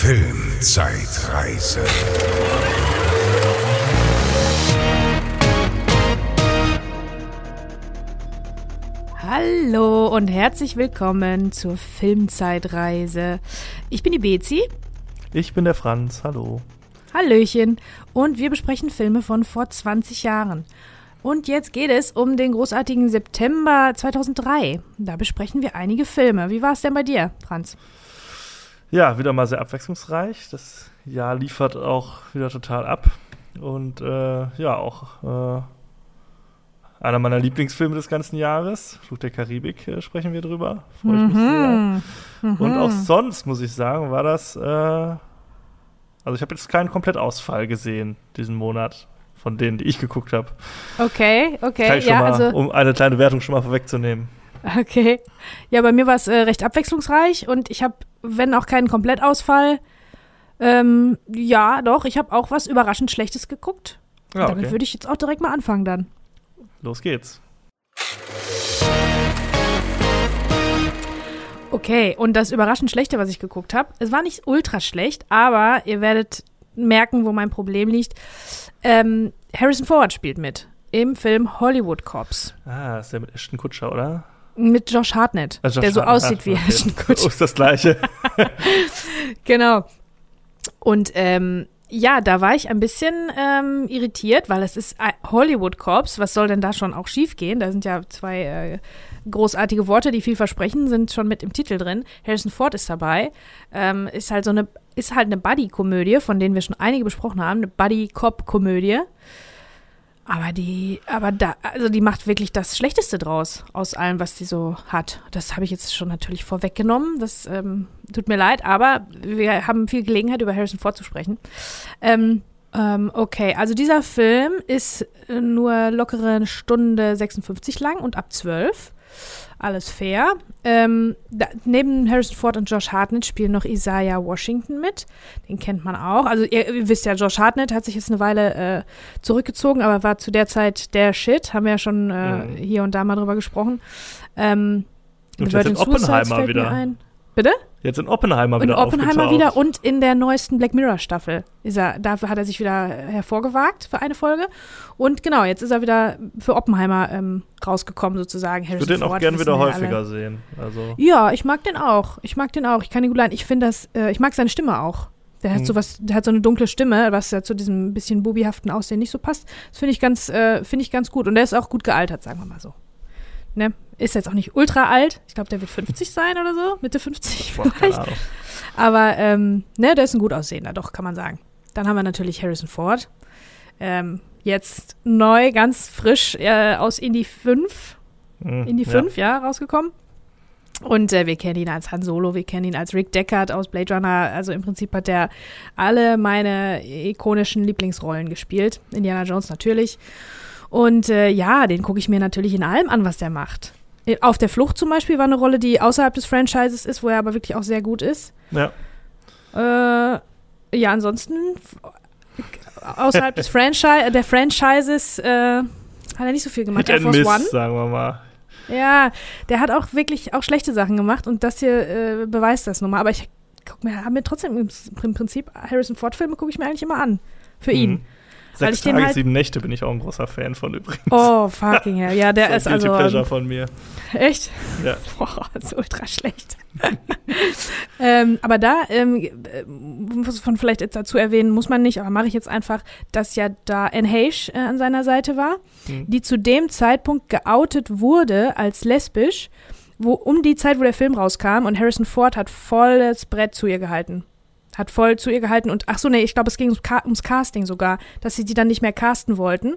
Filmzeitreise. Hallo und herzlich willkommen zur Filmzeitreise. Ich bin die Bezi. Ich bin der Franz, hallo. Hallöchen. Und wir besprechen Filme von vor 20 Jahren. Und jetzt geht es um den großartigen September 2003. Da besprechen wir einige Filme. Wie war es denn bei dir, Franz? Ja, wieder mal sehr abwechslungsreich. Das Jahr liefert auch wieder total ab. Und äh, ja, auch äh, einer meiner Lieblingsfilme des ganzen Jahres, Fluch der Karibik, äh, sprechen wir drüber. Freue ich mich Mhm. sehr. Und auch sonst, muss ich sagen, war das. Äh, also, ich habe jetzt keinen Komplettausfall gesehen diesen Monat, von denen, die ich geguckt habe. Okay, okay. Kann ich schon ja, mal, also, um eine kleine Wertung schon mal vorwegzunehmen. okay. Ja, bei mir war es äh, recht abwechslungsreich und ich habe, wenn auch keinen Komplettausfall, ähm, ja, doch, ich habe auch was überraschend Schlechtes geguckt. Ja, Damit okay. würde ich jetzt auch direkt mal anfangen dann. Los geht's. Okay, und das überraschend Schlechte, was ich geguckt habe, es war nicht ultra schlecht, aber ihr werdet merken, wo mein Problem liegt. Ähm, Harrison Ford spielt mit im Film Hollywood Cops Ah, ist der mit Ashton Kutscher, oder? Mit Josh Hartnett, Äh, Josh der so Hartnett. aussieht wie okay. Ashton Oh, Kutcher. ist das gleiche. Genau. Und ähm, ja, da war ich ein bisschen ähm, irritiert, weil es ist Hollywood Cops. Was soll denn da schon auch schiefgehen? Da sind ja zwei äh, großartige Worte, die viel versprechen, sind schon mit im Titel drin. Harrison Ford ist dabei. Ähm, ist halt so eine, ist halt eine Buddy-Komödie, von denen wir schon einige besprochen haben, eine Buddy-Cop-Komödie. Aber die, aber da, also die macht wirklich das Schlechteste draus aus allem, was sie so hat. Das habe ich jetzt schon natürlich vorweggenommen. Das ähm, tut mir leid, aber wir haben viel Gelegenheit, über Harrison Ford zu sprechen. Ähm, ähm, okay, also dieser Film ist äh, nur lockere Stunde 56 lang und ab 12. Alles fair. Ähm, da, neben Harrison Ford und Josh Hartnett spielen noch Isaiah Washington mit. Den kennt man auch. Also ihr, ihr wisst ja, Josh Hartnett hat sich jetzt eine Weile äh, zurückgezogen, aber war zu der Zeit der Shit. Haben wir ja schon äh, Mhm. hier und da mal drüber gesprochen. Ähm, Und The jetzt Virgin Oppenheimer wieder. Bitte? Jetzt in Oppenheimer In wieder Oppenheimer aufgetaucht. wieder und in der neuesten Black Mirror Staffel ist er, dafür hat er sich wieder hervorgewagt für eine Folge. Und genau, jetzt ist er wieder für Oppenheimer ähm, rausgekommen sozusagen. Ich würde den auch gerne wieder häufiger sehen. Also, Ja, ich mag den auch. Ich mag den auch. Ich kann ihn gut leiden. Ich finde das, äh, ich mag seine Stimme auch. Der hat Mhm. so was, der hat so eine dunkle Stimme, was ja zu diesem bisschen bubihaften Aussehen nicht so passt. Das finde ich ganz, äh, finde ich ganz gut. Und der ist auch gut gealtert, sagen wir mal so. Ne? Ist jetzt auch nicht ultra alt. Ich glaube, der wird 50 sein oder so. Mitte 50 boah, vielleicht. Aber ähm, ne, der ist ein gut aussehender, doch, kann man sagen. Dann haben wir natürlich Harrison Ford. Ähm, jetzt neu, ganz frisch äh, aus Indie 5, Hm, Indie ja. 5, ja, rausgekommen. Und äh, wir kennen ihn als Han Solo, wir kennen ihn als Rick Deckard aus Blade Runner. Also im Prinzip hat er alle meine ikonischen Lieblingsrollen gespielt. Indiana Jones natürlich. Und äh, ja, den gucke ich mir natürlich in allem an, was der macht. Äh, Auf der Flucht zum Beispiel war eine Rolle, die außerhalb des Franchises ist, wo er aber wirklich auch sehr gut ist. Ja. Äh, ja, ansonsten außerhalb des Franchise, der Franchises äh, hat er nicht so viel gemacht. Hit Air Force Miss, One. sagen wir mal. Ja, der hat auch wirklich auch schlechte Sachen gemacht und das hier äh, beweist das nun mal. Aber ich guck mir, habe mir trotzdem im, im Prinzip Harrison Ford Filme gucke ich mir eigentlich immer an für ihn. Mhm. Sechs ich den Tage, halt- sieben Nächte bin ich auch ein großer Fan von übrigens. Oh fucking hell, ja, der So ein ist also Pleasure ähm, von mir. echt. Ja. Boah, ist ultra schlecht. ähm, aber da, ähm, äh, muss man vielleicht jetzt dazu erwähnen, muss man nicht, aber mache ich jetzt einfach, dass ja da Anne Heche äh, an seiner Seite war, Hm. die zu dem Zeitpunkt geoutet wurde als lesbisch, wo um die Zeit, wo der Film rauskam und Harrison Ford hat volles Brett zu ihr gehalten. Hat voll zu ihr gehalten und ach so, nee, ich glaube, es ging ums, ums Casting sogar, dass sie die dann nicht mehr casten wollten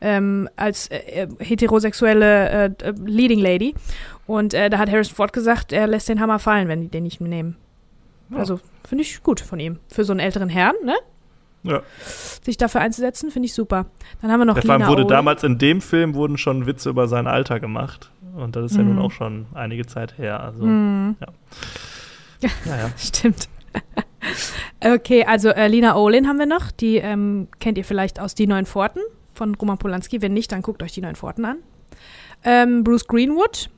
ähm, als äh, äh, heterosexuelle äh, äh, Leading Lady. Und äh, da hat Harrison Ford gesagt, er lässt den Hammer fallen, wenn die den nicht nehmen. Ja. Also finde ich gut von ihm. Für so einen älteren Herrn, ne? Ja. Sich dafür einzusetzen, finde ich super. Dann haben wir noch Ja, vor allem wurde Owen. damals in dem Film wurden schon Witze über sein Alter gemacht. Und das ist ja Mhm. nun auch schon einige Zeit her. Also, Mhm. naja. Stimmt. Okay, also äh, Lina Olin haben wir noch. Die ähm, kennt ihr vielleicht aus Die Neuen Pforten von Roman Polanski. Wenn nicht, dann guckt euch Die Neuen Pforten an. Ähm, Bruce Greenwood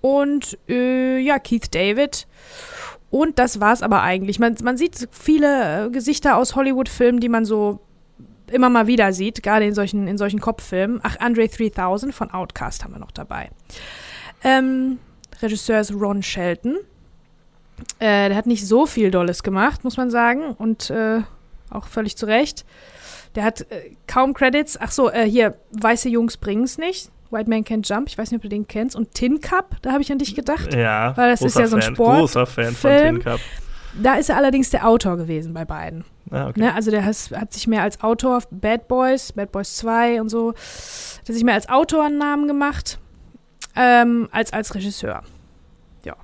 und äh, ja, Keith David Und das war's aber eigentlich. Man, man sieht viele äh, Gesichter aus Hollywood-Filmen, die man so immer mal wieder sieht, gerade in solchen, in solchen Kopffilmen. Ach, Andre 3000 von Outcast haben wir noch dabei. Ähm, Regisseur ist Ron Shelton. Äh, der hat nicht so viel Dolles gemacht, muss man sagen. Und äh, auch völlig zu Recht. Der hat äh, kaum Credits. Ach so, äh, hier, Weiße Jungs bringen's nicht. White Man Can't Jump, ich weiß nicht, ob du den kennst. Und Tin Cup, da habe ich an dich gedacht. Ja, weil das ist ja so ein Fan, Sport. Großer Fan von. Tin Cup. Da ist er allerdings der Autor gewesen bei beiden. Ah, okay. Ne? Also der has, hat sich mehr als Autor auf Bad Boys, Bad Boys 2 und so, hat sich mehr als Autor einen Namen gemacht, ähm, als als Regisseur. Ja.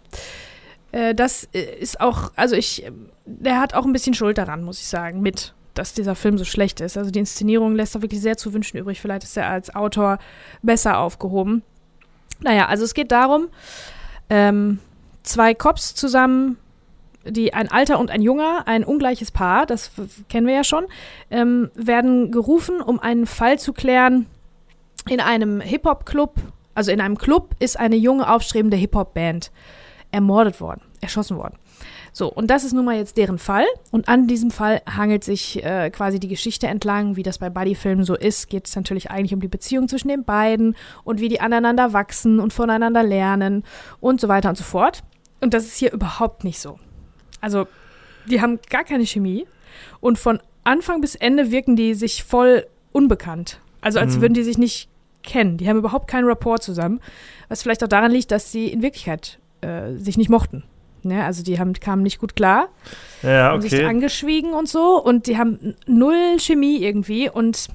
Äh, das äh, ist auch, also ich, der hat auch ein bisschen Schuld daran, muss ich sagen, mit, dass dieser Film so schlecht ist. Also die Inszenierung lässt da wirklich sehr zu wünschen übrig. Vielleicht ist er als Autor besser aufgehoben. Naja, also es geht darum, ähm, zwei Cops zusammen die ein alter und ein junger, ein ungleiches Paar, das kennen wir ja schon, ähm, werden gerufen, um einen Fall zu klären in einem Hip-Hop-Club. Also in einem Club ist eine junge, aufstrebende Hip-Hop-Band ermordet worden, erschossen worden. So, und das ist nun mal jetzt deren Fall. Und an diesem Fall hangelt sich äh, quasi die Geschichte entlang, wie das bei Buddy-Filmen so ist. Geht es natürlich eigentlich um die Beziehung zwischen den beiden und wie die aneinander wachsen und voneinander lernen und so weiter und so fort. Und das ist hier überhaupt nicht so. Also, die haben gar keine Chemie und von Anfang bis Ende wirken die sich voll unbekannt. Also, als Mhm. würden die sich nicht kennen. Die haben überhaupt keinen Rapport zusammen. Was vielleicht auch daran liegt, dass sie in Wirklichkeit äh, sich nicht mochten. Ne? Also, die haben, kamen nicht gut klar, Ja, haben sich okay. angeschwiegen und so und die haben null Chemie irgendwie und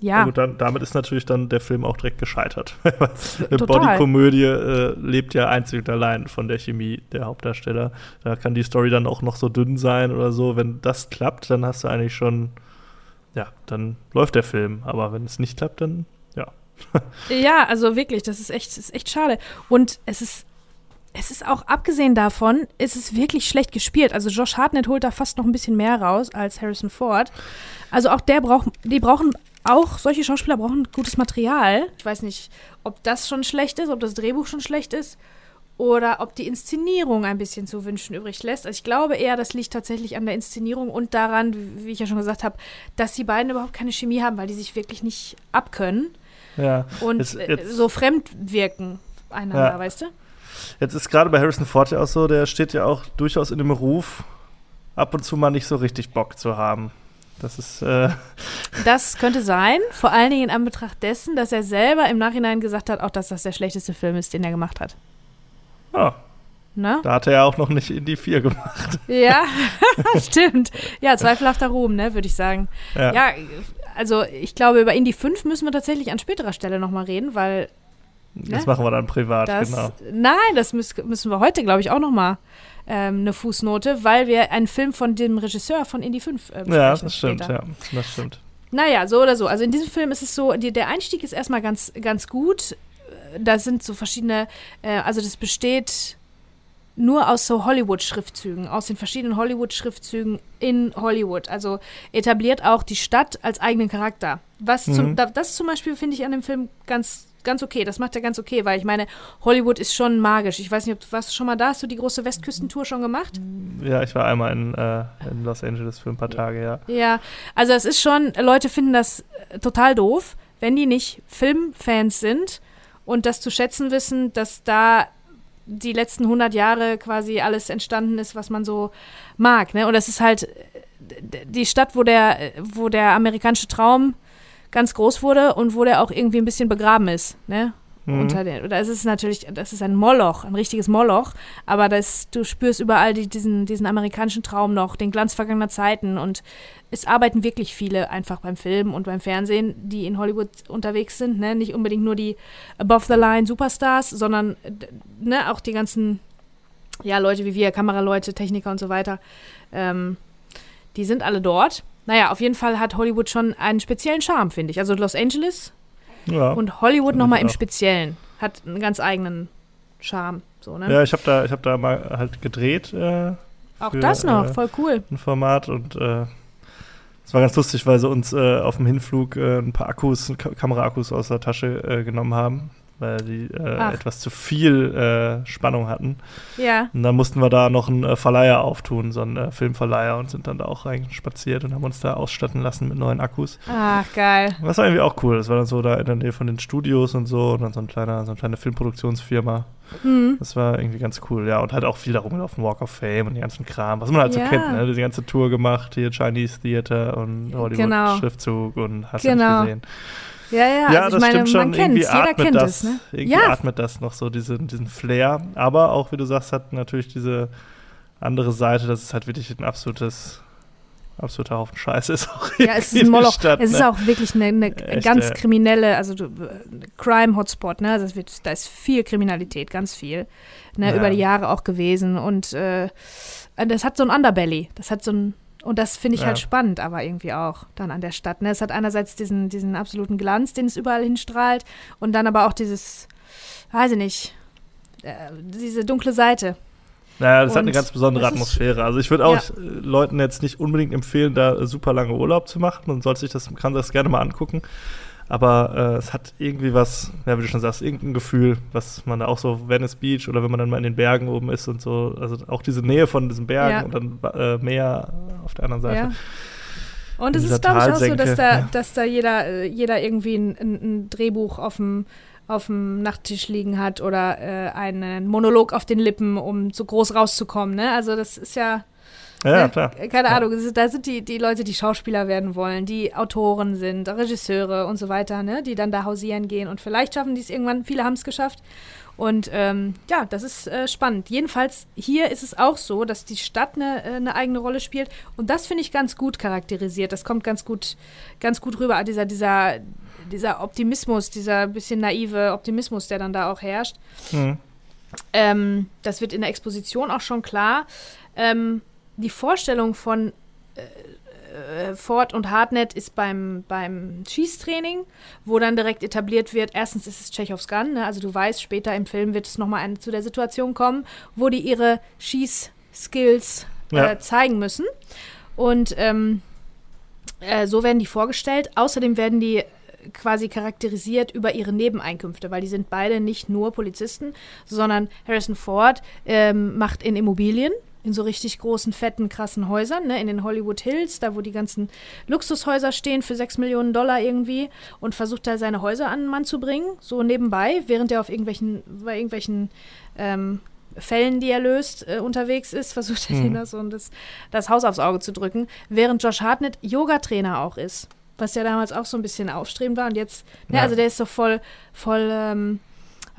Ja. ja, gut, dann, damit ist natürlich dann der Film auch direkt gescheitert. Eine. Bodykomödie äh, lebt ja einzig und allein von der Chemie der Hauptdarsteller. Da kann die Story dann auch noch so dünn sein oder so. Wenn das klappt, dann hast du eigentlich schon, ja, dann läuft der Film. Aber wenn es nicht klappt, dann, ja. Ja, also wirklich, das ist echt, das ist echt schade. Und es ist, es ist auch abgesehen davon, es ist wirklich schlecht gespielt. Also Josh Hartnett holt da fast noch ein bisschen mehr raus als Harrison Ford. Also auch der braucht, die brauchen auch, solche Schauspieler brauchen gutes Material. Ich weiß nicht, ob das schon schlecht ist, ob das Drehbuch schon schlecht ist oder ob die Inszenierung ein bisschen zu wünschen übrig lässt. Also ich glaube eher, das liegt tatsächlich an der Inszenierung und daran, wie ich ja schon gesagt habe, dass die beiden überhaupt keine Chemie haben, weil die sich wirklich nicht abkönnen Ja, und Jetzt- jetzt- so fremd wirken einander, Ja. weißt du? Jetzt ist gerade bei Harrison Ford ja auch so, der steht ja auch durchaus in dem Ruf, ab und zu mal nicht so richtig Bock zu haben. Das ist, äh, Das könnte sein, vor allen Dingen in Anbetracht dessen, dass er selber im Nachhinein gesagt hat, auch dass das der schlechteste Film ist, den er gemacht hat. ja, Ne? da hat er ja auch noch nicht in die vier gemacht. Ja, stimmt. Ja, zweifelhafter Ruhm, ne, würde ich sagen. Ja. Ja, also ich glaube, über Indie 5 müssen wir tatsächlich an späterer Stelle nochmal reden, weil Das Ne? machen wir dann privat, das. genau. Nein, das müssen wir heute, glaube ich, auch nochmal ähm, eine Fußnote, weil wir einen Film von dem Regisseur von Indie 5 äh, besprechen. Ja, das stimmt, später. ja, das stimmt. Naja, so oder so. Also in diesem Film ist es so, die, der Einstieg ist erstmal ganz, ganz gut. Da sind so verschiedene, äh, also das besteht nur aus so Hollywood-Schriftzügen, aus den verschiedenen Hollywood-Schriftzügen in Hollywood. Also etabliert auch die Stadt als eigenen Charakter. Was zum, Mhm. da, das zum Beispiel finde ich an dem Film ganz, ganz okay. Das macht er ganz okay, weil ich meine, Hollywood ist schon magisch. Ich weiß nicht, ob du warst schon mal da? Hast du die große Westküstentour schon gemacht? Ja, ich war einmal in, äh, in Los Angeles für ein paar Tage, ja. Ja, also es ist schon, Leute finden das äh, total doof, wenn die nicht Filmfans sind und das zu schätzen wissen, dass da die letzten 100 Jahre quasi alles entstanden ist, was man so mag. Ne? Und das ist halt äh, die Stadt, wo der, äh, wo der amerikanische Traum ganz groß wurde und wo der auch irgendwie ein bisschen begraben ist. Ne? Mhm. Unter den, oder es ist natürlich, das ist ein Moloch, ein richtiges Moloch, aber das, du spürst überall die, diesen, diesen amerikanischen Traum noch, den Glanz vergangener Zeiten und es arbeiten wirklich viele einfach beim Film und beim Fernsehen, die in Hollywood unterwegs sind, ne? nicht unbedingt nur die Above-the-Line Superstars, sondern ne, auch die ganzen ja, Leute wie wir, Kameraleute, Techniker und so weiter, ähm, die sind alle dort. Naja, auf jeden Fall hat Hollywood schon einen speziellen Charme, finde ich. Also Los Angeles Ja. und Hollywood nochmal im. Speziellen. Hat einen ganz eigenen Charme. So, ne? ja, ich habe da, ich hab da mal halt gedreht, äh, Auch für, das noch, äh, voll cool. ein Format und äh, es war ganz lustig, weil sie uns äh, auf dem Hinflug äh, ein paar Akkus, Ka Kameraakkus aus der Tasche äh, genommen haben. Weil die äh, etwas zu viel äh, Spannung hatten. Ja. Und dann mussten wir da noch einen äh, Verleiher auftun, so einen äh, Filmverleiher, und sind dann da auch reinspaziert und haben uns da ausstatten lassen mit neuen Akkus. Ach, geil. Das war irgendwie auch cool. Das war dann so da in der Nähe von den Studios und so und dann so, ein kleiner, so eine kleine Filmproduktionsfirma. Mhm. Das war irgendwie ganz cool, ja. Und halt auch viel darum auf dem Walk of Fame und den ganzen Kram, was man halt Ja. so kennt, ne? Diese ganze Tour gemacht, hier Chinese Theater und Genau. Hollywood-Schriftzug und hast du Genau. nicht gesehen. Ja, ja, Ja, also das ich meine, stimmt schon. man kennt irgendwie es, jeder atmet kennt das, es, ne? Irgendwie Ja. atmet das noch so, diesen, diesen Flair. Aber auch, wie du sagst, hat natürlich diese andere Seite, dass es halt wirklich ein absolutes, absoluter Haufen Scheiße ist. Auch Ja, es ist ein Moloch. Stadt, es ist ne? auch wirklich eine, eine Echt, ganz ja. kriminelle, also Crime-Hotspot, ne? Das wird, da ist viel Kriminalität, ganz viel. Ne? Ja. Über die Jahre auch gewesen. Und äh, das hat so ein Underbelly. Das hat so ein und das finde ich Ja. halt spannend, aber irgendwie auch dann an der Stadt. Ne? Es hat einerseits diesen, diesen absoluten Glanz, den es überall hinstrahlt, und dann aber auch dieses, weiß ich nicht, äh, diese dunkle Seite. Naja, das hat Und eine ganz besondere Atmosphäre. Also ich würde auch Ja. Leuten jetzt nicht unbedingt empfehlen, da super lange Urlaub zu machen. Man sollte sich das, kann das gerne mal angucken. Aber äh, es hat irgendwie was, ja, wie du schon sagst, irgendein Gefühl, was man da auch so Venice Beach oder wenn man dann mal in den Bergen oben ist und so, also auch diese Nähe von diesen Bergen Ja. und dann äh, Meer auf der anderen Seite. Ja. Und es ist, glaube ich, auch so, dass da, ja. dass da jeder, äh, jeder irgendwie ein, ein, Drehbuch auf dem auf dem Nachttisch liegen hat oder äh, einen Monolog auf den Lippen, um zu groß rauszukommen. Ne? Also das ist ja, Ja, ne, klar. keine Ja. Ahnung, da sind die, die Leute, die Schauspieler werden wollen, die Autoren sind, Regisseure und so weiter, ne? die dann da hausieren gehen und vielleicht schaffen die es irgendwann, viele haben es geschafft. Und ähm, ja, das ist äh, spannend. Jedenfalls hier ist es auch so, dass die Stadt eine, äh, eine eigene Rolle spielt. Und das finde ich ganz gut charakterisiert. Das kommt ganz gut, ganz gut rüber. Dieser, dieser, dieser Optimismus, dieser bisschen naive Optimismus, der dann da auch herrscht. Mhm. Ähm, das wird in der Exposition auch schon klar. Ähm, die Vorstellung von äh, äh, Ford und Hartnett ist beim, beim Schießtraining, wo dann direkt etabliert wird, erstens ist es Tschechows Gun, ne? also du weißt, später im Film wird es nochmal zu der Situation kommen, wo die ihre Schießskills Ja. äh, zeigen müssen. Und ähm, äh, so werden die vorgestellt. Außerdem werden die äh, quasi charakterisiert über ihre Nebeneinkünfte, weil die sind beide nicht nur Polizisten, sondern Harrison Ford ähm, macht in Immobilien, in so richtig großen, fetten, krassen Häusern, ne, in den Hollywood Hills, da wo die ganzen Luxushäuser stehen für 6 Millionen Dollar irgendwie und versucht da seine Häuser an den Mann zu bringen, so nebenbei, während er auf irgendwelchen, bei irgendwelchen ähm, Fällen, die er löst, äh, unterwegs ist, versucht er Mhm. das, so das, das Haus aufs Auge zu drücken, während Josh Hartnett Yoga-Trainer auch ist. Was ja damals auch so ein bisschen aufstrebend war und jetzt, ne, Ja. also der ist so voll, voll ähm,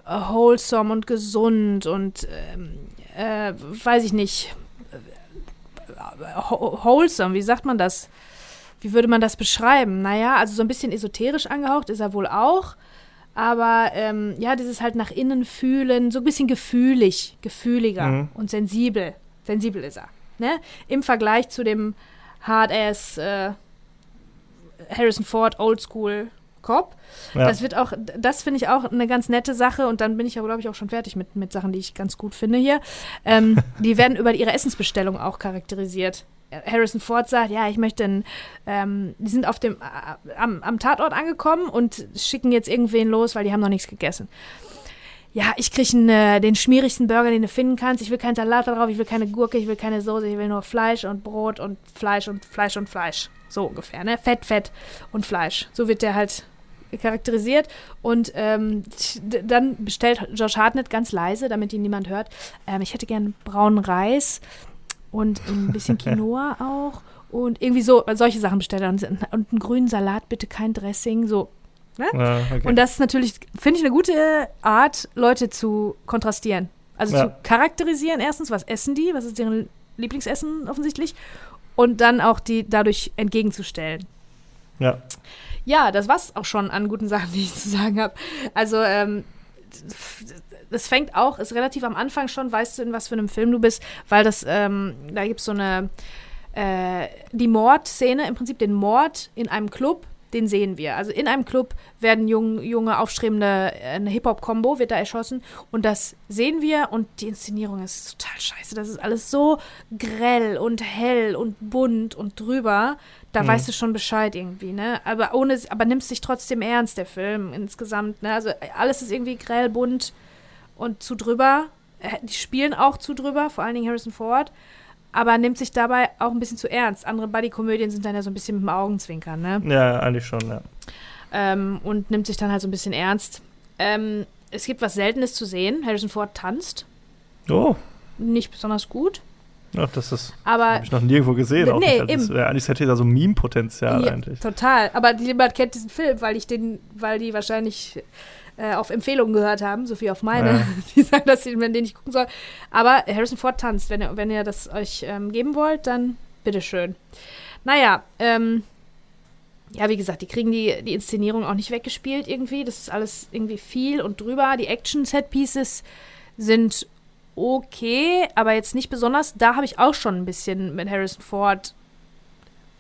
äh, wholesome und gesund und ähm, äh, weiß ich nicht, wh- wholesome, wie sagt man das? Wie würde man das beschreiben? Naja, also so ein bisschen esoterisch angehaucht ist er wohl auch. Aber ähm, ja, dieses halt nach innen fühlen, so ein bisschen gefühlig, gefühliger Mhm. und sensibel. Sensibel ist er. Ne? Im Vergleich zu dem Hard-Ass äh, Harrison Ford Oldschool Cop. Ja. Das wird auch, das finde ich auch eine ganz nette Sache und dann bin ich aber, glaube ich, auch schon fertig mit, mit Sachen, die ich ganz gut finde hier. Ähm, die werden über ihre Essensbestellung auch charakterisiert. Harrison Ford sagt, ja, ich möchte einen, ähm, die sind auf dem, äh, am, am Tatort angekommen und schicken jetzt irgendwen los, weil die haben noch nichts gegessen. Ja, ich kriege äh, den schmierigsten Burger, den du finden kannst. Ich will keinen Salat da drauf, ich will keine Gurke, ich will keine Soße, ich will nur Fleisch und Brot und Fleisch und Fleisch und Fleisch. So ungefähr, ne? Fett, Fett und Fleisch. So wird der halt charakterisiert. Und ähm, dann bestellt Josh Hartnett ganz leise, damit ihn niemand hört. Ähm, ich hätte gern braunen Reis und ein bisschen Quinoa auch. Und irgendwie so, solche Sachen bestellt er. Und, und einen grünen Salat, bitte kein Dressing. So, Ja, okay. und das ist natürlich, finde ich, eine gute Art, Leute zu kontrastieren. Also Ja. zu charakterisieren erstens, was essen die, was ist deren Lieblingsessen offensichtlich. Und dann auch die dadurch entgegenzustellen. ja. Ja, das war's auch schon an guten Sachen, die ich zu sagen habe. Also, ähm, das fängt auch, ist relativ am Anfang schon, weißt du, in was für einem Film du bist, weil das, ähm, da gibt es so eine, äh, die Mordszene, im Prinzip den Mord in einem Club, den sehen wir. Also in einem Club werden jung, junge, aufstrebende, eine Hip-Hop-Kombo wird da erschossen und das sehen wir und die Inszenierung ist total scheiße. Das ist alles so grell und hell und bunt und drüber. Da mhm. weißt du schon Bescheid irgendwie, ne? Aber ohne, aber nimmst dich trotzdem ernst, der Film insgesamt, ne? Also alles ist irgendwie grell, bunt und zu drüber. Äh, die spielen auch zu drüber, vor allen Dingen Harrison Ford aber nimmt sich dabei auch ein bisschen zu ernst. Andere Buddy-Komödien sind dann ja so ein bisschen mit dem Augenzwinkern, ne? Ja, eigentlich schon, ja. Ähm, und nimmt sich dann halt so ein bisschen ernst. Ähm, es gibt was Seltenes zu sehen. Harrison Ford tanzt. Oh. Nicht besonders gut. Ach, das ist. Aber. Habe ich noch nirgendwo gesehen. Auch nee, nicht. Das, eigentlich hätte da so Meme-Potenzial ja, eigentlich. Total. Aber niemand kennt diesen Film, weil ich den, weil die wahrscheinlich äh, auf Empfehlungen gehört haben, so viel auf meine, ja. die sagen, dass sie den nicht gucken soll. Aber Harrison Ford tanzt. Wenn ihr, wenn ihr das euch ähm, geben wollt, dann bitteschön. Naja, ähm, ja, wie gesagt, die kriegen die, die Inszenierung auch nicht weggespielt irgendwie. Das ist alles irgendwie viel und drüber. Die Action-Set-Pieces sind okay, aber jetzt nicht besonders. Da habe ich auch schon ein bisschen mit Harrison Ford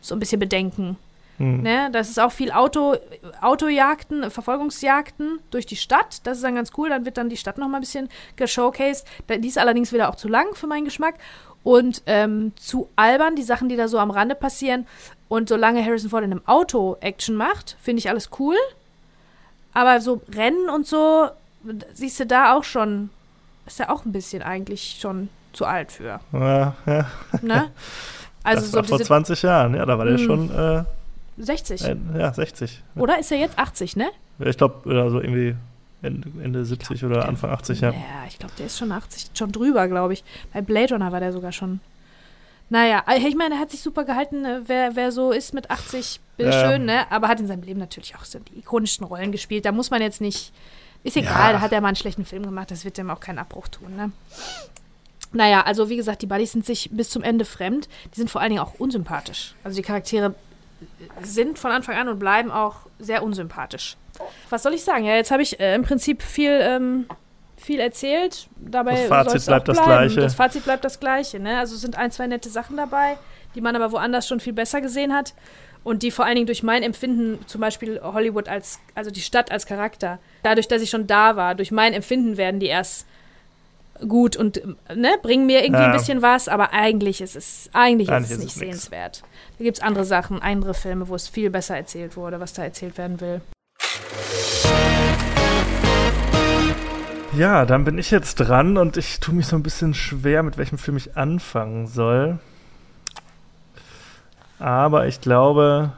so ein bisschen Bedenken. Hm. Ne? Das ist auch viel Auto, Autojagden, Verfolgungsjagden durch die Stadt. Das ist dann ganz cool. Dann wird dann die Stadt noch mal ein bisschen geshowcased. Die ist allerdings wieder auch zu lang für meinen Geschmack. Und ähm, zu albern, die Sachen, die da so am Rande passieren. Und solange Harrison Ford in einem Auto Action macht, finde ich alles cool. Aber so Rennen und so, siehst du da auch schon, ist er auch ein bisschen eigentlich schon zu alt für. Ja, ja. Ne? Also so vor 20 Jahren, ja, da war der hm. schon. Äh 60. Äh, ja, 60. Oder ist er jetzt 80, ne? Ich glaube, also irgendwie Ende, Ende 70 glaub, oder der, Anfang 80, ja. Ja, ich glaube, der ist schon 80, schon drüber, glaube ich. Bei Blade Runner war der sogar schon. Naja, äh, ich meine, er hat sich super gehalten, äh, wer, wer so ist mit 80, bitteschön, ja. ne? Aber hat in seinem Leben natürlich auch so die ikonischsten Rollen gespielt. Da muss man jetzt nicht. Ist egal, ja. da hat er mal einen schlechten Film gemacht, das wird dem auch keinen Abbruch tun, ne? Naja, also wie gesagt, die Buddies sind sich bis zum Ende fremd. Die sind vor allen Dingen auch unsympathisch. Also die Charaktere sind von Anfang an und bleiben auch sehr unsympathisch. Was soll ich sagen? Ja, jetzt habe ich äh, im Prinzip viel, ähm, viel erzählt. Dabei das Fazit bleibt das gleiche. Das Fazit bleibt das gleiche. Ne? Also es sind ein, zwei nette Sachen dabei, die man aber woanders schon viel besser gesehen hat. Und die vor allen Dingen durch mein Empfinden, zum Beispiel Hollywood als, also die Stadt als Charakter, dadurch, dass ich schon da war, durch mein Empfinden werden die erst gut und ne, bringen mir irgendwie ja. ein bisschen was, aber eigentlich ist es, eigentlich, eigentlich ist es nicht sehenswert. Da gibt es andere Sachen, andere Filme, wo es viel besser erzählt wurde, was da erzählt werden will. Ja, dann bin ich jetzt dran und ich tue mich so ein bisschen schwer, mit welchem Film ich anfangen soll. Aber ich glaube,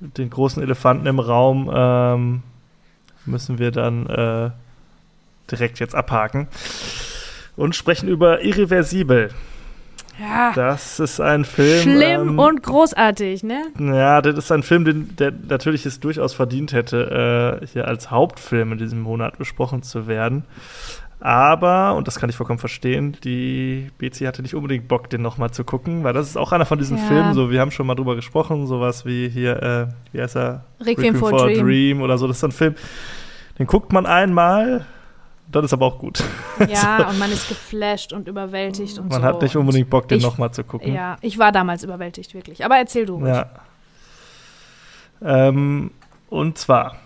den großen Elefanten im Raum ähm, müssen wir dann äh, direkt jetzt abhaken und sprechen über Irreversibel. Ja. Das ist ein Film. Schlimm ähm, und großartig, ne? Ja, das ist ein Film, den, der natürlich es durchaus verdient hätte, äh, hier als Hauptfilm in diesem Monat besprochen zu werden. Aber, und das kann ich vollkommen verstehen, die BC hatte nicht unbedingt Bock, den nochmal zu gucken, weil das ist auch einer von diesen ja. Filmen, so, wir haben schon mal drüber gesprochen, sowas wie hier, äh, wie heißt er? Requiem, Requiem for, for Dream. Dream oder so. Das ist ein Film, den guckt man einmal, dann ist aber auch gut. Ja, so. und man ist geflasht und überwältigt und man so. hat nicht unbedingt Bock, den nochmal zu gucken. Ja, ich war damals überwältigt, wirklich. Aber erzähl du ruhig. Ja. Ähm, und zwar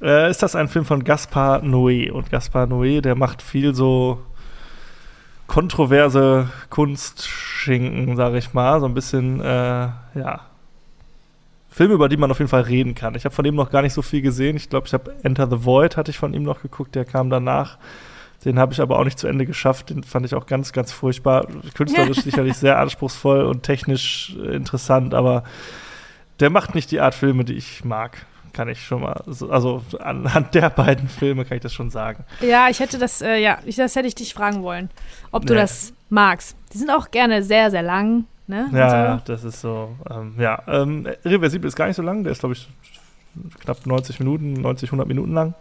äh, ist das ein Film von Gaspar Noé. Und Gaspar Noé, der macht viel so kontroverse Kunstschinken, sage ich mal. So ein bisschen, äh, ja, Filme, über die man auf jeden Fall reden kann. Ich habe von ihm noch gar nicht so viel gesehen. Ich glaube, ich habe Enter the Void hatte ich von ihm noch geguckt, der kam danach. Den habe ich aber auch nicht zu Ende geschafft. Den fand ich auch ganz, ganz furchtbar. Künstlerisch sicherlich sehr anspruchsvoll und technisch äh, interessant, aber der macht nicht die Art Filme, die ich mag. Kann ich schon mal, also anhand der beiden Filme kann ich das schon sagen. Ja, ich hätte das, äh, ja, das hätte ich dich fragen wollen, ob du nee. das magst. Die sind auch gerne sehr, sehr lang. Ne? Ja, so. das ist so. Ähm, ja, ähm, Reversibel ist gar nicht so lang. Der ist, glaube ich, knapp 90 Minuten, 90, 100 Minuten lang.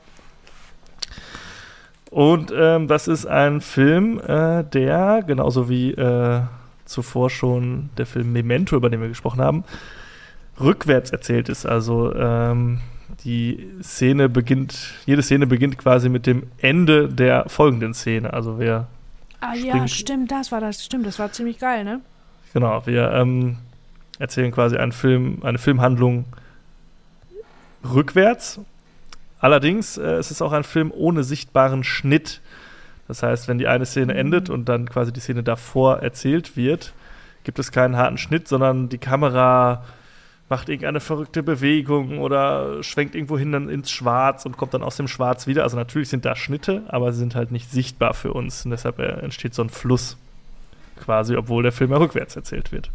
Und ähm, das ist ein Film, äh, der, genauso wie äh, zuvor schon der Film Memento, über den wir gesprochen haben, rückwärts erzählt ist. Also ähm, die Szene beginnt, jede Szene beginnt quasi mit dem Ende der folgenden Szene. Also wer. Ah ja, stimmt, das war das, stimmt, das war ziemlich geil, ne? Genau, wir ähm, erzählen quasi einen Film, eine Filmhandlung rückwärts. Allerdings äh, es ist es auch ein Film ohne sichtbaren Schnitt. Das heißt, wenn die eine Szene endet und dann quasi die Szene davor erzählt wird, gibt es keinen harten Schnitt, sondern die Kamera macht irgendeine verrückte Bewegung oder schwenkt irgendwo hin dann ins Schwarz und kommt dann aus dem Schwarz wieder. Also natürlich sind da Schnitte, aber sie sind halt nicht sichtbar für uns. Und deshalb äh, entsteht so ein Fluss quasi, obwohl der Film ja rückwärts erzählt wird.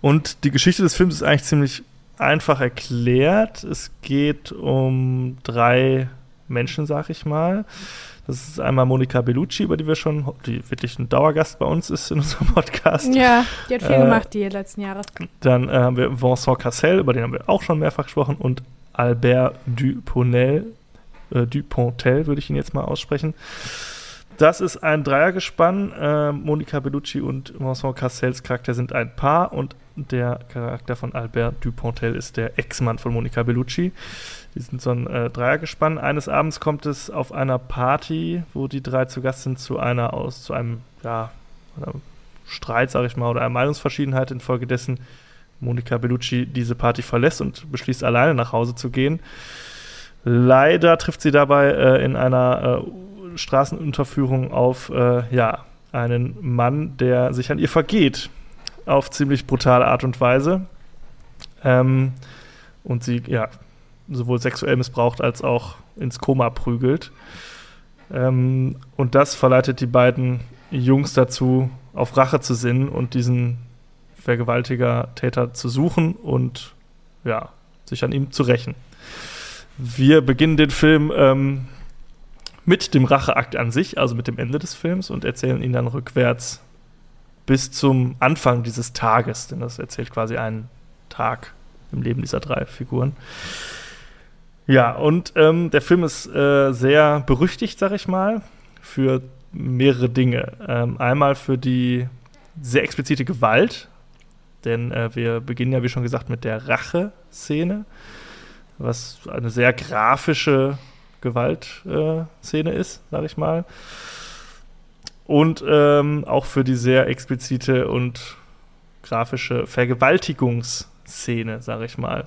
Und die Geschichte des Films ist eigentlich ziemlich einfach erklärt. Es geht um drei Menschen, sag ich mal. Das ist einmal Monika Bellucci, über die wir schon, die wirklich ein Dauergast bei uns ist in unserem Podcast. Ja, die hat viel äh, gemacht die letzten Jahre. Dann äh, haben wir Vincent Cassel, über den haben wir auch schon mehrfach gesprochen, und Albert Duponel, äh, Dupontel würde ich ihn jetzt mal aussprechen. Das ist ein Dreiergespann. Äh, Monika Bellucci und Vincent Cassels Charakter sind ein Paar und der Charakter von Albert Dupontel ist der Ex-Mann von Monika Bellucci. Die sind so ein äh, Dreiergespann. Eines Abends kommt es auf einer Party, wo die drei zu Gast sind, zu einer aus, zu einem, ja, Streit, sag ich mal, oder einer Meinungsverschiedenheit, infolgedessen Monika Bellucci diese Party verlässt und beschließt, alleine nach Hause zu gehen. Leider trifft sie dabei äh, in einer äh, Straßenunterführung auf, äh, ja, einen Mann, der sich an ihr vergeht auf ziemlich brutale Art und Weise. Ähm, und sie, ja, sowohl sexuell missbraucht als auch ins Koma prügelt. Ähm, und das verleitet die beiden Jungs dazu, auf Rache zu sinnen und diesen Vergewaltiger Täter zu suchen und ja, sich an ihm zu rächen. Wir beginnen den Film ähm, mit dem Racheakt an sich, also mit dem Ende des Films und erzählen ihn dann rückwärts bis zum Anfang dieses Tages, denn das erzählt quasi einen Tag im Leben dieser drei Figuren. Ja, und ähm, der Film ist äh, sehr berüchtigt, sag ich mal, für mehrere Dinge. Ähm, einmal für die sehr explizite Gewalt, denn äh, wir beginnen ja, wie schon gesagt, mit der Rache-Szene, was eine sehr grafische Gewaltszene äh, ist, sag ich mal und ähm, auch für die sehr explizite und grafische Vergewaltigungsszene, sage ich mal.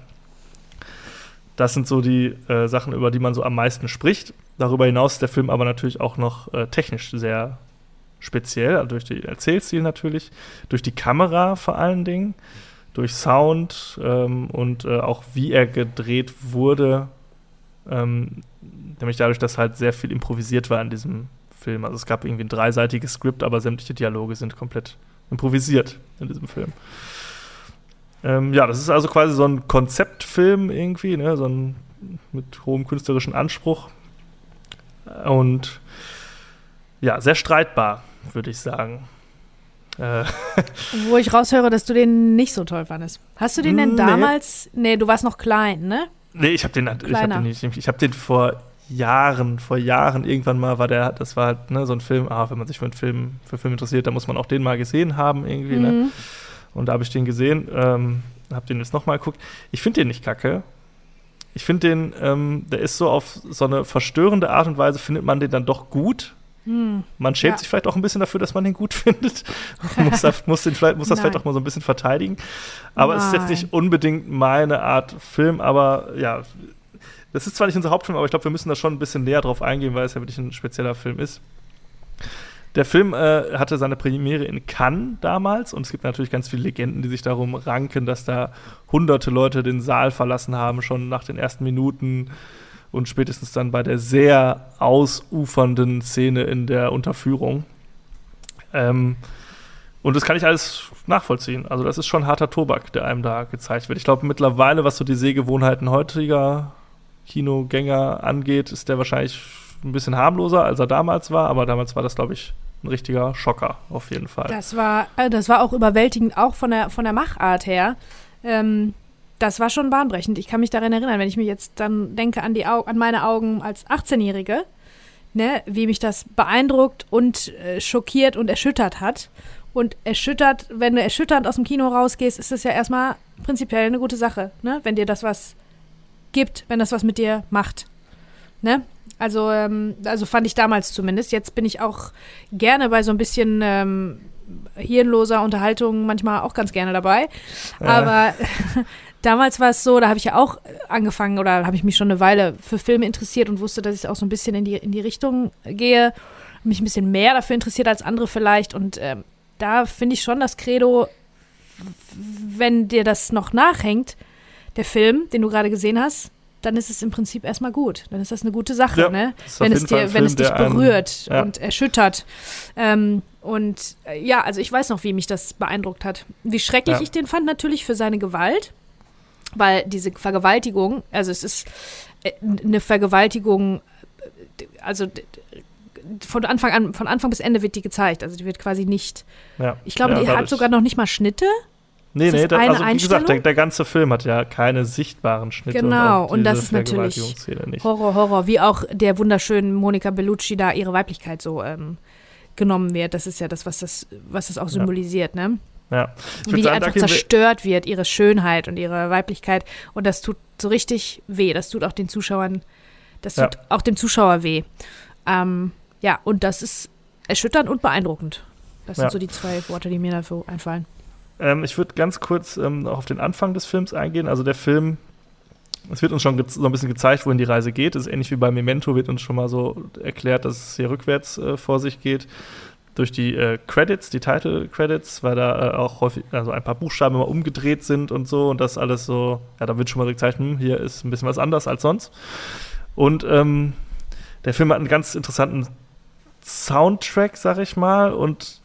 Das sind so die äh, Sachen, über die man so am meisten spricht. Darüber hinaus ist der Film aber natürlich auch noch äh, technisch sehr speziell, also durch den Erzählstil natürlich, durch die Kamera vor allen Dingen, durch Sound ähm, und äh, auch wie er gedreht wurde, ähm, nämlich dadurch, dass halt sehr viel improvisiert war in diesem Film. Also es gab irgendwie ein dreiseitiges Skript, aber sämtliche Dialoge sind komplett improvisiert in diesem Film. Ähm, ja, das ist also quasi so ein Konzeptfilm irgendwie, ne, so ein mit hohem künstlerischen Anspruch. Und ja, sehr streitbar, würde ich sagen. Äh. Wo ich raushöre, dass du den nicht so toll fandest. Hast du den denn nee. damals? Nee, du warst noch klein, ne? Nee, ich habe den, hab den nicht. Ich habe den vor Jahren, vor Jahren irgendwann mal war der, das war halt ne, so ein Film, ah, wenn man sich für einen Film, für Film interessiert, dann muss man auch den mal gesehen haben irgendwie, ne? mhm. ne? Und da habe ich den gesehen, ähm, habe den jetzt nochmal geguckt. Ich finde den nicht kacke. Ich finde den, ähm, der ist so auf so eine verstörende Art und Weise, findet man den dann doch gut. Hm. Man schämt ja. sich vielleicht auch ein bisschen dafür, dass man den gut findet. muss, das, muss, den vielleicht, muss das vielleicht auch mal so ein bisschen verteidigen. Aber es ist jetzt nicht unbedingt meine Art Film, aber ja, das ist zwar nicht unser Hauptfilm, aber ich glaube, wir müssen da schon ein bisschen näher drauf eingehen, weil es ja wirklich ein spezieller Film ist. Der Film äh, hatte seine Premiere in Cannes damals und es gibt natürlich ganz viele Legenden, die sich darum ranken, dass da hunderte Leute den Saal verlassen haben, schon nach den ersten Minuten und spätestens dann bei der sehr ausufernden Szene in der Unterführung. Ähm, und das kann ich alles nachvollziehen. Also das ist schon harter Tobak, der einem da gezeigt wird. Ich glaube mittlerweile, was so die Sehgewohnheiten heutiger Kinogänger angeht, ist der wahrscheinlich ein bisschen harmloser, als er damals war, aber damals war das, glaube ich, ein richtiger Schocker, auf jeden Fall. Das war, äh, das war auch überwältigend, auch von der, von der Machart her. Ähm, das war schon bahnbrechend. Ich kann mich daran erinnern, wenn ich mir jetzt dann denke an, die Au an meine Augen als 18-Jährige, ne, wie mich das beeindruckt und äh, schockiert und erschüttert hat. Und erschüttert, wenn du erschütternd aus dem Kino rausgehst, ist das ja erstmal prinzipiell eine gute Sache, ne? Wenn dir das was gibt, wenn das was mit dir macht. Ne? Also, ähm, also fand ich damals zumindest. Jetzt bin ich auch gerne bei so ein bisschen ähm, hirnloser Unterhaltung manchmal auch ganz gerne dabei. Aber damals war es so, da habe ich ja auch angefangen oder habe ich mich schon eine Weile für Filme interessiert und wusste, dass ich auch so ein bisschen in die, in die Richtung gehe, mich ein bisschen mehr dafür interessiert als andere vielleicht. Und ähm, da finde ich schon das Credo, wenn dir das noch nachhängt, der Film, den du gerade gesehen hast, dann ist es im Prinzip erstmal gut. Dann ist das eine gute Sache, ja, ne? Wenn es dir, wenn es dich berührt einen, ja. und erschüttert. Ähm, und äh, ja, also ich weiß noch, wie mich das beeindruckt hat. Wie schrecklich ja. ich den fand, natürlich für seine Gewalt, weil diese Vergewaltigung, also es ist äh, eine Vergewaltigung, äh, also von Anfang an, von Anfang bis Ende wird die gezeigt. Also die wird quasi nicht. Ja. Ich glaube, die hat sogar noch nicht mal Schnitte. Nee, nee, da, also wie gesagt, der, der, ganze Film hat ja keine sichtbaren Schnitte. Genau, und, und das ist natürlich Horror, Horror, wie auch der wunderschönen Monika Bellucci da ihre Weiblichkeit so ähm, genommen wird. Das ist ja das, was das, was das auch symbolisiert, ja. ne? Ja. wie die einfach zerstört wird, ihre Schönheit und ihre Weiblichkeit. Und das tut so richtig weh. Das tut auch den Zuschauern, das tut ja. auch dem Zuschauer weh. Ähm, ja, und das ist erschütternd und beeindruckend. Das sind so die zwei Worte, die mir dafür einfallen. Ähm, ich würde ganz kurz ähm, auf den Anfang des Films eingehen. Also der Film, es wird uns schon so ein bisschen gezeigt, wohin die Reise geht. Das ist ähnlich wie bei Memento, wird uns schon mal so erklärt, dass es hier rückwärts äh, vor sich geht. Durch die äh, Credits, die Title Credits, weil da äh, auch häufig, also ein paar Buchstaben immer umgedreht sind und so und das alles so, ja, da wird schon mal gezeigt, hm, hier ist ein bisschen was anders als sonst. Und ähm, der Film hat einen ganz interessanten Soundtrack, sag ich mal, und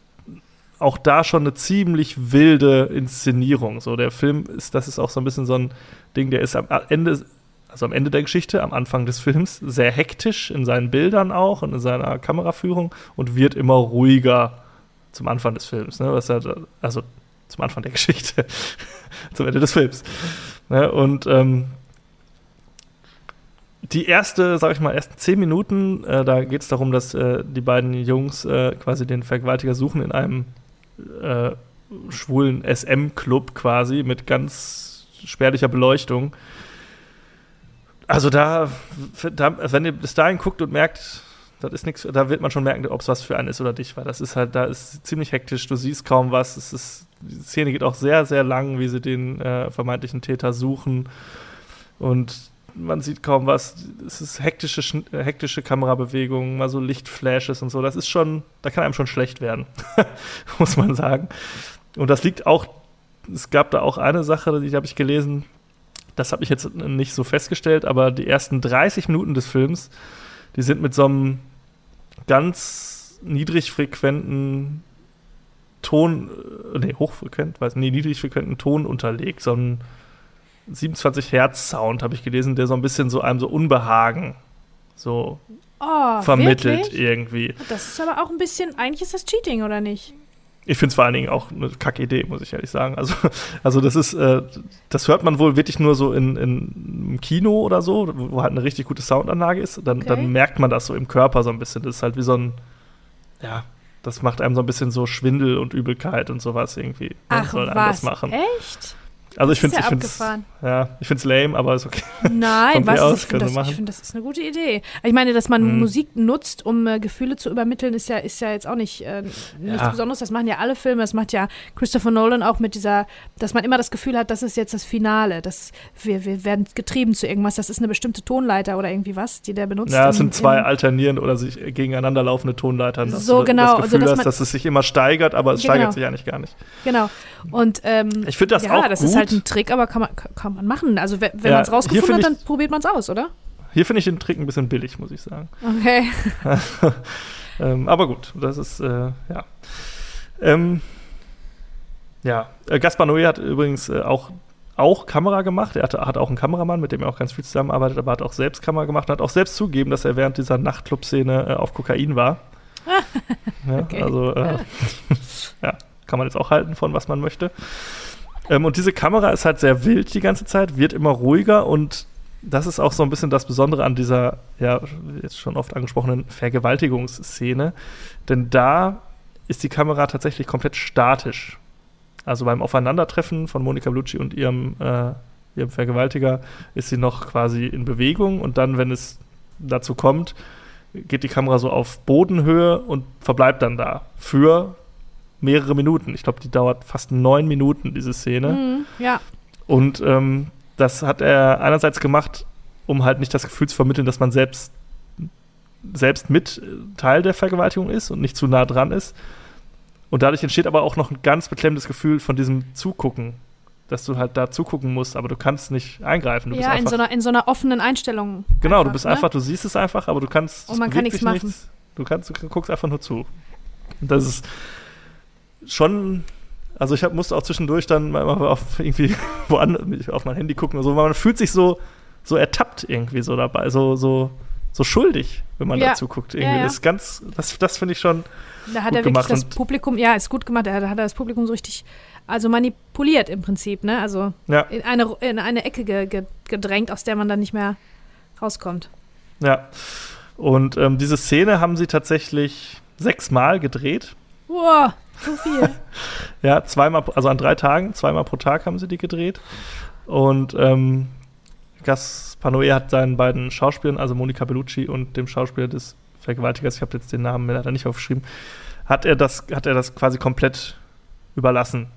auch da schon eine ziemlich wilde Inszenierung. So, der Film ist, das ist auch so ein bisschen so ein Ding, der ist am Ende, also am Ende der Geschichte, am Anfang des Films, sehr hektisch in seinen Bildern auch und in seiner Kameraführung und wird immer ruhiger zum Anfang des Films. Ne? Was halt, also zum Anfang der Geschichte, zum Ende des Films. Ne? Und ähm, die erste, sag ich mal, ersten zehn Minuten, äh, da geht es darum, dass äh, die beiden Jungs äh, quasi den Vergewaltiger suchen in einem äh, schwulen SM-Club quasi mit ganz spärlicher Beleuchtung. Also da, da, wenn ihr bis dahin guckt und merkt, das ist nichts, da wird man schon merken, ob es was für einen ist oder nicht, weil das ist halt, da ist ziemlich hektisch, du siehst kaum was, es ist, die Szene geht auch sehr, sehr lang, wie sie den äh, vermeintlichen Täter suchen und man sieht kaum was. Es ist hektische, äh, hektische Kamerabewegungen, mal so Lichtflashes und so. Das ist schon, da kann einem schon schlecht werden, muss man sagen. Und das liegt auch, es gab da auch eine Sache, die habe ich gelesen, das habe ich jetzt nicht so festgestellt, aber die ersten 30 Minuten des Films, die sind mit so einem ganz niedrigfrequenten Ton, äh, nee, hochfrequent, weiß nicht, niedrigfrequenten Ton unterlegt, so ein 27 Hertz Sound, habe ich gelesen, der so ein bisschen so einem so Unbehagen so oh, vermittelt wirklich? irgendwie. Das ist aber auch ein bisschen, eigentlich ist das Cheating, oder nicht? Ich finde es vor allen Dingen auch eine kacke Idee, muss ich ehrlich sagen. Also, also das ist, äh, das hört man wohl wirklich nur so in, in im Kino oder so, wo halt eine richtig gute Soundanlage ist. Dann, okay. dann merkt man das so im Körper so ein bisschen. Das ist halt wie so ein, ja, das macht einem so ein bisschen so Schwindel und Übelkeit und sowas irgendwie. Ach, soll was? machen. Echt? Also ich finde es ja ja, ich finde es lame, aber ist okay. Nein, was aus, ich finde das, find, das ist eine gute Idee. Ich meine, dass man mhm. Musik nutzt, um äh, Gefühle zu übermitteln, ist ja, ist ja jetzt auch nicht äh, nichts ja. Besonderes. Das machen ja alle Filme. Das macht ja Christopher Nolan auch mit dieser, dass man immer das Gefühl hat, das ist jetzt das Finale. Das, wir, wir werden getrieben zu irgendwas. Das ist eine bestimmte Tonleiter oder irgendwie was, die der benutzt. Ja, es sind zwei alternierende oder sich gegeneinander laufende Tonleitern. so genau. Das Gefühl also, dass, hast, dass es sich immer steigert, aber es genau. steigert sich eigentlich gar nicht. Genau. Und ähm, ich finde das ja, auch das gut. Halt ein Trick, aber kann man, kann man machen. Also wenn ja, man es rausgefunden hat, dann probiert man es aus, oder? Hier finde ich den Trick ein bisschen billig, muss ich sagen. Okay. ähm, aber gut, das ist, äh, ja. Ähm, ja, äh, Gaspar Noé hat übrigens äh, auch, auch Kamera gemacht. Er hatte, hat auch einen Kameramann, mit dem er auch ganz viel zusammenarbeitet, aber hat auch selbst Kamera gemacht und hat auch selbst zugegeben, dass er während dieser Nachtclub-Szene äh, auf Kokain war. ja, okay. Also, äh, ja, kann man jetzt auch halten von, was man möchte. Ähm, und diese Kamera ist halt sehr wild die ganze Zeit, wird immer ruhiger und das ist auch so ein bisschen das Besondere an dieser, ja, jetzt schon oft angesprochenen Vergewaltigungsszene. Denn da ist die Kamera tatsächlich komplett statisch. Also beim Aufeinandertreffen von Monika Bellucci und ihrem, äh, ihrem Vergewaltiger ist sie noch quasi in Bewegung und dann, wenn es dazu kommt, geht die Kamera so auf Bodenhöhe und verbleibt dann da für mehrere Minuten. Ich glaube, die dauert fast neun Minuten, diese Szene. Mhm, ja. Und ähm, das hat er einerseits gemacht, um halt nicht das Gefühl zu vermitteln, dass man selbst, selbst mit Teil der Vergewaltigung ist und nicht zu nah dran ist. Und dadurch entsteht aber auch noch ein ganz beklemmendes Gefühl von diesem Zugucken, dass du halt da zugucken musst, aber du kannst nicht eingreifen. Du ja, in so, einer, in so einer offenen Einstellung. Genau, einfach, du bist ne? einfach, du siehst es einfach, aber du kannst. Und man kann nichts machen. Nichts. Du, kannst, du guckst einfach nur zu. Und das ist schon. Also ich hab, musste auch zwischendurch dann mal auf irgendwie woanders auf mein Handy gucken oder so. Man fühlt sich so, so ertappt irgendwie so dabei, so, so, so schuldig, wenn man ja. dazu guckt. Irgendwie. Ja, ja. Das ist ganz, das, das finde ich schon da hat er wirklich das Publikum, ja, ist gut gemacht, da hat er das Publikum so richtig, also manipuliert im Prinzip, ne? Also ja. in, eine, in eine Ecke ge, ge, gedrängt, aus der man dann nicht mehr rauskommt. Ja. Und ähm, diese Szene haben sie tatsächlich sechsmal gedreht. Wow, so viel. ja, zweimal, also an drei Tagen, zweimal pro Tag haben sie die gedreht. Und ähm, Gaspar Noé hat seinen beiden Schauspielern, also Monica Bellucci und dem Schauspieler des Vergewaltigers, ich habe jetzt den Namen mir leider nicht aufgeschrieben, hat er das, hat er das quasi komplett überlassen,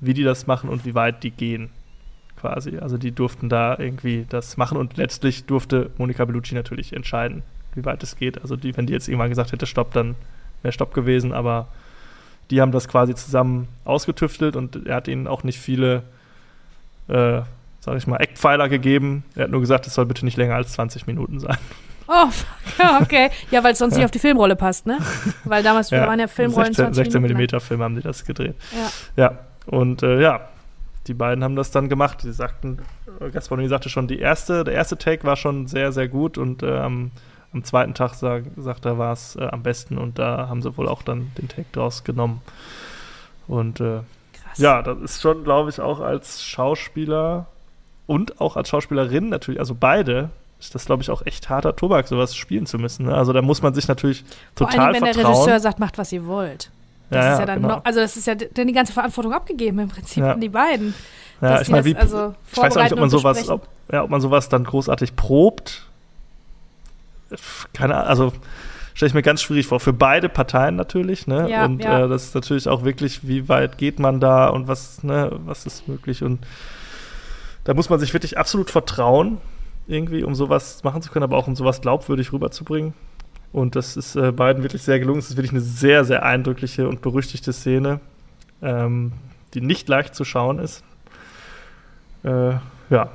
wie die das machen und wie weit die gehen. Quasi. Also die durften da irgendwie das machen und letztlich durfte Monica Bellucci natürlich entscheiden, wie weit es geht. Also die, wenn die jetzt irgendwann gesagt hätte, Stopp, dann wäre Stopp gewesen, aber die haben das quasi zusammen ausgetüftelt und er hat ihnen auch nicht viele, äh, sag ich mal, Eckpfeiler gegeben. Er hat nur gesagt, es soll bitte nicht länger als 20 Minuten sein. Oh, ja, okay. Ja, weil es sonst ja. nicht auf die Filmrolle passt, ne? Weil damals ja. waren ja Filmrollen 16, 16 mm Film haben die das gedreht. Ja. Ja, und äh, ja, die beiden haben das dann gemacht. Die sagten, Gasparini sagte schon, die erste, der erste Take war schon sehr, sehr gut und äh, am, zweiten Tag, sag, sagt er, war es äh, am besten und da haben sie wohl auch dann den Take draus genommen. Und äh, ja, das ist schon, glaube ich, auch als Schauspieler und auch als Schauspielerin natürlich, also beide ist das, glaube ich, auch echt harter Tobak, sowas spielen zu müssen. Ne? Also da muss man sich natürlich Vor total allem, wenn vertrauen. der Regisseur sagt, macht, was ihr wollt. Das ja, ist ja dann genau. noch, also das ist ja dann die ganze Verantwortung abgegeben im Prinzip ja. an die beiden. Ja, ich meine, also ich weiß auch nicht, ob man sowas, ob, ja, ob man sowas dann großartig probt. Keine Ahnung, also stelle ich mir ganz schwierig vor. Für beide Parteien natürlich, ne? Ja, und ja. Äh, das ist natürlich auch wirklich, wie weit geht man da und was, ne, was ist möglich. Und da muss man sich wirklich absolut vertrauen irgendwie, um sowas machen zu können, aber auch um sowas glaubwürdig rüberzubringen. Und das ist äh, beiden wirklich sehr gelungen. Es ist wirklich eine sehr, sehr eindrückliche und berüchtigte Szene, ähm, die nicht leicht zu schauen ist. Äh, ja.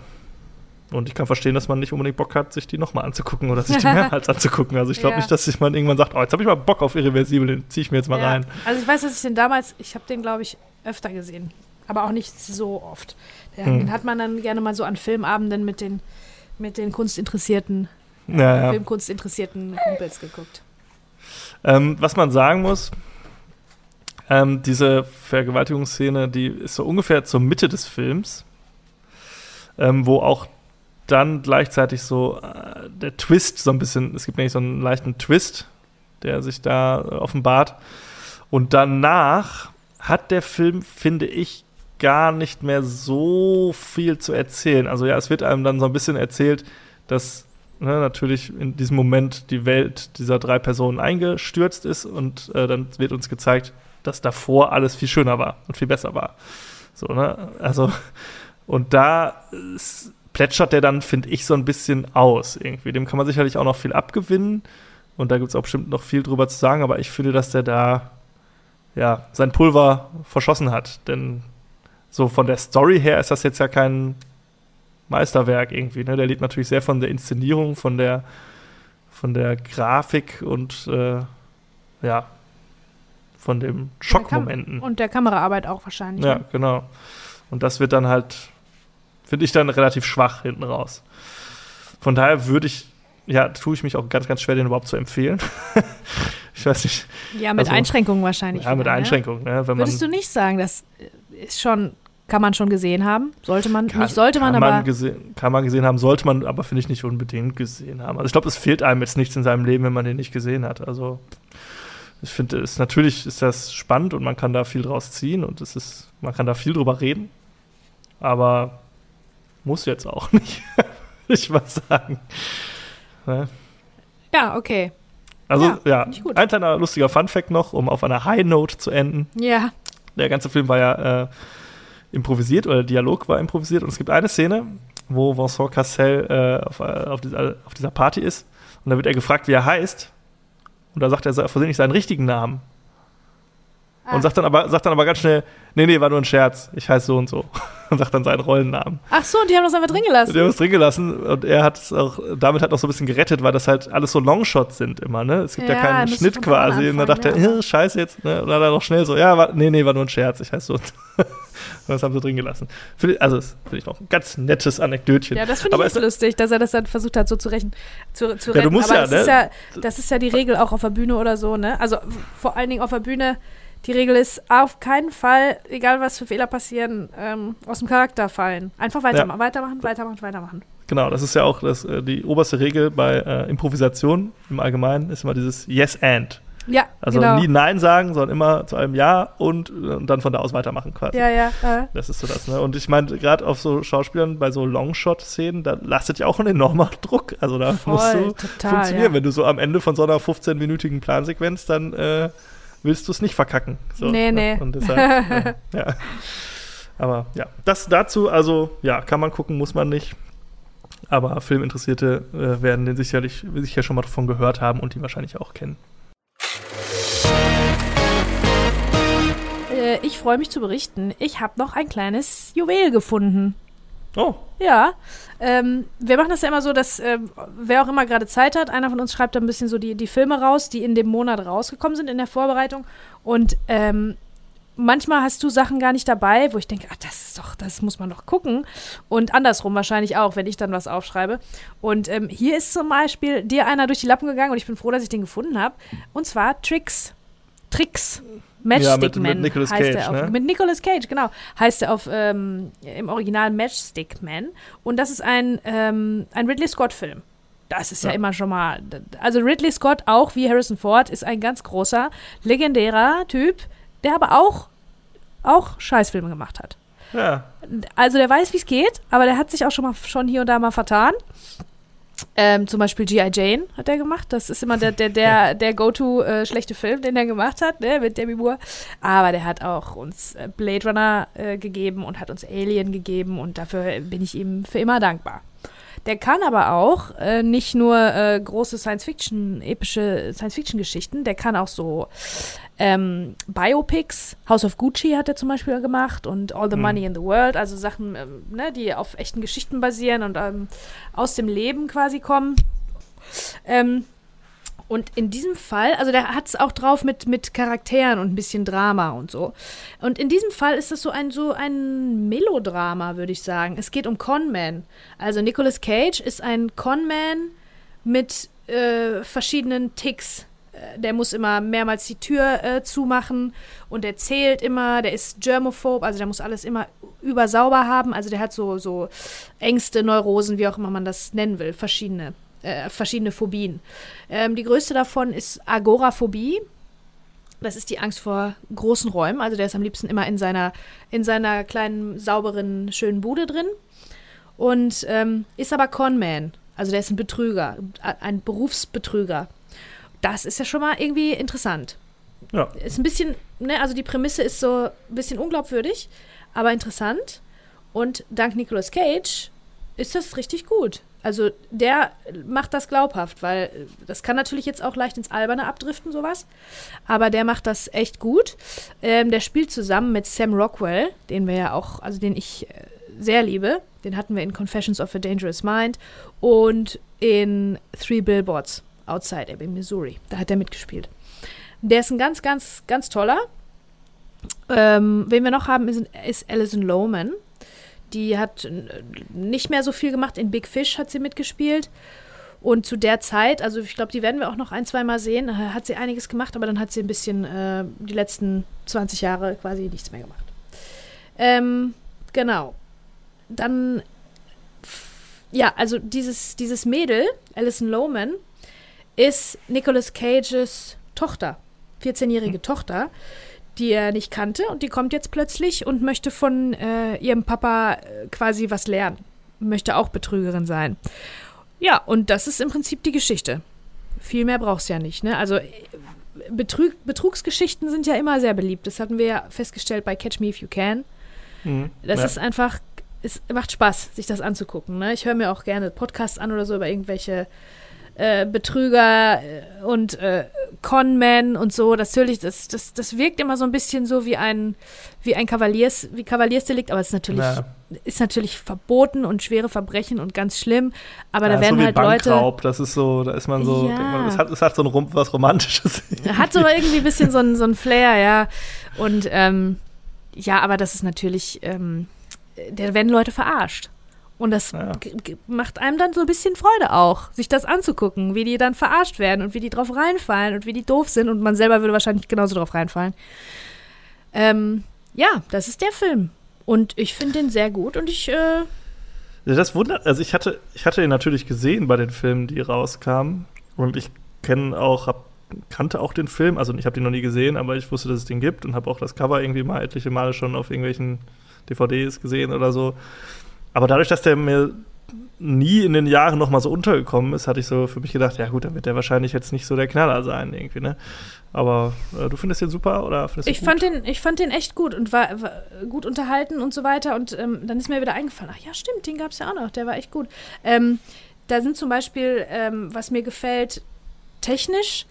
Und ich kann verstehen, dass man nicht unbedingt Bock hat, sich die nochmal anzugucken oder sich die mehrmals anzugucken. Also ich glaube ja. nicht, dass sich man irgendwann sagt, oh, jetzt habe ich mal Bock auf Irreversibel, den ziehe ich mir jetzt mal ja. rein. Also ich weiß, dass ich den damals, ich habe den, glaube ich, öfter gesehen. Aber auch nicht so oft. Den, hm. den hat man dann gerne mal so an Filmabenden mit den mit den kunstinteressierten, ja. filmkunstinteressierten Kumpels geguckt. Ähm, was man sagen muss, ähm, diese Vergewaltigungsszene, die ist so ungefähr zur Mitte des Films, ähm, wo auch dann gleichzeitig so äh, der Twist so ein bisschen, es gibt nämlich so einen leichten Twist, der sich da äh, offenbart. Und danach hat der Film, finde ich, gar nicht mehr so viel zu erzählen. Also ja, es wird einem dann so ein bisschen erzählt, dass ne, natürlich in diesem Moment die Welt dieser drei Personen eingestürzt ist und äh, dann wird uns gezeigt, dass davor alles viel schöner war und viel besser war. So, ne? Also, und da ist, plätschert der dann, finde ich, so ein bisschen aus irgendwie. Dem kann man sicherlich auch noch viel abgewinnen und da gibt es auch bestimmt noch viel drüber zu sagen, aber ich finde, dass der da ja sein Pulver verschossen hat, denn so von der Story her ist das jetzt ja kein Meisterwerk irgendwie. Ne? Der lebt natürlich sehr von der Inszenierung, von der, von der Grafik und äh, ja, von den Schockmomenten. Und der Kameraarbeit auch wahrscheinlich. Ja, ne? genau. Und das wird dann halt, finde ich dann relativ schwach hinten raus. Von daher würde ich, ja, tue ich mich auch ganz, ganz schwer, den überhaupt zu empfehlen. ich weiß nicht. Ja, mit also, Einschränkungen wahrscheinlich. Ja, mit wieder, ne? Einschränkungen. Ne? Wenn Würdest man, du nicht sagen, das ist schon, kann man schon gesehen haben? Sollte man, kann, nicht sollte man, kann aber. Man gesehen, kann man gesehen haben, sollte man aber, finde ich, nicht unbedingt gesehen haben. Also ich glaube, es fehlt einem jetzt nichts in seinem Leben, wenn man den nicht gesehen hat. Also ich finde, es natürlich ist das spannend und man kann da viel draus ziehen und es ist, man kann da viel drüber reden. Aber muss jetzt auch nicht, würde ich mal sagen. Ne? Ja, okay. Also Ja, ja, ein kleiner lustiger Funfact noch, um auf einer High Note zu enden. Ja. Der ganze Film war ja äh, improvisiert oder der Dialog war improvisiert und es gibt eine Szene, wo Vincent Cassel äh, auf, äh, auf, dieser, auf dieser Party ist und da wird er gefragt, wie er heißt und da sagt er versehentlich seinen richtigen Namen Ah. und sagt dann aber sagt dann aber ganz schnell, nee, nee, war nur ein Scherz, ich heiße so und so und sagt dann seinen Rollennamen. Ach so, und die haben das einfach drin gelassen. Die haben es drin gelassen und er hat es auch, damit hat noch so ein bisschen gerettet, weil das halt alles so Longshots sind immer, ne? Es gibt ja, Ja, keinen Schnitt quasi. und dann anfangen, dachte ja. er, "Äh, scheiße jetzt, ne? Und dann hat er noch schnell so, ja, war, nee, nee, war nur ein Scherz, ich heiße so. und so. Und das haben sie drin gelassen. Find Also, das finde ich noch ein ganz nettes Anekdötchen. Ja, das finde ich Aber echt lustig, dass er das dann versucht hat, so zu rächen. Zu, zu Ja, du musst Aber ja, das, ne? ist ja, das ist ja die Regel auch auf der Bühne oder so, ne? Also vor allen Dingen auf der Bühne, die Regel ist auf keinen Fall, egal was für Fehler passieren, ähm, aus dem Charakter fallen. Einfach weitermachen, weitermachen, weitermachen, weitermachen. Genau, das ist ja auch das, äh, die oberste Regel bei äh, Improvisation im Allgemeinen, ist immer dieses Yes and. Ja, Also genau. nie Nein sagen, sondern immer zu einem Ja und, äh, und dann von da aus weitermachen quasi. ja, ja. Äh. Das ist so das, ne? Und ich meine, gerade auf so Schauspielern bei so Longshot-Szenen, da lastet ja auch ein enormer Druck. Also da Voll, musst du total, funktionieren. ja. Wenn du so am Ende von so einer 15-minütigen Plansequenz, dann äh, willst du es nicht verkacken. So, Nee, ne? nee. Und deshalb, äh, ja. Aber ja, das dazu, also ja, kann man gucken, muss man nicht. Aber Filminteressierte äh, werden den sicherlich sicher schon mal davon gehört haben und die wahrscheinlich auch kennen. Äh, ich freue mich zu berichten, ich habe noch ein kleines Juwel gefunden. Oh, Ja, ähm, wir machen das ja immer so, dass äh, wer auch immer gerade Zeit hat, einer von uns schreibt da ein bisschen so die, die Filme raus, die in dem Monat rausgekommen sind in der Vorbereitung. Und ähm, manchmal hast du Sachen gar nicht dabei, wo ich denke, ach, das ist doch, das muss man doch gucken. Und andersrum wahrscheinlich auch, wenn ich dann was aufschreibe. Und ähm, hier ist zum Beispiel dir einer durch die Lappen gegangen und ich bin froh, dass ich den gefunden habe. Und zwar Tricks. Tricks. Matchstick mit- mit Man heißt Cage, er auf, ne? Mit Nicolas Cage, genau. Heißt er auf ähm, im Original Matchstick Man. Und das ist ein, ähm, ein Ridley Scott-Film. Das ist ja. Ja. immer schon mal. Also Ridley Scott, auch wie Harrison Ford, ist ein ganz großer, legendärer Typ, der aber auch, auch Scheißfilme gemacht hat. ja. Also der weiß, wie es geht, aber der hat sich auch schon mal schon hier und da mal vertan. Ähm, zum Beispiel G.I. Jane hat er gemacht. Das ist immer der, der, der, der Go-To äh, schlechte Film, den er gemacht hat, ne, mit Demi Moore. Aber der hat auch uns äh, Blade Runner äh, gegeben und hat uns Alien gegeben und dafür bin ich ihm für immer dankbar. Der kann aber auch äh, nicht nur äh, große Science-Fiction, epische Science-Fiction-Geschichten, der kann auch so ähm, Biopics. House of Gucci hat er zum Beispiel gemacht und All the Mhm. Money in the World, also Sachen, ähm, ne, die auf echten Geschichten basieren und ähm, aus dem Leben quasi kommen. Ähm, und in diesem Fall, also der hat es auch drauf mit, mit Charakteren und ein bisschen Drama und so. Und in diesem Fall ist es so ein, so ein Melodrama, würde ich sagen. Es geht um Conman. Also Nicolas Cage ist ein Conman mit äh, verschiedenen Ticks. Äh, Der muss immer mehrmals die Tür äh, zumachen und der zählt immer, der ist germophob, also der muss alles immer übersauber haben. Also der hat so, so Ängste, Neurosen, wie auch immer man das nennen will, verschiedene, äh, verschiedene Phobien. Ähm, die größte davon ist Agoraphobie. Das ist die Angst vor großen Räumen. Also der ist am liebsten immer in seiner, in seiner kleinen, sauberen, schönen Bude drin. Und ähm, ist aber Conman. Also der ist ein Betrüger, ein Berufsbetrüger. Das ist ja schon mal irgendwie interessant. Ja. Ist ein bisschen, ne, also die Prämisse ist so ein bisschen unglaubwürdig, aber interessant. Und dank Nicolas Cage ist das richtig gut. Also der macht das glaubhaft, weil das kann natürlich jetzt auch leicht ins Alberne abdriften, sowas. Aber der macht das echt gut. Ähm, der spielt zusammen mit Sam Rockwell, den wir ja auch, also den ich äh, sehr liebe. Den hatten wir in Confessions of a Dangerous Mind und in Three Billboards Outside Ebbing, Missouri. Da hat er mitgespielt. Der ist ein ganz, ganz, ganz toller. Ähm, wen wir noch haben, ist, ist Alison Lohman. Die hat äh, nicht mehr so viel gemacht. In Big Fish hat sie mitgespielt. Und zu der Zeit, also ich glaube, die werden wir auch noch ein, zwei Mal sehen, äh, hat sie einiges gemacht, aber dann hat sie ein bisschen äh, die letzten 20 Jahre quasi nichts mehr gemacht. Ähm, genau. Dann, ja, also dieses, dieses Mädel, Alison Lohman, ist Nicolas Cages Tochter, 14-jährige Tochter, die er nicht kannte und die kommt jetzt plötzlich und möchte von äh, ihrem Papa äh, quasi was lernen. Möchte auch Betrügerin sein. Ja, und das ist im Prinzip die Geschichte. viel mehr brauchst du ja nicht. Ne? Also äh, Betrug, Betrugsgeschichten sind ja immer sehr beliebt. Das hatten wir ja festgestellt bei Catch Me If You Can. Mhm. Das ja. ist einfach, es macht Spaß, sich das anzugucken. Ne? Ich höre mir auch gerne Podcasts an oder so über irgendwelche äh, Betrüger äh, und äh, Conmen und so. Das, natürlich, das, das, das wirkt immer so ein bisschen so wie ein, wie ein Kavaliers, wie Kavaliersdelikt, aber es ist natürlich, Ja. ist natürlich verboten und schwere Verbrechen und ganz schlimm. Aber ja, da werden so halt Leute. Bankraub, das ist so, da ist man so, Ja. man, es, hat, es hat so ein Rum, was Romantisches. Hat so irgendwie ein bisschen so ein, so ein Flair, ja. Und ähm, ja, aber das ist natürlich, ähm, da werden Leute verarscht. Und das Ja. macht einem dann so ein bisschen Freude auch, sich das anzugucken, wie die dann verarscht werden und wie die drauf reinfallen und wie die doof sind. Und man selber würde wahrscheinlich genauso drauf reinfallen. Ähm, ja, das ist der Film. Und ich finde den sehr gut und ich, äh, das wundert, also ich hatte, ich hatte ihn natürlich gesehen bei den Filmen, die rauskamen. Und ich kenne auch, hab, kannte auch den Film, also ich habe den noch nie gesehen, aber ich wusste, dass es den gibt und habe auch das Cover irgendwie mal etliche Male schon auf irgendwelchen DVDs gesehen oder so. Aber dadurch, dass der mir nie in den Jahren noch mal so untergekommen ist, hatte ich so für mich gedacht, ja gut, dann wird der wahrscheinlich jetzt nicht so der Knaller sein irgendwie, ne? Aber äh, du findest den super oder findest ich fand den, ich fand den echt gut und war, war gut unterhalten und so weiter. Und ähm, dann ist mir wieder eingefallen, ach ja, stimmt, den gab es ja auch noch, der war echt gut. Ähm, da sind zum Beispiel, ähm, was mir gefällt, technisch,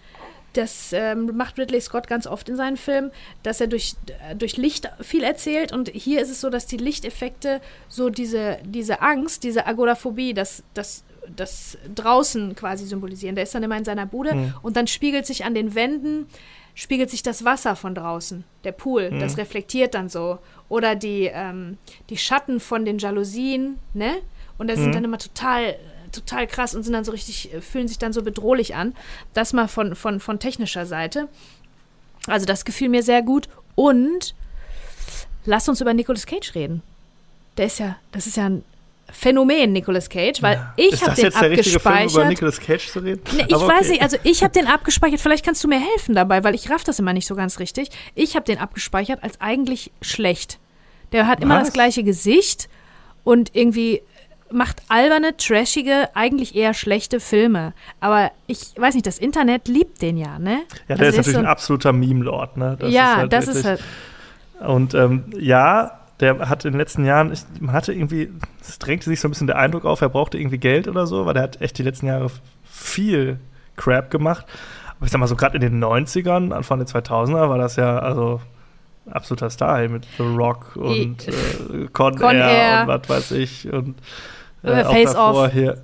das ähm, macht Ridley Scott ganz oft in seinen Filmen, dass er durch, durch Licht viel erzählt. Und hier ist es so, dass die Lichteffekte so diese, diese Angst, diese Agoraphobie, das, das, das draußen quasi symbolisieren. Der ist dann immer in seiner Bude Mhm. und dann spiegelt sich an den Wänden, spiegelt sich das Wasser von draußen, der Pool, Mhm. das reflektiert dann so. Oder die, ähm, die Schatten von den Jalousien, ne? Und das Mhm. sind dann immer total, total krass und sind dann so richtig, äh, fühlen sich dann so bedrohlich an. Das mal von, von, von technischer Seite. Also das gefiel mir sehr gut. Und lass uns über Nicolas Cage reden. Der ist ja, das ist ja ein Phänomen, Nicolas Cage, weil Ja. ich habe den jetzt der richtige Film, über abgespeichert. Nicolas Cage zu reden? Nee, ich Aber weiß okay. nicht, also ich habe den abgespeichert, vielleicht kannst du mir helfen dabei, weil ich raff das immer nicht so ganz richtig. Ich habe den abgespeichert als eigentlich schlecht. Der hat immer Was? das gleiche Gesicht und irgendwie macht alberne, trashige, eigentlich eher schlechte Filme. Aber ich weiß nicht, das Internet liebt den ja, ne? Ja, der Also ist natürlich so ein absoluter Meme-Lord, ne? Das ja, ist halt das wirklich- ist halt. Und ähm, ja, der hat in den letzten Jahren, ich, man hatte irgendwie, es drängte sich so ein bisschen der Eindruck auf, er brauchte irgendwie Geld oder so, weil der hat echt die letzten Jahre viel Crap gemacht. Aber ich sag mal so, gerade in den 90ern, Anfang der 2000er, war das ja also absoluter Star hey, mit The Rock und äh, Con, Con Air, Air. und was weiß ich. Und Äh, auch Face Off. hier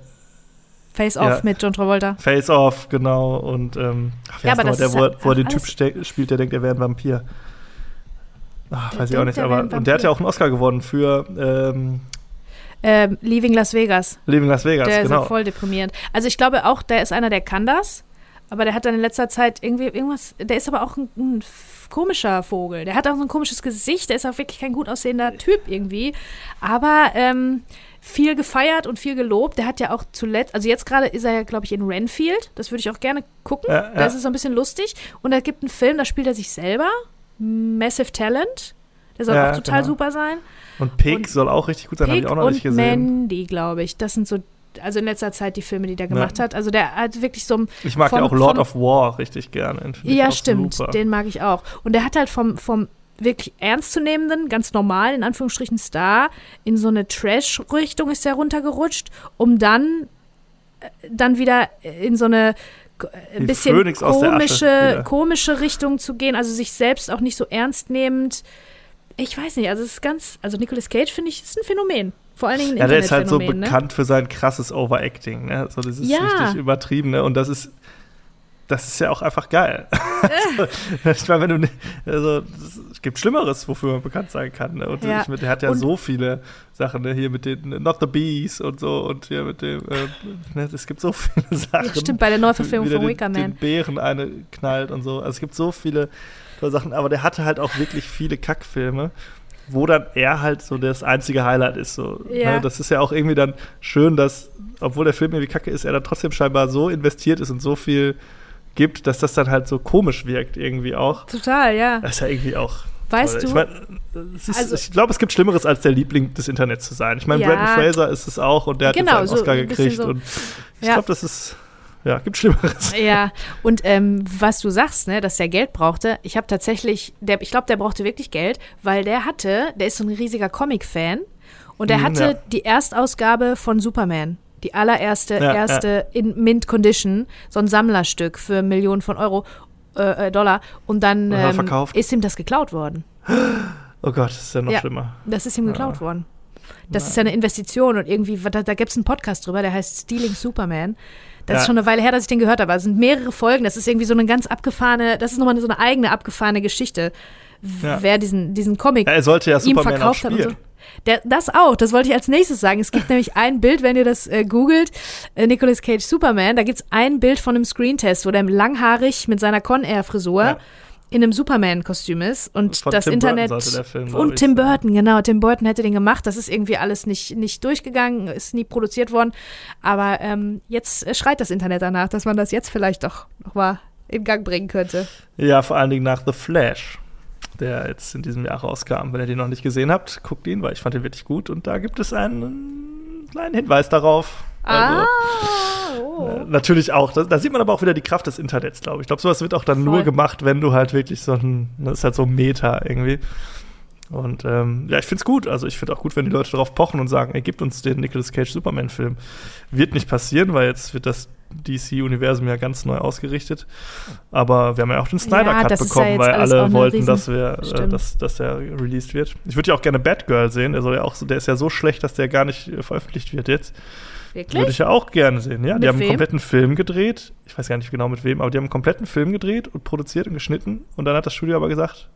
Face Off Ja. mit John Travolta. Face Off, genau. Und ähm, ach, wer Ja, ist aber noch, das der, ist wo, wo er den Typ spielt, der denkt, er wäre ein Vampir. Ach, Der weiß ich auch nicht, er aber und der hat ja auch einen Oscar gewonnen für ähm, Ähm, Leaving Las Vegas. Living Las Vegas, Der ist genau. ja voll deprimierend. Also ich glaube auch, der ist einer, der kann das. Aber der hat dann in letzter Zeit irgendwie irgendwas. Der ist aber auch ein, ein komischer Vogel. Der hat auch so ein komisches Gesicht. Der ist auch wirklich kein gut aussehender Typ irgendwie. Aber ähm, viel gefeiert und viel gelobt. Der hat ja auch zuletzt, also jetzt gerade ist er ja, glaube ich, in Renfield. Das würde ich auch gerne gucken. Ja, ja. Das ist so ein bisschen lustig. Und da gibt einen Film, da spielt er sich selber. Massive Talent. Der soll Ja, auch total genau. super sein. Und Pig und soll auch richtig gut sein, habe ich auch noch nicht und gesehen. Mandy, glaube ich. Das sind so, also in letzter Zeit die Filme, die der Ja. gemacht hat. Also der hat wirklich so ein, Ich mag von- ja auch Lord of War richtig gerne. Ja stimmt, Super. den mag ich auch. Und der hat halt vom, vom wirklich ernstzunehmenden, ganz normal, in Anführungsstrichen Star, in so eine Trash-Richtung ist er runtergerutscht, um dann, äh, dann wieder in so eine äh, ein bisschen komische, komische Richtung zu gehen, also sich selbst auch nicht so ernst nehmend. Ich weiß nicht, also es ist ganz, also Nicolas Cage finde ich, ist ein Phänomen. Vor allen Dingen ein ja, der ist halt so ne? bekannt für sein krasses Overacting, ne? So dieses Ja. richtig übertriebene und das ist das ist ja auch einfach geil. also, ich meine, wenn du nicht- also es gibt Schlimmeres, wofür man bekannt sein kann. Ne? Und Ja. ich, der hat ja Und- so viele Sachen, ne? hier mit den Not the Bees und so und hier mit dem, äh, ne? es gibt so viele Sachen. Ja, stimmt, bei der Neuverfilmung von den, Wicker den Man. Bären eine knallt und so. Also es gibt so viele tolle Sachen, aber der hatte halt auch wirklich viele Kackfilme, wo dann er halt so das einzige Highlight ist. So, Ja. ne? Das ist ja auch irgendwie dann schön, dass, obwohl der Film irgendwie kacke ist, er dann trotzdem scheinbar so investiert ist und so viel gibt, dass das dann halt so komisch wirkt irgendwie auch. Total, ja. Das ist ja irgendwie auch. Weißt toll. du, Ich, mein, ist, also- ich glaube, es gibt Schlimmeres als der Liebling des Internets zu sein. Ich meine, Ja. Brandon Fraser ist es auch und der hat Genau, jetzt so einen Oscar bisschen gekriegt. so. Und ich Ja. glaube, das ist. ja, gibt Schlimmeres. Ja, und ähm, was du sagst, ne, dass der Geld brauchte, ich habe tatsächlich, der, ich glaube, der brauchte wirklich Geld, weil der hatte, der ist so ein riesiger Comic-Fan und er Mhm, hatte ja. die Erstausgabe von Superman. Die allererste, Ja, erste in Mint Condition, so ein Sammlerstück für Millionen von Euro, äh, äh, Dollar. Und dann ähm, ist ihm das geklaut worden. Oh Gott, das ist ja noch Ja. schlimmer. Das ist ihm geklaut worden. Das ist ja eine Investition und irgendwie, da, da gibt es einen Podcast drüber, der heißt Stealing Superman. Das Ja. ist schon eine Weile her, dass ich den gehört habe. Es sind mehrere Folgen. Das ist irgendwie so eine ganz abgefahrene, das ist nochmal so eine eigene abgefahrene Geschichte. Ja. Wer diesen, diesen Comic Ja, er sollte ja ihm Superman verkauft hat und so. Der, das auch, das wollte ich als nächstes sagen. Es gibt nämlich ein Bild, wenn ihr das äh, googelt, äh, Nicolas Cage Superman, da gibt es ein Bild von einem Screentest, wo der langhaarig mit seiner Con-Air-Frisur Ja. in einem Superman-Kostüm ist. Und Von das Tim Internet. Film, und Tim. Burton, genau. Tim Burton hätte den gemacht. Das ist irgendwie alles nicht, nicht durchgegangen, ist nie produziert worden. Aber ähm, jetzt äh, schreit das Internet danach, dass man das jetzt vielleicht doch noch mal in Gang bringen könnte. Ja, vor allen Dingen nach The Flash, der jetzt in diesem Jahr rauskam. Wenn ihr den noch nicht gesehen habt, guckt ihn, weil ich fand ihn wirklich gut. Und da gibt es einen kleinen Hinweis darauf. Also, ah, äh, oh. natürlich auch. Da, da sieht man aber auch wieder die Kraft des Internets, glaube ich. Ich glaube, sowas wird auch dann Voll. nur gemacht, wenn du halt wirklich so ein, das ist halt so Meta irgendwie. Und ähm, ja, ich finde es gut. Also ich finde auch gut, wenn die Leute darauf pochen und sagen, ey, gibt uns den Nicolas Cage Superman-Film. Wird nicht passieren, weil jetzt wird das DC-Universum ja ganz neu ausgerichtet. Aber wir haben ja auch den Snyder Ja, Cut ja bekommen, jetzt weil alle wollten, Riesen- dass wir, äh, dass, dass der released wird. Ich würde ja auch gerne Batgirl sehen. Der soll ja auch so, der ist ja so schlecht, dass der gar nicht äh, veröffentlicht wird jetzt. Würde Wirklich? ich ja auch gerne sehen, ja. Mit die haben einen kompletten Film gedreht. Ich weiß gar nicht genau mit wem, aber die haben einen kompletten Film gedreht und produziert und geschnitten. Und dann hat das Studio aber gesagt,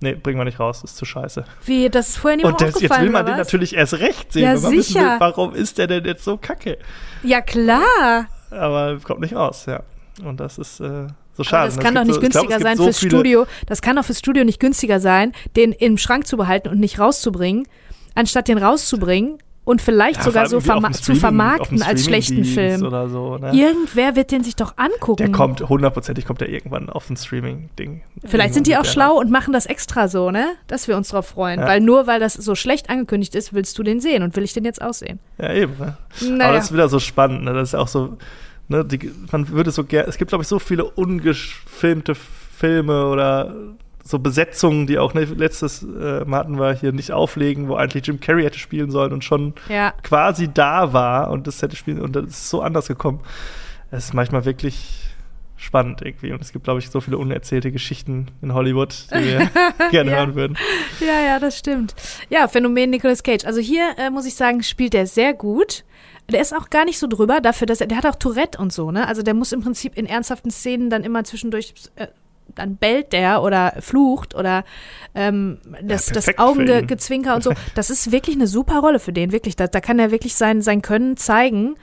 nee, bringen wir nicht raus, ist zu scheiße. Wie, das ist vorher niemandem und das, jetzt will man den natürlich erst recht sehen, Ja, wenn man wissen will, sicher. warum ist der denn jetzt so kacke. Ja, klar. Aber kommt nicht raus, ja. Und das ist äh, so Aber schade. das Es kann doch nicht so, glaub, günstiger gibt sein so fürs Studio. Das kann doch fürs Studio nicht günstiger sein, den im Schrank zu behalten und nicht rauszubringen, anstatt den rauszubringen und vielleicht Ja, sogar so verma zu vermarkten als schlechten Film. Oder so, ne? Irgendwer wird den sich doch angucken. Der kommt, hundertprozentig kommt der irgendwann auf ein Streaming-Ding. Vielleicht sind die auch schlau und machen das extra so, ne? Dass wir uns drauf freuen. Ja. Weil nur weil das so schlecht angekündigt ist, willst du den sehen und will ich den jetzt aussehen. Ja, eben. Ne? Aber Naja. das ist wieder so spannend, ne? Das ist auch so, ne, die, man würde so gerne, es gibt, glaube ich, so viele ungefilmte Filme oder so Besetzungen, die auch, ne, letztes äh, Mal hatten wir hier nicht auflegen, wo eigentlich Jim Carrey hätte spielen sollen und schon Ja. quasi da war und das hätte spielen und das ist so anders gekommen. Es ist manchmal wirklich spannend irgendwie und es gibt, glaube ich, so viele unerzählte Geschichten in Hollywood, die wir gerne Ja. hören würden. Ja, ja, das stimmt. Ja, Phänomen Nicolas Cage. Also hier äh, muss ich sagen, spielt er sehr gut. Der ist auch gar nicht so drüber dafür, dass er, der hat auch Tourette und so, ne? Also der muss im Prinzip in ernsthaften Szenen dann immer zwischendurch, äh, dann bellt der oder flucht oder ähm, das, das für ihn. Augengezwinker und so. Das ist wirklich eine super Rolle für den, wirklich. Da, da kann er wirklich sein, sein Können zeigen.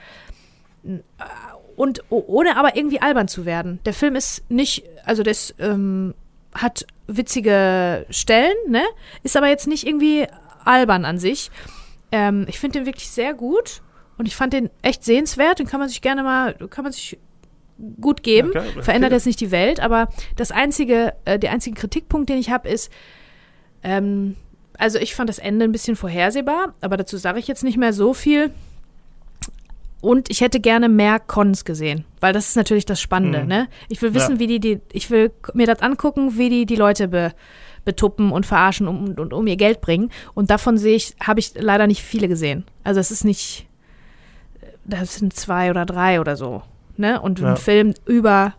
Und ohne aber irgendwie albern zu werden. Der Film ist nicht, also das ähm, hat witzige Stellen, ne? Ist aber jetzt nicht irgendwie albern an sich. Ähm, ich finde den wirklich sehr gut und ich fand den echt sehenswert. Den kann man sich gerne mal, kann man sich gut geben. Ja, geil. Verändert jetzt nicht die Welt, aber das einzige, äh, der einzige Kritikpunkt, den ich habe, ist, ähm, also ich fand das Ende ein bisschen vorhersehbar, aber dazu sage ich jetzt nicht mehr so viel. Und ich hätte gerne mehr Cons gesehen, weil das ist natürlich das Spannende, Mhm. ne? Ich will wissen, Ja. wie die, die, ich will mir das angucken, wie die die Leute be, betuppen und verarschen und, und um ihr Geld bringen. Und davon sehe ich, habe ich leider nicht viele gesehen. Also es ist nicht, das sind zwei oder drei oder so, ne? Und Ja. ein Film über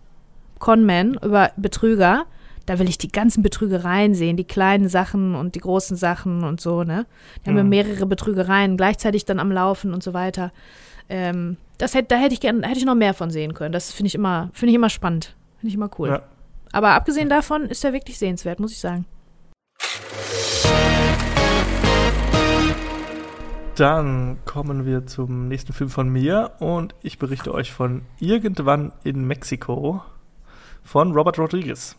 Conmen, über Betrüger, da will ich die ganzen Betrügereien sehen, die kleinen Sachen und die großen Sachen und so, ne? Die haben ja Mhm. mehrere Betrügereien gleichzeitig dann am Laufen und so weiter. Ähm, das hätte, da hätte ich gern, hätte ich noch mehr von sehen können. Das finde ich immer, finde ich immer spannend. Finde ich immer cool. Ja. Aber abgesehen davon ist er wirklich sehenswert, muss ich sagen. Dann kommen wir zum nächsten Film von mir und ich berichte euch von Irgendwann in Mexiko von Robert Rodriguez.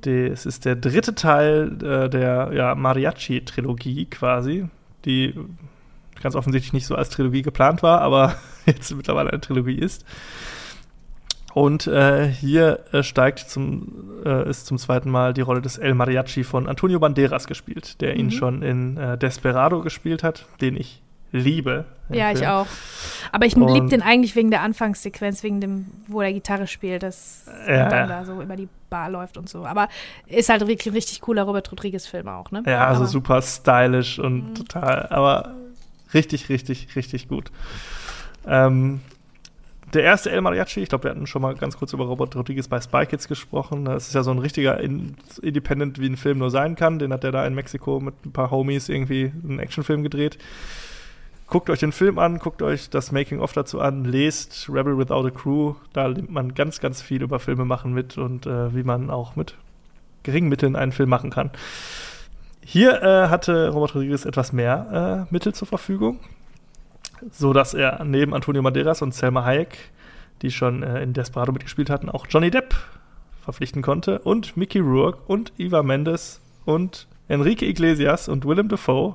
Das ist der dritte Teil äh, der ja, Mariachi-Trilogie quasi, die ganz offensichtlich nicht so als Trilogie geplant war, aber jetzt mittlerweile eine Trilogie ist. Und äh, hier äh, steigt zum, äh, ist zum zweiten Mal die Rolle des El Mariachi von Antonio Banderas gespielt, der ihn Mhm. schon in äh, Desperado gespielt hat, den ich liebe. Ja, ich Film. auch. Aber ich liebe den eigentlich wegen der Anfangssequenz, wegen dem, wo er Gitarre spielt, das Ja. dann da so über die Bar läuft und so. Aber ist halt wirklich ein richtig cooler Robert Rodriguez-Film auch, ne? Ja, also Aber- super stylisch und Mhm. total, aber richtig, richtig, richtig gut. Ähm, der erste El Mariachi, ich glaube, wir hatten schon mal ganz kurz über Robert Rodriguez bei Spy Kids gesprochen. Das ist ja so ein richtiger In Independent, wie ein Film nur sein kann. Den hat er da in Mexiko mit ein paar Homies irgendwie einen Actionfilm gedreht. Guckt euch den Film an, guckt euch das Making-of dazu an, lest Rebel Without a Crew. Da nimmt man ganz, ganz viel über Filme machen mit und äh, wie man auch mit geringen Mitteln einen Film machen kann. Hier äh, hatte Robert Rodriguez etwas mehr äh, Mittel zur Verfügung, so dass er neben Antonio Banderas und Selma Hayek, die schon äh, in Desperado mitgespielt hatten, auch Johnny Depp verpflichten konnte und Mickey Rourke und Eva Mendes und Enrique Iglesias und Willem Dafoe.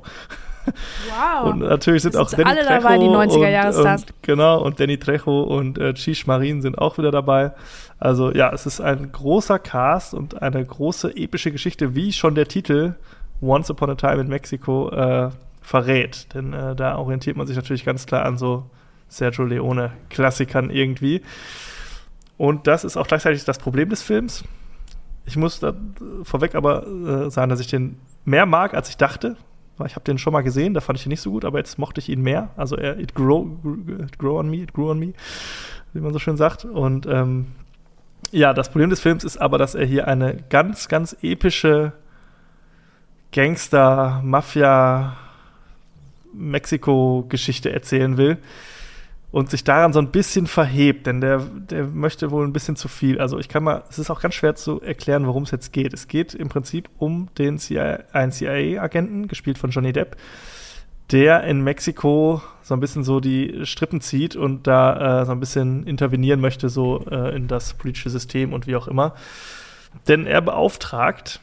Wow. Und natürlich sind Das auch sind Danny alle Trejo dabei, die 90er-Jahre-Stars. und, und genau und Danny Trejo und äh, Cheech Marin sind auch wieder dabei. Also ja, es ist ein großer Cast und eine große epische Geschichte, wie schon der Titel Once Upon a Time in Mexico äh, verrät. Denn äh, da orientiert man sich natürlich ganz klar an so Sergio Leone Klassikern irgendwie. Und das ist auch gleichzeitig das Problem des Films. Ich muss da äh, vorweg aber äh, sagen, dass ich den mehr mag, als ich dachte. Ich habe den schon mal gesehen, da fand ich ihn nicht so gut, aber jetzt mochte ich ihn mehr. Also er, it grow, it grow on me, it grew on me, wie man so schön sagt. Und ähm, ja, das Problem des Films ist aber, dass er hier eine ganz, ganz epische Gangster, Mafia, Mexiko-Geschichte erzählen will und sich daran so ein bisschen verhebt, denn der, der möchte wohl ein bisschen zu viel. Also ich kann mal, es ist auch ganz schwer zu erklären, worum es jetzt geht. Es geht im Prinzip um den CIA, einen CIA-Agenten, gespielt von Johnny Depp, der in Mexiko so ein bisschen so die Strippen zieht und da äh, so ein bisschen intervenieren möchte, so äh, in das politische System und wie auch immer. Denn er beauftragt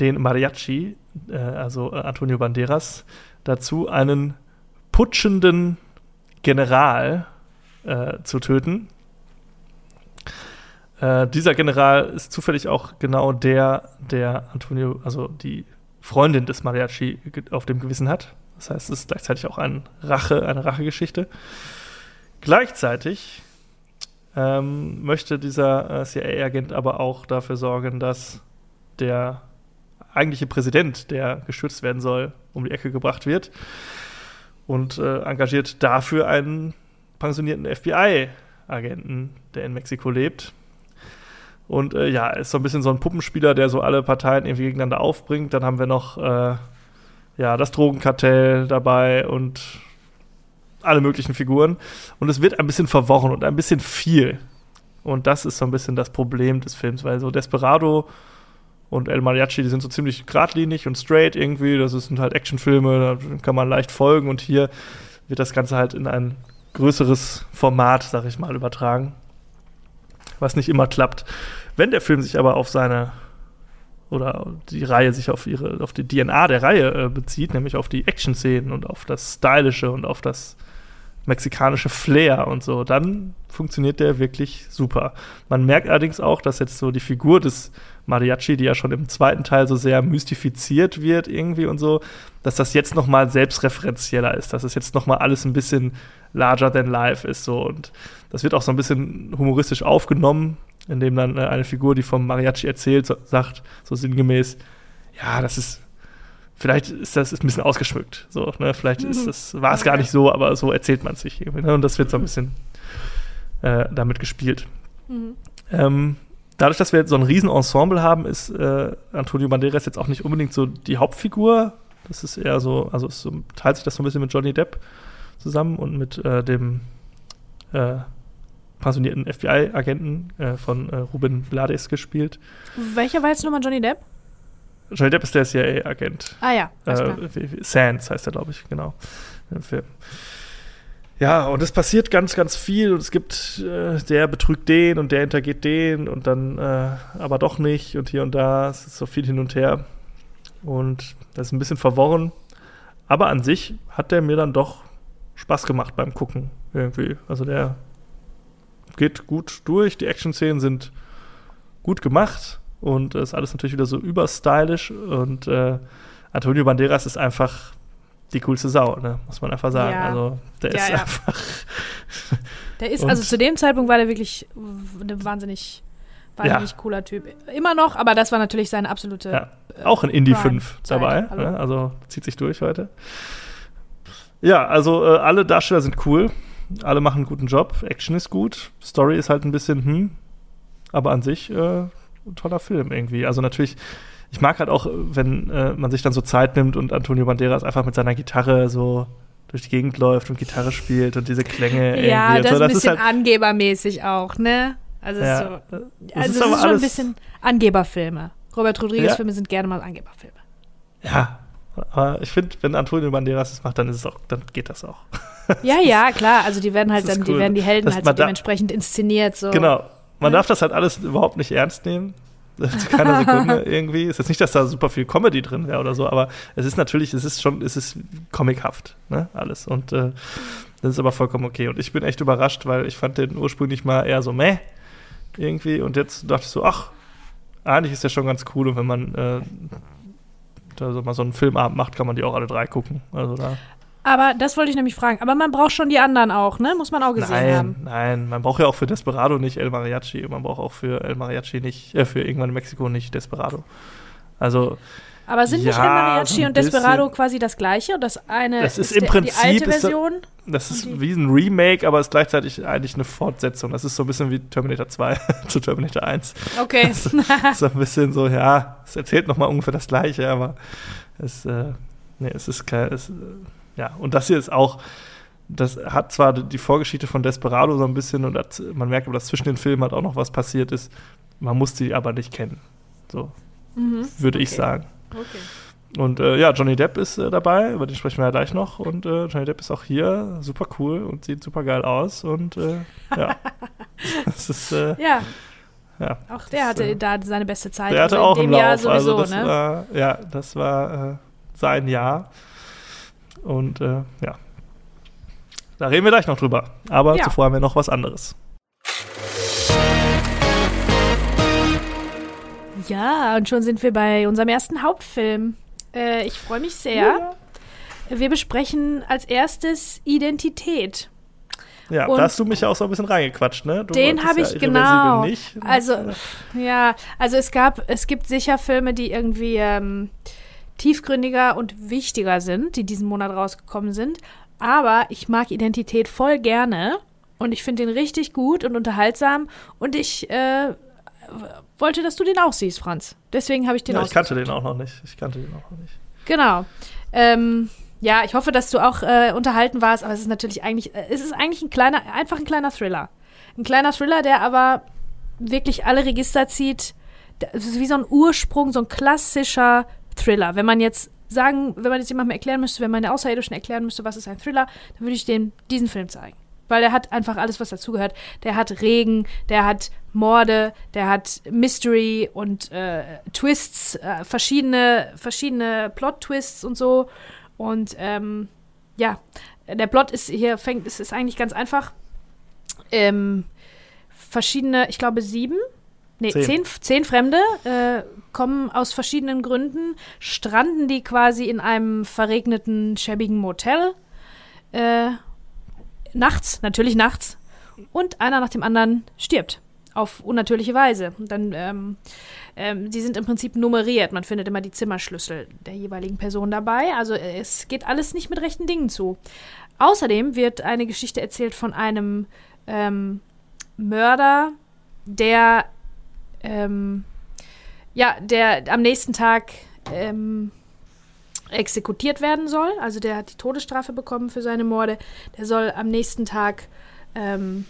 den Mariachi, äh, also äh, Antonio Banderas, dazu, einen putschenden General äh, zu töten. Äh, dieser General ist zufällig auch genau der, der Antonio, also die Freundin des Mariachi auf dem Gewissen hat. Das heißt, es ist gleichzeitig auch ein Rache, eine Rachegeschichte. Gleichzeitig ähm, möchte dieser äh, CIA-Agent aber auch dafür sorgen, dass der eigentliche Präsident, der geschützt werden soll, um die Ecke gebracht wird und äh, engagiert dafür einen pensionierten FBI-Agenten, der in Mexiko lebt. Und äh, ja, ist so ein bisschen so ein Puppenspieler, der so alle Parteien irgendwie gegeneinander aufbringt. Dann haben wir noch äh, ja, das Drogenkartell dabei und alle möglichen Figuren. Und es wird ein bisschen verworren und ein bisschen viel. Und das ist so ein bisschen das Problem des Films, weil so Desperado und El Mariachi, die sind so ziemlich geradlinig und straight irgendwie. Das sind halt Actionfilme, da kann man leicht folgen. Und hier wird das Ganze halt in ein größeres Format, sag ich mal, übertragen. Was nicht immer klappt. Wenn der Film sich aber auf seine oder die Reihe sich auf ihre, auf die DNA der Reihe äh, bezieht, nämlich auf die Action-Szenen und auf das Stylische und auf das mexikanische Flair und so, dann funktioniert der wirklich super. Man merkt allerdings auch, dass jetzt so die Figur des Mariachi, die ja schon im zweiten Teil so sehr mystifiziert wird irgendwie und so, dass das jetzt noch mal selbstreferenzieller ist, dass es jetzt noch mal alles ein bisschen larger than life ist so und das wird auch so ein bisschen humoristisch aufgenommen, indem dann äh, eine Figur, die vom Mariachi erzählt, so, sagt so sinngemäß, ja, das ist vielleicht ist das ist ein bisschen ausgeschmückt. So, ne? Vielleicht ist das, war es gar nicht so, aber so erzählt man sich irgendwie. Ne? Und das wird so ein bisschen äh, damit gespielt. Mhm. Ähm, dadurch, dass wir jetzt so ein riesen Ensemble haben, ist äh, Antonio Banderas jetzt auch nicht unbedingt so die Hauptfigur. Das ist eher so, also es so, teilt sich das so ein bisschen mit Johnny Depp zusammen und mit äh, dem äh, pensionierten FBI-Agenten äh, von äh, Ruben Blades gespielt. Welcher war jetzt nochmal Johnny Depp? Johnny Depp ist der CIA-Agent. Ah ja. Äh, Sands heißt er, glaube ich, genau. Im Film. Ja, und es passiert ganz, ganz viel und es gibt, äh, der betrügt den und der hintergeht den und dann äh, aber doch nicht und hier und da. Es ist so viel hin und her. Und das ist ein bisschen verworren. Aber an sich hat der mir dann doch Spaß gemacht beim Gucken irgendwie. Also der geht gut durch. Die Action-Szenen sind gut gemacht und ist alles natürlich wieder so überstylisch und äh, Antonio Banderas ist einfach die coolste Sau, ne? muss man einfach sagen. Ja. Also der Ja, ist ja. einfach. Der ist, also zu dem Zeitpunkt war der wirklich ein wahnsinnig, wahnsinnig cooler Typ. Immer noch, aber das war natürlich seine absolute. Ja, auch ein Indie Prime 5 Zeit, dabei. Ne? Also zieht sich durch heute. Ja, also äh, alle Darsteller sind cool. Alle machen einen guten Job. Action ist gut. Story ist halt ein bisschen, hm. Aber an sich äh, toller Film irgendwie. Also natürlich, ich mag halt auch, wenn äh, man sich dann so Zeit nimmt und Antonio Banderas einfach mit seiner Gitarre so durch die Gegend läuft und Gitarre spielt und diese Klänge Ja, das und ist so. ein bisschen angebermäßig auch, ne? Also, ja, so, das also ist es ist aber schon ein bisschen Angeberfilme. Robert Ja. Rodriguez-Filme sind gerne mal Angeberfilme. Ja, aber ich finde, wenn Antonio Banderas das macht, dann ist es auch, dann geht das auch. Ja, ja, klar. Also die werden halt Das ist dann, die cool. werden die Helden Das- halt so dementsprechend inszeniert. So. Genau. Man darf das halt alles überhaupt nicht ernst nehmen. Zu keiner Sekunde irgendwie. Es ist nicht, dass da super viel Comedy drin wäre oder so, aber es ist natürlich, es ist schon, es ist comichaft, ne, alles. Und äh, das ist aber vollkommen okay. Und ich bin echt überrascht, weil ich fand den ursprünglich mal eher so meh irgendwie. Und jetzt dachte ich so, ach, eigentlich ist der schon ganz cool. Und wenn man äh, da so mal so einen Filmabend macht, kann man die auch alle drei gucken. Also da. Aber das wollte ich nämlich fragen. Aber man braucht schon die anderen auch, ne? Muss man auch gesehen Nein, haben. nein, man braucht ja auch für Desperado nicht El Mariachi, man braucht auch für El Mariachi nicht, äh, für irgendwann in Mexiko nicht Desperado. Also, Aber sind nicht Ja, El Mariachi und Desperado quasi das gleiche? Und das eine Das ist der, im Prinzip die alte ist das- Version? das ist wie ein Remake, aber ist gleichzeitig eigentlich eine Fortsetzung. Das ist so ein bisschen wie Terminator 2 zu Terminator 1. Okay. so ein bisschen so, ja, es erzählt nochmal ungefähr das Gleiche, aber es, äh, nee, es ist kein, es, ja, und das hier ist auch, das hat zwar die Vorgeschichte von Desperado so ein bisschen und das, man merkt aber, dass zwischen den Filmen halt auch noch was passiert ist. Man muss die aber nicht kennen. So, mhm. würde ich Okay. sagen. Okay. Und äh, ja, Johnny Depp ist äh, dabei, über den sprechen wir ja gleich noch. Und äh, Johnny Depp ist auch hier, super cool und sieht super geil aus. Und äh, ja, das ist, äh, Ja, ja. auch der Das, hatte äh, da seine beste Zeit. Der hatte also auch in im dem Jahr Lauf. sowieso, also das ne? war, ja, das war äh, sein Jahr. Und äh, ja. Da reden wir gleich noch drüber. Aber Ja. zuvor haben wir noch was anderes. Ja, und schon sind wir bei unserem ersten Hauptfilm. Äh, ich freue mich sehr. Wir besprechen als erstes Identität. Ja, Und da hast du mich ja auch so ein bisschen reingequatscht, ne? Du Den habe ja ich genau. Nicht. Also, ja, also es gab, es gibt sicher Filme, die irgendwie ähm, tiefgründiger und wichtiger sind, die diesen Monat rausgekommen sind. Aber ich mag Identität voll gerne und ich finde den richtig gut und unterhaltsam. Und ich äh, wollte, dass du den auch siehst, Franz. Deswegen habe ich den ja, auch. ich kannte den auch noch nicht. Ich kannte den auch noch nicht. Genau. Ähm, ja, ich hoffe, dass du auch äh, unterhalten warst, aber es ist natürlich eigentlich, äh, es ist eigentlich ein kleiner, einfach ein kleiner Thriller. Ein kleiner Thriller, der aber wirklich alle Register zieht. Es ist wie so ein Ursprung, so ein klassischer Thriller. Wenn man jetzt sagen, wenn man jetzt jemandem erklären müsste, wenn man der Außerirdischen erklären müsste, was ist ein Thriller, dann würde ich dem diesen Film zeigen. Weil der hat einfach alles, was dazugehört. Der hat Regen, der hat Morde, der hat Mystery und äh, Twists, äh, verschiedene, verschiedene Plot-Twists und so. Und ähm, ja, der Plot ist hier, fängt, es ist eigentlich ganz einfach. Ähm, verschiedene, ich glaube sieben, nee, Zehn. zehn, zehn Fremde äh, kommen aus verschiedenen Gründen, stranden die quasi in einem verregneten, schäbigen Motel. Äh, nachts, natürlich nachts. Und einer nach dem anderen stirbt. Auf unnatürliche Weise. Und dann, ähm, ähm, die sind im Prinzip nummeriert. Man findet immer die Zimmerschlüssel der jeweiligen Person dabei. Also äh, es geht alles nicht mit rechten Dingen zu. Außerdem wird eine Geschichte erzählt von einem ähm, Mörder, der ähm, ja, der am nächsten Tag ähm, exekutiert werden soll. Also der hat die Todesstrafe bekommen für seine Morde. Der soll am nächsten Tag ähm,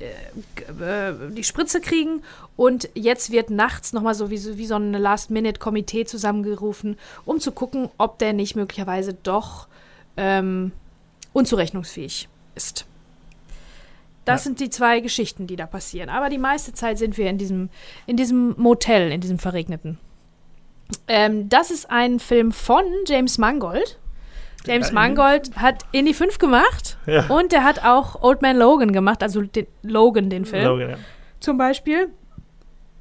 äh, äh, die Spritze kriegen und jetzt wird nachts nochmal so wie, so wie so ein Last-Minute-Komitee zusammengerufen, um zu gucken, ob der nicht möglicherweise doch ähm, unzurechnungsfähig ist. Das Ja. sind die zwei Geschichten, die da passieren. Aber die meiste Zeit sind wir in diesem, in diesem Motel, in diesem verregneten. Ähm, das ist ein Film von James Mangold. James Ja, Mangold hat Indie 5 gemacht Ja. und der hat auch Old Man Logan gemacht, also den Logan, den Film Logan, ja. zum Beispiel.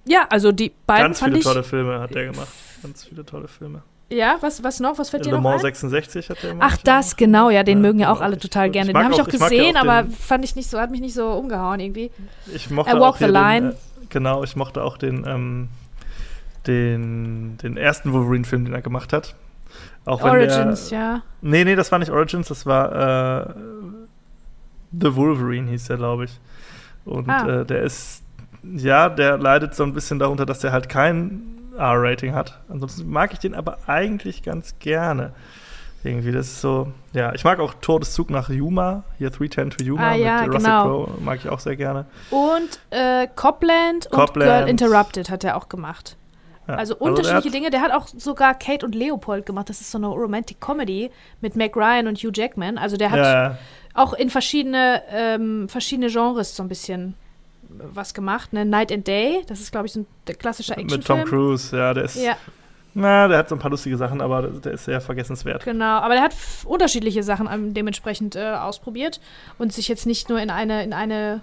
Ja, also die beiden Ganz viele tolle Filme hat der gemacht. Ganz viele tolle Filme. Ja, was, was noch? Was fällt dir Le noch Mans ein? 66 hat der Ach, das, genau, ja, den Ja, mögen ja auch genau, alle ich- total ich gerne. Den habe ich auch- auch ich gesehen, auch aber den- fand ich nicht so, hat mich nicht so umgehauen irgendwie. Ich mochte I Walk auch the Line. Den, äh, genau, ich mochte auch den, ähm, den, den ersten Wolverine-Film, den er gemacht hat. Auch wenn Origins, der, ja. Nee, nee, das war nicht Origins, das war äh, The Wolverine, hieß der, glaube ich. Und Ah. äh, der ist, ja, der leidet so ein bisschen darunter, dass der halt kein R-Rating hat. Ansonsten mag ich den aber eigentlich ganz gerne. Irgendwie, das ist so, ja, ich mag auch Todeszug nach Yuma, hier 310 to Yuma Ah, ja, mit Russell genau. Crowe, mag ich auch sehr gerne. Und äh, Copland und Copland. Girl Interrupted hat er auch gemacht. Ja, Also der unterschiedliche hat- Dinge. Der hat auch sogar Kate und Leopold gemacht. Das ist so eine Romantic Comedy mit Mac Ryan und Hugh Jackman. Also der hat Ja, auch in verschiedene, ähm, verschiedene Genres so ein bisschen was gemacht. Ne? Night and Day, das ist, glaube ich, so ein klassischer mit Tom Actionfilm. Cruise, ja, der ist, Ja, na, der hat so ein paar lustige Sachen, aber der, ist sehr vergessenswert. genau. Aber der hat unterschiedliche Sachen ähm, dementsprechend äh, ausprobiert und sich jetzt nicht nur in eine, in eine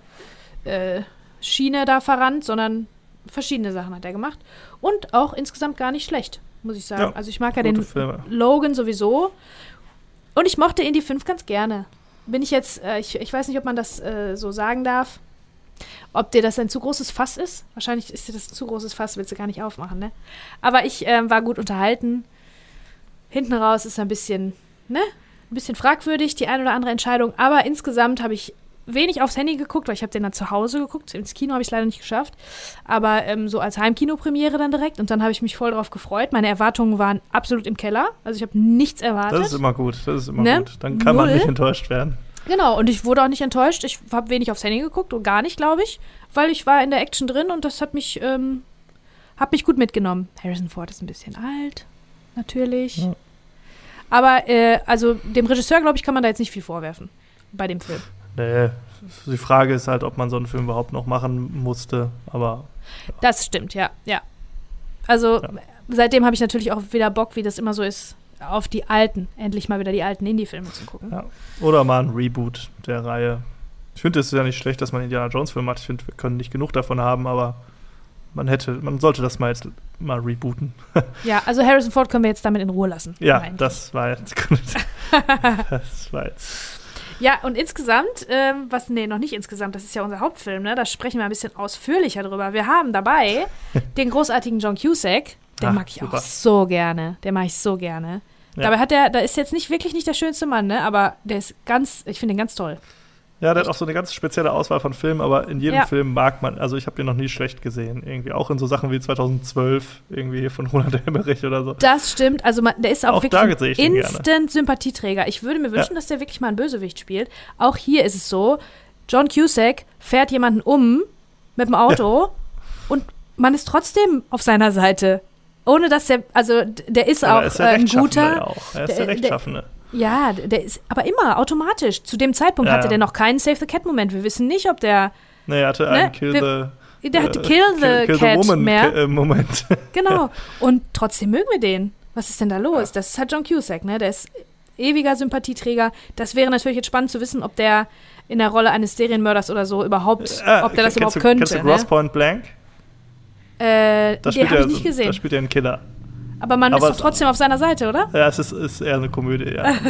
äh, Schiene da verrannt, sondern verschiedene Sachen hat er gemacht. Und auch insgesamt gar nicht schlecht, muss ich sagen. Ja, also ich mag ja den Filme. Logan sowieso. Und ich mochte Indie 5 ganz gerne. Bin ich jetzt, äh, ich, ich weiß nicht, ob man das äh, so sagen darf. Ob dir das ein zu großes Fass ist. Wahrscheinlich ist dir das ein zu großes Fass, willst du gar nicht aufmachen, ne? Aber ich ähm, war gut unterhalten. Hinten raus ist ein bisschen, ne? Ein bisschen fragwürdig, die eine oder andere Entscheidung. Aber insgesamt habe ich wenig aufs Handy geguckt, weil ich habe den dann zu Hause geguckt. Ins Kino habe ich leider nicht geschafft. Aber ähm, so als Heimkinopremiere dann direkt. Und dann habe ich mich voll drauf gefreut. Meine Erwartungen waren absolut im Keller. Also ich habe nichts erwartet. Das ist immer gut, das ist immer Ne? gut. Dann kann man Null. nicht enttäuscht werden. Genau, und ich wurde auch nicht enttäuscht. Ich habe wenig aufs Handy geguckt und gar nicht, glaube ich, weil ich war in der Action drin und das hat mich, ähm, hat mich gut mitgenommen. Harrison Ford ist ein bisschen alt, natürlich. Ja. Aber, äh, also dem Regisseur, glaube ich, kann man da jetzt nicht viel vorwerfen bei dem Film. Nee, die Frage ist halt, ob man so einen Film überhaupt noch machen musste, aber Das stimmt, ja, ja. Also Ja. seitdem habe ich natürlich auch wieder Bock, wie das immer so ist, auf die alten, endlich mal wieder die alten Indie-Filme zu gucken. ja. Oder mal ein Reboot der Reihe. Ich finde es ja nicht schlecht, dass man Indiana Jones Film macht. Ich finde, wir können nicht genug davon haben, aber man hätte, man sollte das mal jetzt mal rebooten. Ja, also Harrison Ford können wir jetzt damit in Ruhe lassen. Ja, das war jetzt das war jetzt. Ja, und insgesamt, ähm, was, nee, noch nicht insgesamt, das ist ja unser Hauptfilm, ne? Da sprechen wir ein bisschen ausführlicher drüber. Wir haben dabei den großartigen John Cusack. Den Ah, mag ich super. auch so gerne. Den mag ich so gerne. Ja. Dabei hat er, da ist jetzt nicht wirklich nicht der schönste Mann, ne? Aber der ist ganz, ich finde ihn ganz toll. Ja, der hat auch so eine ganz spezielle Auswahl von Filmen, aber in jedem Ja. Film mag man, also ich habe den noch nie schlecht gesehen. Irgendwie auch in so Sachen wie 2012, irgendwie von Roland Emmerich oder so. Das stimmt. Also man, der ist auch, Auch wirklich da ein ihn gerne. instant Sympathieträger. Ich würde mir wünschen, dass der wirklich mal einen Bösewicht spielt. Auch hier ist es so, John Cusack fährt jemanden um mit dem Auto und man ist trotzdem auf seiner Seite. Ohne dass der, also der ist Aber auch ist der äh, ein Rechtschaffene guter. Auch. Er ist der- der, der- Rechtschaffene. Ja, der ist aber immer automatisch. Zu dem Zeitpunkt Ja, hatte ja. der noch keinen Save the Cat Moment. Wir wissen nicht, ob der Nee, er hatte Ne, einen Kill wir- the, der hatte äh, Kill the Kill Cat Woman mehr. Äh, Moment. Genau. Und trotzdem mögen wir den. Was ist denn da los? Das ist halt John Cusack, ne? Der ist ewiger Sympathieträger. Das wäre natürlich jetzt spannend zu wissen, ob der in der Rolle eines Serienmörders oder so überhaupt, Ah, ob der das überhaupt du, könnte. Kennst du Gross Ne? Point Blank? Äh, Da den habe ich nicht gesehen. Da spielt er einen Killer. Aber man aber ist doch trotzdem auf seiner Seite, oder? Ja, es ist, ist eher eine Komödie, ja.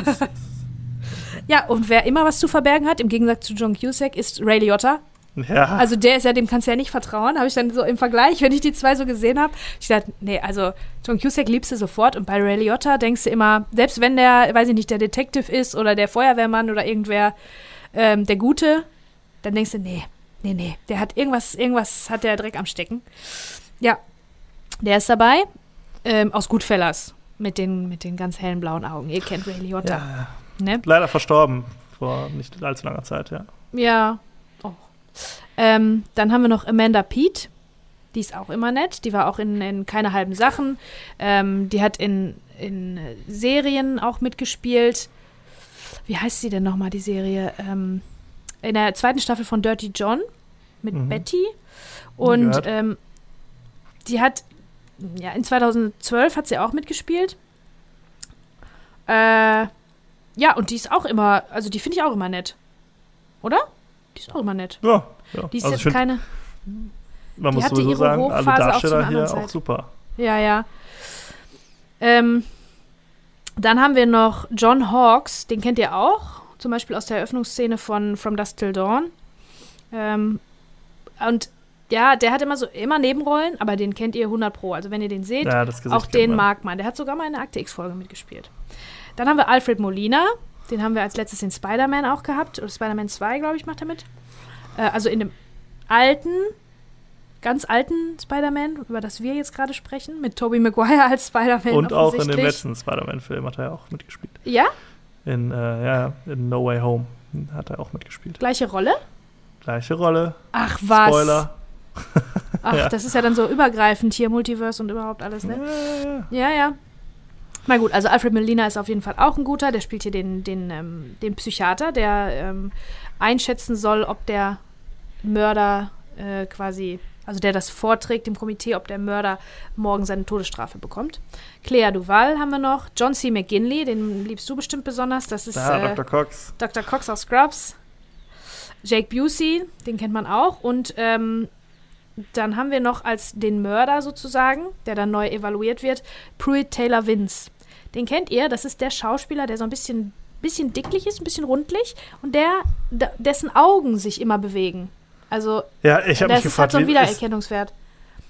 Ja, und wer immer was zu verbergen hat, im Gegensatz zu John Cusack, ist Ray Liotta. ja. Also der ist ja, dem kannst du ja nicht vertrauen. Habe ich dann so im Vergleich, wenn ich die zwei so gesehen habe, ich dachte, nee, also John Cusack liebst du sofort und bei Ray Liotta denkst du immer, selbst wenn der, weiß ich nicht, der Detective ist oder der Feuerwehrmann oder irgendwer, ähm, der Gute, dann denkst du, nee, nee, nee, der hat irgendwas, irgendwas hat der Dreck am Stecken. Ja, der ist dabei, ähm, aus Goodfellas, mit den, mit den ganz hellen blauen Augen. Ihr kennt Ray Liotta, ja. ne? Leider verstorben vor nicht allzu langer Zeit, ja. Ja. Oh. Ähm, dann haben wir noch Amanda Pete. Die ist auch immer nett. Die war auch in, in keine halben Sachen. Ähm, die hat in, in äh, Serien auch mitgespielt. Wie heißt sie denn nochmal, die Serie? Ähm, in der zweiten Staffel von Dirty John mit Mhm. Betty. Und ähm, die hat, ja, in 2012 hat sie auch mitgespielt. Äh, ja, und die ist auch immer, also die finde ich auch immer nett. Oder? Die ist auch immer nett. Ja, ja. Die ist also jetzt keine. man muss sowieso ihre sagen, alle Hochphase Darsteller hier anderen auch Zeit. super. Ja, ja. Ähm, Dann haben wir noch John Hawkes, den kennt ihr auch, zum Beispiel aus der Eröffnungsszene von From Dusk Till Dawn. Ähm, und ja, der hat immer so immer Nebenrollen, aber den kennt ihr 100 pro. Also wenn ihr den seht, Ja, auch den man. mag man. Der hat sogar mal in der Akte X-Folge mitgespielt. Dann haben wir Alfred Molina. Den haben wir als letztes in Spider-Man auch gehabt. Oder Spider-Man 2, glaube ich, macht er mit. Äh, also in dem alten, ganz alten Spider-Man, über das wir jetzt gerade sprechen, mit Tobey Maguire als Spider-Man. Und auch in dem letzten Spider-Man-Film hat er auch mitgespielt. Ja, In, äh, ja, in No Way Home hat er auch mitgespielt. gleiche Rolle. Gleiche Rolle. Ach was. Spoiler. Ach, Ja. das ist ja dann so übergreifend hier, Multiverse und überhaupt alles, ne? Ja, ja. Ja, ja. Na gut, also Alfred Molina ist auf jeden Fall auch ein guter. Der spielt hier den, den, ähm, den Psychiater, der ähm, einschätzen soll, ob der Mörder äh, quasi, also der das vorträgt im Komitee, ob der Mörder morgen seine Todesstrafe bekommt. Clea Duval haben wir noch. John C. McGinley, den liebst du bestimmt besonders. Das ist Da, äh, Dr. Cox. Dr. Cox aus Scrubs. Jake Busey, den kennt man auch. Und ähm, dann haben wir noch als den Mörder sozusagen, der dann neu evaluiert wird, Pruitt Taylor Vince. Den kennt ihr, das ist der Schauspieler, der so ein bisschen, bisschen dicklich ist, ein bisschen rundlich und der, dessen Augen sich immer bewegen. Also, Ja, ich habe mich das ist, hat gefragt, so einen wie ist, Wiedererkennungswert.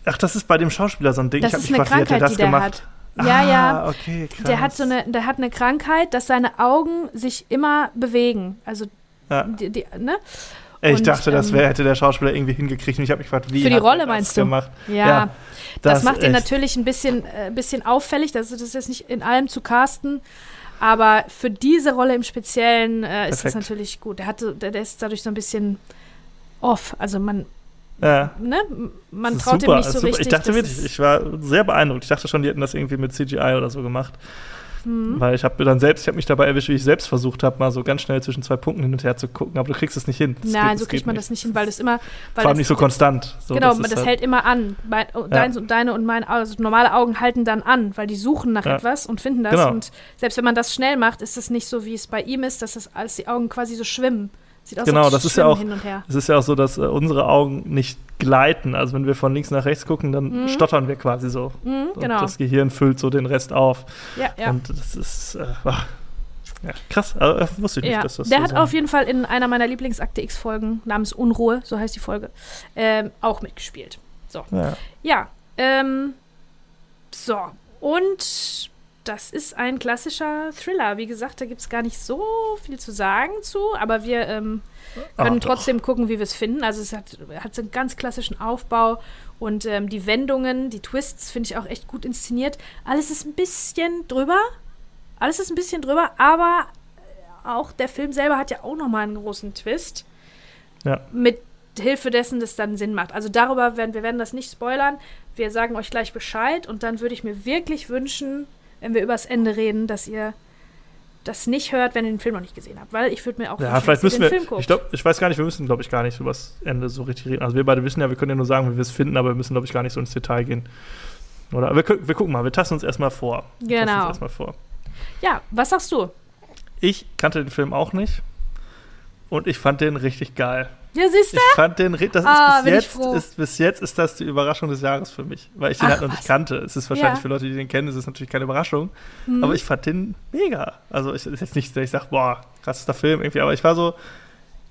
Ach, das ist bei dem Schauspieler so ein Ding. Das ich ist mich eine gefragt, Krankheit, das die der gemacht? hat. Ja, ah, ja. okay, krass. Der hat so eine, der hat eine Krankheit, dass seine Augen sich immer bewegen. Also, Ja. die, die, ne? Ich und, dachte, das ähm, wär, hätte der Schauspieler irgendwie hingekriegt. Und ich habe mich gefragt, wie Für die hat Rolle das meinst du? gemacht? Ja, Ja, das, macht ihn natürlich ein bisschen, äh, bisschen auffällig. Das, das ist jetzt nicht in allem zu casten. Aber für diese Rolle im Speziellen äh, ist das natürlich gut. Der, hatte, der, der ist dadurch so ein bisschen off. Also man, Ja. ne, man Das traut super, ihm nicht das so super. richtig. Ich dachte das wirklich, ich war sehr beeindruckt. Ich dachte schon, die hätten das irgendwie mit CGI oder so gemacht. Mhm. Weil ich habe dann selbst, ich habe mich dabei erwischt, wie ich selbst versucht habe, mal so ganz schnell zwischen zwei Punkten hin und her zu gucken, aber du kriegst es nicht hin. Das Nein, geht, so kriegt man das nicht hin, weil das immer. Weil Vor allem nicht so konstant. So, genau, das das, halt- hält immer an. Mein, oh, deins und deine und meine, also normale Augen halten dann an, weil die suchen nach Ja. etwas und finden das. Genau. Und selbst wenn man das schnell macht, ist es nicht so, wie es bei ihm ist, dass das alles die Augen quasi so schwimmen. Sieht aus, Genau, das ist ja auch- hin und her. Es ist ja auch so, dass äh, unsere Augen nicht gleiten. Also wenn wir von links nach rechts gucken, dann Mhm. stottern wir quasi so. Mhm, Und genau. das Gehirn füllt so den Rest auf. Ja, ja. Und das ist äh, ja, krass. Also, wusste ich nicht, ja. dass das Der so hat so auf jeden Fall in einer meiner Lieblingsakte X-Folgen namens Unruhe, so heißt die Folge, ähm, auch mitgespielt. ja. Ja, ähm, so. Und das ist ein klassischer Thriller. Wie gesagt, da gibt es gar nicht so viel zu sagen zu, aber wir ähm, können Ah, trotzdem gucken, wie wir es finden. Also es hat, hat so einen ganz klassischen Aufbau und ähm, die Wendungen, die Twists finde ich auch echt gut inszeniert. Alles ist ein bisschen drüber. Alles ist ein bisschen drüber, aber auch der Film selber hat ja auch nochmal einen großen Twist. Ja. Mit Hilfe dessen, das dann Sinn macht. Also darüber werden wir werden das nicht spoilern. Wir sagen euch gleich Bescheid und dann würde ich mir wirklich wünschen, wenn wir übers Ende reden, dass ihr das nicht hört, wenn ihr den Film noch nicht gesehen habt. Weil ich würde mir auch Ja, vielleicht müssen den wir. Film guckt. Ich, glaub, ich weiß gar nicht, wir müssen, glaube ich, gar nicht über das Ende so richtig reden. Also wir beide wissen ja, wir können ja nur sagen, wie wir es finden, aber wir müssen, glaube ich, gar nicht so ins Detail gehen. Oder wir, wir gucken mal, wir tasten uns erstmal vor. Wir Genau. erstmal vor. ja, was sagst du? Ich kannte den Film auch nicht. Und ich fand den richtig geil. Ja, siehst du? Ich fand den, das Ah, ist bin bis jetzt, ist, bis jetzt ist das die Überraschung des Jahres für mich, weil ich den Ach, halt noch nicht was? kannte. Es ist wahrscheinlich Ja. für Leute, die den kennen, ist es natürlich keine Überraschung. Mhm. Aber ich fand den mega. Also ich ist jetzt nicht, dass ich sage, boah, krassester Film irgendwie, aber ich war so,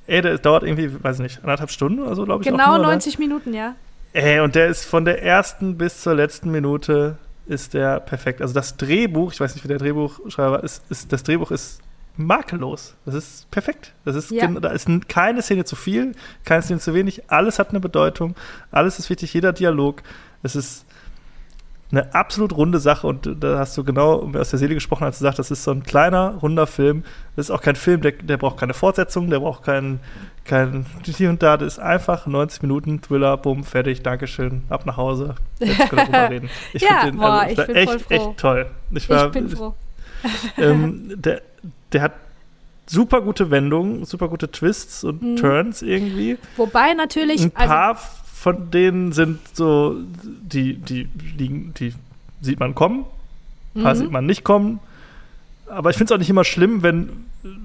ey, der dauert irgendwie, weiß nicht, anderthalb Stunden oder so, glaube ich. Genau auch nur, 90 Minuten, ja. Ne? Ey, und der ist von der ersten bis zur letzten Minute ist der perfekt. Also das Drehbuch, ich weiß nicht, wie der Drehbuchschreiber ist, ist das Drehbuch ist makellos. Das ist perfekt. Das ist Ja. da ist keine Szene zu viel, keine Szene zu wenig. Alles hat eine Bedeutung. Alles ist wichtig. Jeder Dialog. Es ist eine absolut runde Sache und da hast du genau aus der Seele gesprochen, als du sagst, das ist so ein kleiner, runder Film. Das ist auch kein Film, der, der braucht keine Fortsetzung, der braucht keinen kein hier und da. Das ist einfach 90 Minuten Thriller, bumm, fertig, Dankeschön, ab nach Hause. Jetzt können wir drüber reden. Ich Ja, find den boah, also, ich echt, echt toll. Ich, war, ich bin froh. ähm, der, der hat super gute Wendungen, super gute Twists und Mhm. Turns irgendwie. Wobei natürlich, Ein also paar von denen sind so, die, die liegen, die sieht man kommen, ein paar Mhm. sieht man nicht kommen. Aber ich finde es auch nicht immer schlimm, wenn,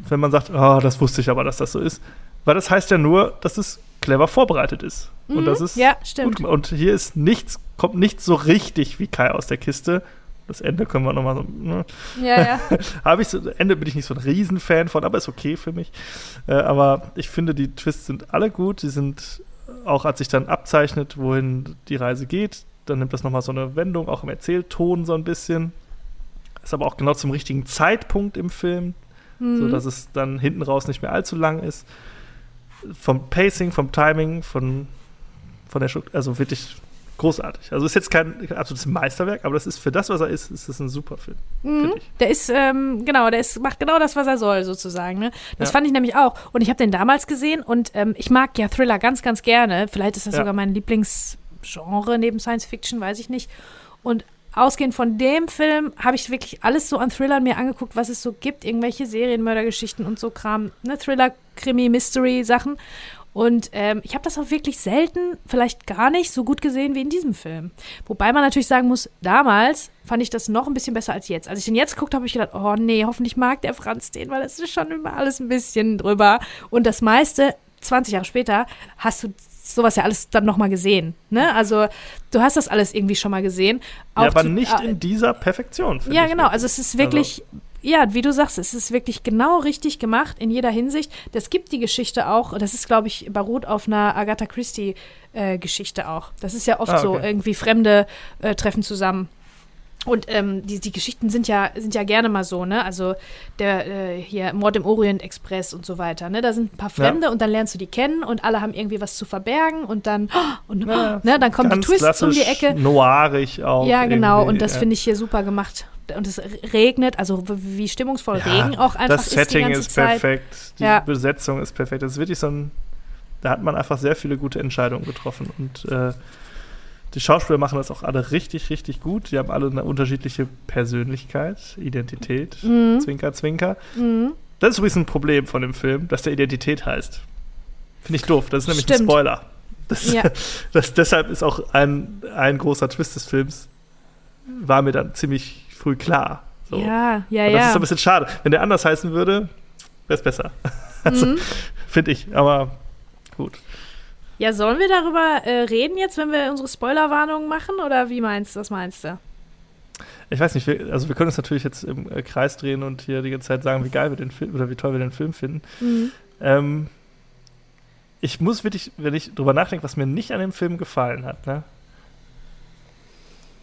wenn man sagt, ah, das wusste ich aber, dass das so ist. Weil das heißt ja nur, dass es clever vorbereitet ist. Und Mhm. das ist ja, gut stimmt. gemacht. Und hier ist nichts, kommt nicht so richtig wie Kai aus der Kiste. Das Ende können wir nochmal so. Ne? Ja, ja. Habe ich so, Ende bin ich nicht so ein Riesenfan von, aber ist okay für mich. Äh, aber ich finde, die Twists sind alle gut. Die sind auch, als sich dann abzeichnet, wohin die Reise geht, dann nimmt das nochmal so eine Wendung, auch im Erzählton so ein bisschen. Ist aber auch genau zum richtigen Zeitpunkt im Film, mhm. sodass es dann hinten raus nicht mehr allzu lang ist. Vom Pacing, vom Timing, von, von der Struktur, also wirklich großartig. Also ist jetzt kein, kein, absolutes Meisterwerk, aber das ist für das, was er ist, ist das ein super Film. Mhm. Der ist, ähm, genau, der ist, macht genau das, was er soll, sozusagen. Ne? Das ja. fand ich nämlich auch. Und ich habe den damals gesehen und ähm, ich mag ja Thriller ganz, ganz gerne. Vielleicht ist das ja. sogar mein Lieblingsgenre neben Science Fiction, weiß ich nicht. Und ausgehend von dem Film habe ich wirklich alles so an Thrillern mir angeguckt, was es so gibt. Irgendwelche Serienmördergeschichten und so Kram. Ne? Thriller, Krimi, Mystery-Sachen. Und ähm, ich habe das auch wirklich selten, vielleicht gar nicht so gut gesehen wie in diesem Film. Wobei man natürlich sagen muss, damals fand ich das noch ein bisschen besser als jetzt. Als ich den jetzt geguckt habe, habe ich gedacht, oh nee, hoffentlich mag der Franz den, weil es ist schon immer alles ein bisschen drüber. Und das meiste, 20 Jahre später, hast du sowas ja alles dann nochmal gesehen. Ne? Also du hast das alles irgendwie schon mal gesehen. ja, aber zu, nicht äh, in dieser Perfektion. Ja, genau. Also es ist wirklich also ja, wie du sagst, es ist wirklich genau richtig gemacht in jeder Hinsicht. Das gibt die Geschichte auch, das ist, glaube ich, beruht auf einer Agatha Christie-Geschichte äh, auch. Das ist ja oft ah, okay. so, irgendwie Fremde äh, treffen zusammen. Und ähm, die, die Geschichten sind ja, sind ja gerne mal so, ne? Also der äh, hier Mord im Orient Express und so weiter, ne? Da sind ein paar Fremde ja. und dann lernst du die kennen und alle haben irgendwie was zu verbergen und dann und ja, ne, dann kommen die Twists um die Ecke. Noirig auch. Ja, genau, und das ja. finde ich hier super gemacht und es regnet, also wie stimmungsvoll Regen auch einfach das ist. Das Setting ist perfekt, die. Besetzung ist perfekt. Das ist wirklich so ein, da hat man einfach sehr viele gute Entscheidungen getroffen und äh, die Schauspieler machen das auch alle richtig, richtig gut. Die haben alle eine unterschiedliche Persönlichkeit, Identität, mhm. Zwinker, Zwinker. Mhm. Das ist übrigens ein Problem von dem Film, dass der Identität heißt. Finde ich doof. Das ist nämlich Stimmt. ein Spoiler. Das, ja. das, deshalb ist auch ein, ein großer Twist des Films, war mir dann ziemlich früh klar. So. Ja, ja, Und das ja. ist ein bisschen schade. Wenn der anders heißen würde, wäre es besser. Also, mhm. Finde ich, aber gut. Ja, sollen wir darüber äh, reden jetzt, wenn wir unsere Spoilerwarnungen machen? Oder wie meinst du, was meinst du? Ich weiß nicht, wir, also wir können uns natürlich jetzt im äh, Kreis drehen und hier die ganze Zeit sagen, wie geil wir den Film oder wie toll wir den Film finden. Mhm. Ähm, ich muss wirklich, wenn ich drüber nachdenke, was mir nicht an dem Film gefallen hat, ne?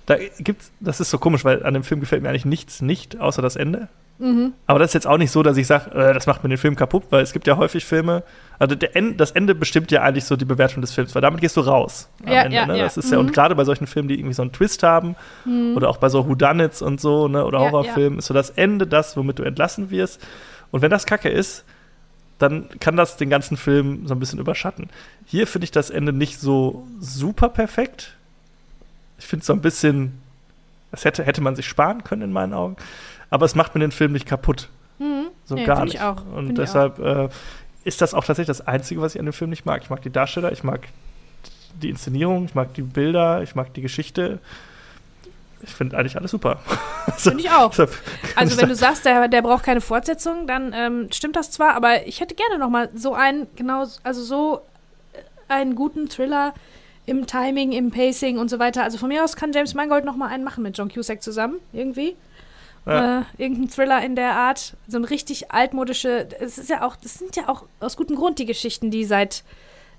Da gibt's, das ist so komisch, weil an dem Film gefällt mir eigentlich nichts nicht, außer das Ende. Mhm. Aber das ist jetzt auch nicht so, dass ich sage, äh, das macht mir den Film kaputt, weil es gibt ja häufig Filme, also End, das Ende bestimmt ja eigentlich so die Bewertung des Films, weil damit gehst du raus am ja, Ende. Ja, ne? Das ja. ist ja, mhm. und gerade bei solchen Filmen, die irgendwie so einen Twist haben, mhm. oder auch bei so Whodunits und so, ne, oder Horrorfilmen, ist so das Ende das, womit du entlassen wirst. Und wenn das Kacke ist, dann kann das den ganzen Film so ein bisschen überschatten. Hier finde ich das Ende nicht so super perfekt, ich finde es so ein bisschen, das hätte, hätte man sich sparen können in meinen Augen. Aber es macht mir den Film nicht kaputt. Mhm. So nee, gar nicht. Und find deshalb äh, ist das auch tatsächlich das Einzige, was ich an dem Film nicht mag. Ich mag die Darsteller, ich mag die Inszenierung, ich mag die Bilder, ich mag die Geschichte. Ich finde eigentlich alles super. Finde ich auch. also wenn du sagst, der, der braucht keine Fortsetzung, dann ähm, stimmt das zwar, aber ich hätte gerne noch mal so einen, genau, also so äh, einen guten Thriller, im Timing, im Pacing und so weiter. Also von mir aus kann James Mangold noch mal einen machen mit John Cusack zusammen, irgendwie. Ja. Äh, irgendein Thriller in der Art. So ein richtig altmodische, es ist ja auch, das sind ja auch aus gutem Grund die Geschichten, die seit,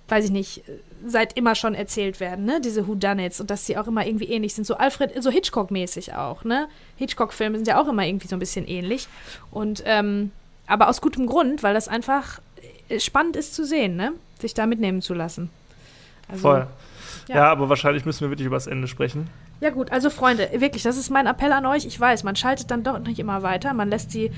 weiß ich nicht, seit immer schon erzählt werden, ne? Diese Whodunits und dass sie auch immer irgendwie ähnlich sind. So Alfred, so Hitchcock-mäßig auch, ne? Hitchcock-Filme sind ja auch immer irgendwie so ein bisschen ähnlich. Und, ähm, aber aus gutem Grund, weil das einfach äh, spannend ist zu sehen, ne? Sich da mitnehmen zu lassen. Also, Voll. Ja. ja, aber wahrscheinlich müssen wir wirklich über das Ende sprechen. Ja gut, also Freunde, wirklich, das ist mein Appell an euch. Ich weiß, man schaltet dann doch nicht immer weiter, man lässt die,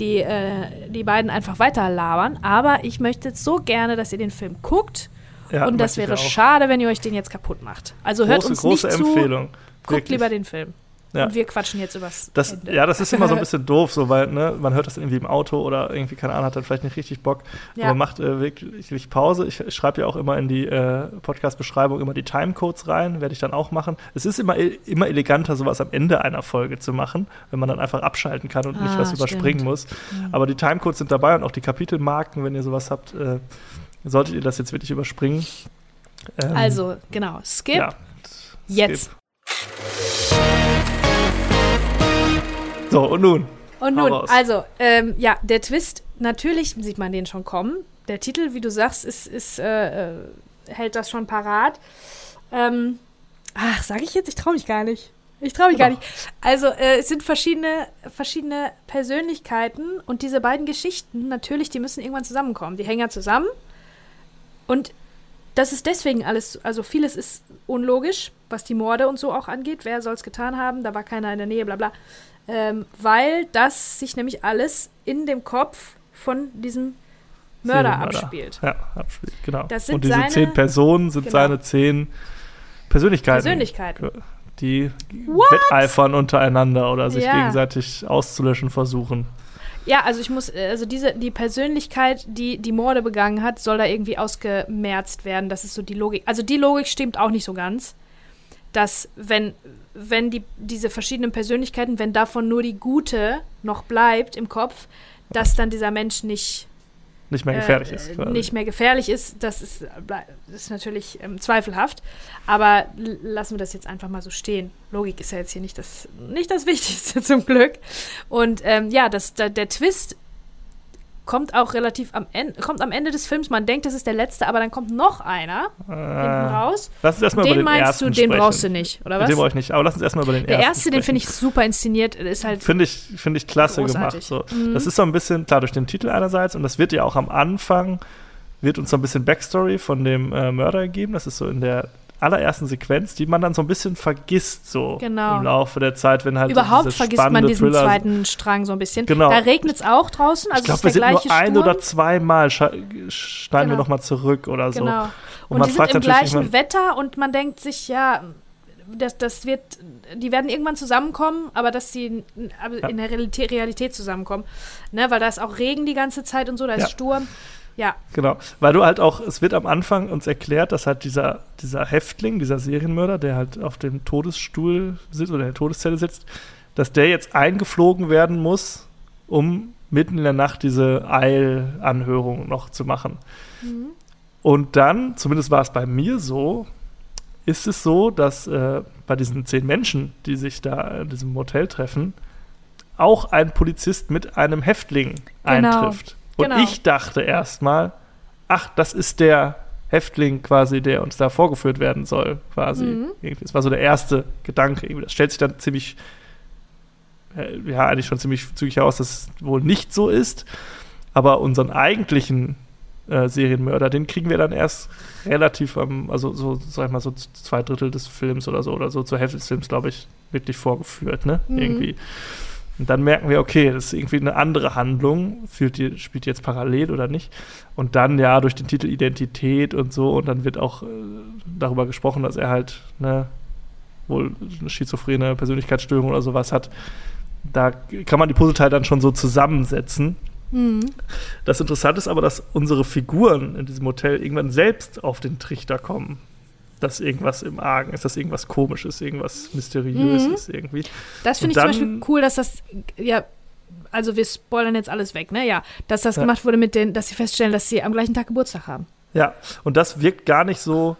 die, äh, die beiden einfach weiter labern, aber ich möchte so gerne, dass ihr den Film guckt ja, und das wäre schade, wenn ihr euch den jetzt kaputt macht. Also hört große, uns große nicht Empfehlung. zu, guckt wirklich. lieber den Film. Ja. Und wir quatschen jetzt übers das, Ende. Ja, das ist immer so ein bisschen doof, so, weil ne, man hört das irgendwie im Auto oder irgendwie, keine Ahnung, hat dann vielleicht nicht richtig Bock. Ja. Aber macht äh, wirklich Pause. Ich, schreibe ja auch immer in die äh, Podcast-Beschreibung immer die Timecodes rein, werde ich dann auch machen. Es ist immer, immer eleganter, sowas am Ende einer Folge zu machen, wenn man dann einfach abschalten kann und ah, nicht was stimmt. überspringen muss. Mhm. Aber die Timecodes sind dabei und auch die Kapitelmarken, wenn ihr sowas habt, äh, solltet ihr das jetzt wirklich überspringen. Ähm, also, genau, skip. Ja, skip. Jetzt. So, und nun? Und nun, also, ähm, ja, der Twist, natürlich sieht man den schon kommen. Der Titel, wie du sagst, ist, ist äh, äh hält das schon parat. Ähm, ach, sage ich jetzt? Ich traue mich gar nicht. Ich traue mich gar nicht. Also, äh, es sind verschiedene, verschiedene Persönlichkeiten und diese beiden Geschichten, natürlich, die müssen irgendwann zusammenkommen. Die hängen ja zusammen. Und das ist deswegen alles, also vieles ist unlogisch, was die Morde und so auch angeht. Wer soll es getan haben? Da war keiner in der Nähe, bla bla. Ähm, weil das sich nämlich alles in dem Kopf von diesem Mörder, Mörder. abspielt. Ja, abspielt, genau. und diese seine, zehn Personen sind genau. seine zehn Persönlichkeiten. Persönlichkeiten. Die What? wetteifern untereinander oder sich ja. gegenseitig auszulöschen versuchen. Ja, also ich muss, also diese, die Persönlichkeit, die die Morde begangen hat, soll da irgendwie ausgemerzt werden. Das ist so die Logik. Also die Logik stimmt auch nicht so ganz. Dass, wenn, wenn die, diese verschiedenen Persönlichkeiten, wenn davon nur die gute noch bleibt im Kopf, dass dann dieser Mensch nicht nicht mehr gefährlich äh, ist. Quasi. Nicht mehr gefährlich ist, das ist, das ist natürlich ähm, zweifelhaft. Aber lassen wir das jetzt einfach mal so stehen. Logik ist ja jetzt hier nicht das, nicht das Wichtigste zum Glück. Und ähm, ja, das, der, der Twist kommt auch relativ am Ende, kommt am Ende des Films. Man denkt, das ist der letzte, aber dann kommt noch einer äh, hinten raus. Lass uns erstmal den über den meinst ersten du, den sprechen. brauchst du nicht, oder was? Den brauche ich nicht, aber lass uns erstmal über den der ersten. Der erste, den finde ich super inszeniert, ist halt. Finde ich, find ich klasse großartig. gemacht. So. Mhm. Das ist so ein bisschen, klar, durch den Titel einerseits und das wird ja auch am Anfang, wird uns so ein bisschen Backstory von dem äh, Mörder gegeben. Das ist so in der allerersten Sequenz, die man dann so ein bisschen vergisst, so genau. im Laufe der Zeit, wenn halt Überhaupt vergisst man diesen Thriller zweiten Strang so ein bisschen. Genau. Da regnet es auch draußen. Also ich glaube, wir sind nur ein Sturm. oder zweimal schneiden genau. wir nochmal zurück oder so. Genau. Und, und die sind im gleichen Wetter und man denkt sich, ja, das, das wird, die werden irgendwann zusammenkommen, aber dass sie in der Realität, Realität zusammenkommen. Ne, weil da ist auch Regen die ganze Zeit und so, da ist ja. Sturm. Ja. Genau, weil du halt auch, es wird am Anfang uns erklärt, dass halt dieser, dieser Häftling, dieser Serienmörder, der halt auf dem Todesstuhl sitzt oder in der Todeszelle sitzt, dass der jetzt eingeflogen werden muss, um mitten in der Nacht diese Eilanhörung noch zu machen. Mhm. Und dann, zumindest war es bei mir so, ist es so, dass äh, bei diesen zehn Menschen, die sich da in diesem Motel treffen, auch ein Polizist mit einem Häftling genau. eintrifft. Und genau. ich dachte erstmal, ach, das ist der Häftling quasi, der uns da vorgeführt werden soll, quasi. Mhm. Das war so der erste Gedanke. Das stellt sich dann ziemlich, äh, ja, eigentlich schon ziemlich zügig heraus, dass es wohl nicht so ist. Aber unseren eigentlichen äh, Serienmörder, den kriegen wir dann erst relativ am, also so, sag ich mal, so zwei Drittel des Films oder so, oder so zur Hälfte des Films, glaube ich, wirklich vorgeführt, ne? Mhm. Irgendwie. Und dann merken wir, okay, das ist irgendwie eine andere Handlung, die, spielt jetzt parallel oder nicht. Und dann ja durch den Titel Identität und so, und dann wird auch äh, darüber gesprochen, dass er halt ne, wohl eine schizophrene Persönlichkeitsstörung oder sowas hat. Da kann man die Puzzleteile dann schon so zusammensetzen. Mhm. Das Interessante ist aber, dass unsere Figuren in diesem Hotel irgendwann selbst auf den Trichter kommen dass irgendwas im Argen ist, dass irgendwas komisch ist, irgendwas mysteriöses mhm. irgendwie. Das finde ich zum Beispiel cool, dass das, ja, also wir spoilern jetzt alles weg, ne? Ja, dass das ja. gemacht wurde mit den, dass sie feststellen, dass sie am gleichen Tag Geburtstag haben. Ja, und das wirkt gar nicht so,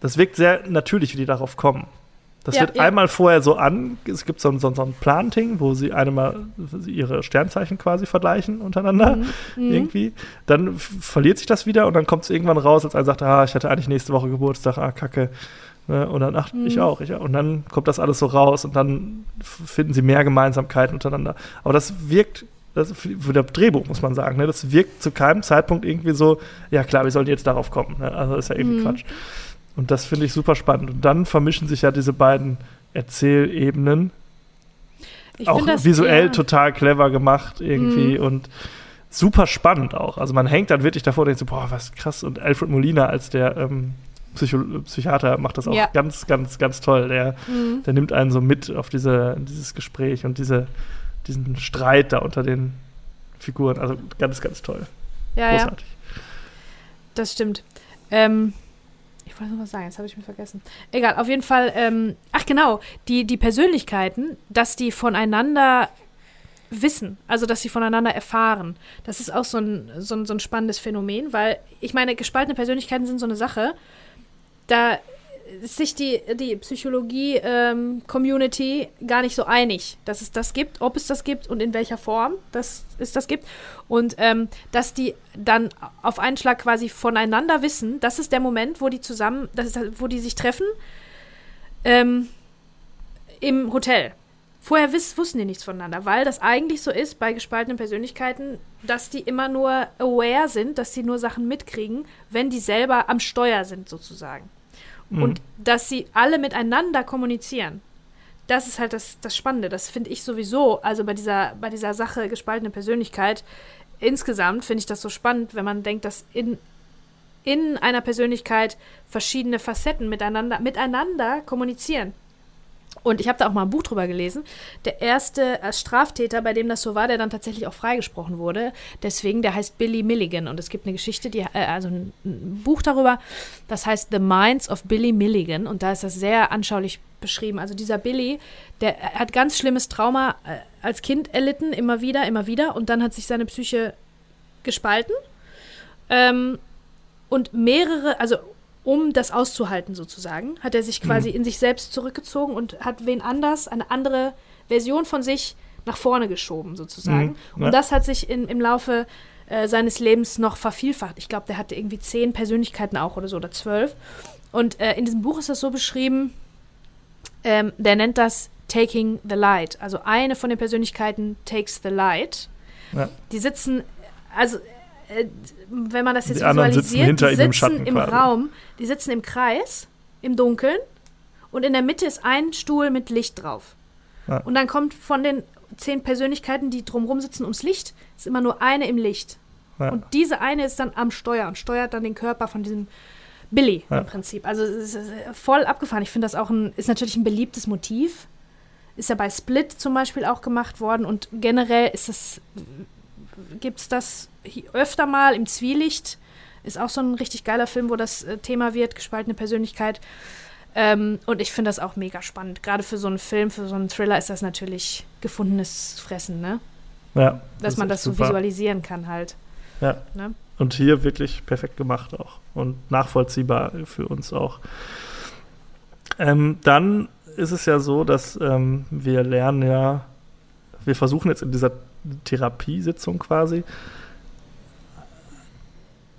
das wirkt sehr natürlich, wie die darauf kommen. Das ja, wird ja. einmal vorher so an, es gibt so, so, so ein Planting, wo sie einmal ihre Sternzeichen quasi vergleichen untereinander mhm. mhm. irgendwie. Dann verliert sich das wieder und dann kommt es irgendwann raus, als einer sagt, ah, ich hatte eigentlich nächste Woche Geburtstag, ah, kacke. Ne? Und dann, ach, mhm. ich auch, ich auch. Und dann kommt das alles so raus und dann finden sie mehr Gemeinsamkeiten untereinander. Aber das wirkt das für das Drehbuch, muss man sagen. Ne? Das wirkt zu keinem Zeitpunkt irgendwie so, ja klar, wir sollen jetzt darauf kommen. Ne? Also das ist ja irgendwie mhm. Quatsch. Und das finde ich super spannend. Und dann vermischen sich ja diese beiden Erzählebenen. Ich auch das, visuell ja. total clever gemacht irgendwie mhm. und super spannend auch. Also man hängt dann wirklich davor und denkt so, boah, was krass. Und Alfred Molina als der ähm, Psycho Psychiater macht das auch ja. ganz, ganz, ganz toll. Der, mhm. der nimmt einen so mit auf diese, dieses Gespräch und diese, diesen Streit da unter den Figuren. Also ganz, ganz toll. Ja, Großartig. Ja. Das stimmt. Ähm, ich wollte noch was sagen, jetzt habe ich mich vergessen. Egal, auf jeden Fall, ähm, ach genau, die, die Persönlichkeiten, dass die voneinander wissen, also dass sie voneinander erfahren. Das ist auch so ein, so ein, so ein spannendes Phänomen, weil ich meine, gespaltene Persönlichkeiten sind so eine Sache, da sich die, die Psychologie-Community ähm, gar nicht so einig, dass es das gibt, ob es das gibt und in welcher Form das, es das gibt. Und ähm, dass die dann auf einen Schlag quasi voneinander wissen, das ist der Moment, wo die zusammen, das ist, halt, wo die sich treffen ähm, im Hotel. Vorher wiss, wussten die nichts voneinander, weil das eigentlich so ist bei gespaltenen Persönlichkeiten, dass die immer nur aware sind, dass sie nur Sachen mitkriegen, wenn die selber am Steuer sind, sozusagen. Mhm. Und dass sie alle miteinander kommunizieren. Das ist halt das, das Spannende. Das finde ich sowieso, also bei dieser, bei dieser Sache gespaltene Persönlichkeit, insgesamt finde ich das so spannend, wenn man denkt, dass in, in einer Persönlichkeit verschiedene Facetten miteinander, miteinander kommunizieren. Und ich habe da auch mal ein Buch drüber gelesen. Der erste als Straftäter, bei dem das so war, der dann tatsächlich auch freigesprochen wurde. Deswegen, der heißt Billy Milligan. Und es gibt eine Geschichte, die, äh, also ein, ein, Buch darüber, das heißt The Minds of Billy Milligan. Und da ist das sehr anschaulich beschrieben. Also dieser Billy, der hat ganz schlimmes Trauma äh, als Kind erlitten, immer wieder, immer wieder. Und dann hat sich seine Psyche gespalten. Ähm, und mehrere, also um das auszuhalten sozusagen, hat er sich quasi mhm. in sich selbst zurückgezogen und hat wen anders, eine andere Version von sich nach vorne geschoben sozusagen. Mhm. Ja. Und das hat sich in, im Laufe äh, seines Lebens noch vervielfacht. Ich glaube, der hatte irgendwie zehn Persönlichkeiten auch oder so oder zwölf. Und äh, in diesem Buch ist das so beschrieben, ähm, der nennt das Taking the Light. Also eine von den Persönlichkeiten takes the light. Ja. Die sitzen, also äh, wenn man das jetzt die visualisiert, sitzen hinter die sitzen im, Schatten im Raum, die sitzen im Kreis, im Dunkeln und in der Mitte ist ein Stuhl mit Licht drauf. Ja. Und dann kommt von den zehn Persönlichkeiten, die drumherum sitzen ums Licht, ist immer nur eine im Licht. Ja. Und diese eine ist dann am Steuer und steuert dann den Körper von diesem Billy ja. im Prinzip. Also es ist voll abgefahren. Ich finde das auch ein, ist natürlich ein beliebtes Motiv. Ist ja bei Split zum Beispiel auch gemacht worden und generell ist es gibt es das öfter mal im Zwielicht. Ist auch so ein richtig geiler Film, wo das äh, Thema wird, gespaltene Persönlichkeit. Ähm, und ich finde das auch mega spannend. Gerade für so einen Film, für so einen Thriller ist das natürlich gefundenes Fressen, ne? Ja. Dass das man das so visualisieren kann halt. Ja. Ne? Und hier wirklich perfekt gemacht auch. Und nachvollziehbar für uns auch. Ähm, dann ist es ja so, dass ähm, wir lernen ja, wir versuchen jetzt in dieser Therapiesitzung quasi,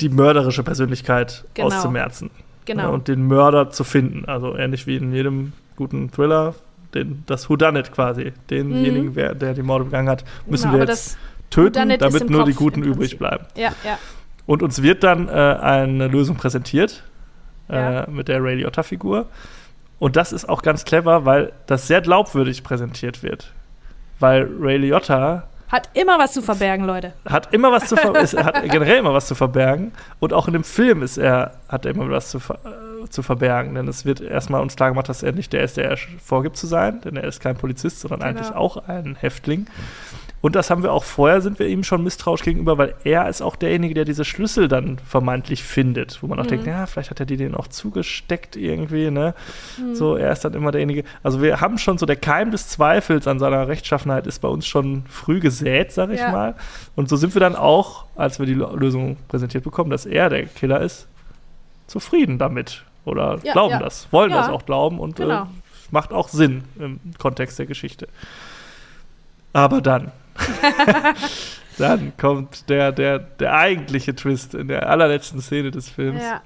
die mörderische Persönlichkeit genau. auszumerzen. Genau. Ja, und den Mörder zu finden. Also ähnlich wie in jedem guten Thriller, den, das Whodunit quasi. Denjenigen, mhm. wer, der die Morde begangen hat, müssen genau, wir jetzt töten, damit nur Kopf die Guten übrig bleiben. Ja, ja. Und uns wird dann äh, eine Lösung präsentiert äh, mit der Ray Liotta-Figur. Und das ist auch ganz clever, weil das sehr glaubwürdig präsentiert wird. Weil Ray Liotta hat immer was zu verbergen, Leute. Hat immer was zu verbergen. hat generell immer was zu verbergen. Und auch in dem Film ist er, hat er immer was zu, ver äh, zu verbergen. Denn es wird erstmal uns klar gemacht, dass er nicht der ist, der er vorgibt zu sein. Denn er ist kein Polizist, sondern genau. eigentlich auch ein Häftling. Und das haben wir auch vorher, sind wir ihm schon misstrauisch gegenüber, weil er ist auch derjenige, der diese Schlüssel dann vermeintlich findet, wo man auch mhm. denkt, ja, vielleicht hat er die denen auch zugesteckt irgendwie, ne? Mhm. So, er ist dann immer derjenige. Also wir haben schon so, der Keim des Zweifels an seiner Rechtschaffenheit ist bei uns schon früh gesät, sag ich ja. mal. Und so sind wir dann auch, als wir die Lösung präsentiert bekommen, dass er der Killer ist, zufrieden damit. Oder ja, glauben ja. das, wollen das auch glauben und äh, genau. äh, macht auch Sinn im Kontext der Geschichte. Aber dann Dann kommt der, der, der eigentliche Twist in der allerletzten Szene des Films. Ja.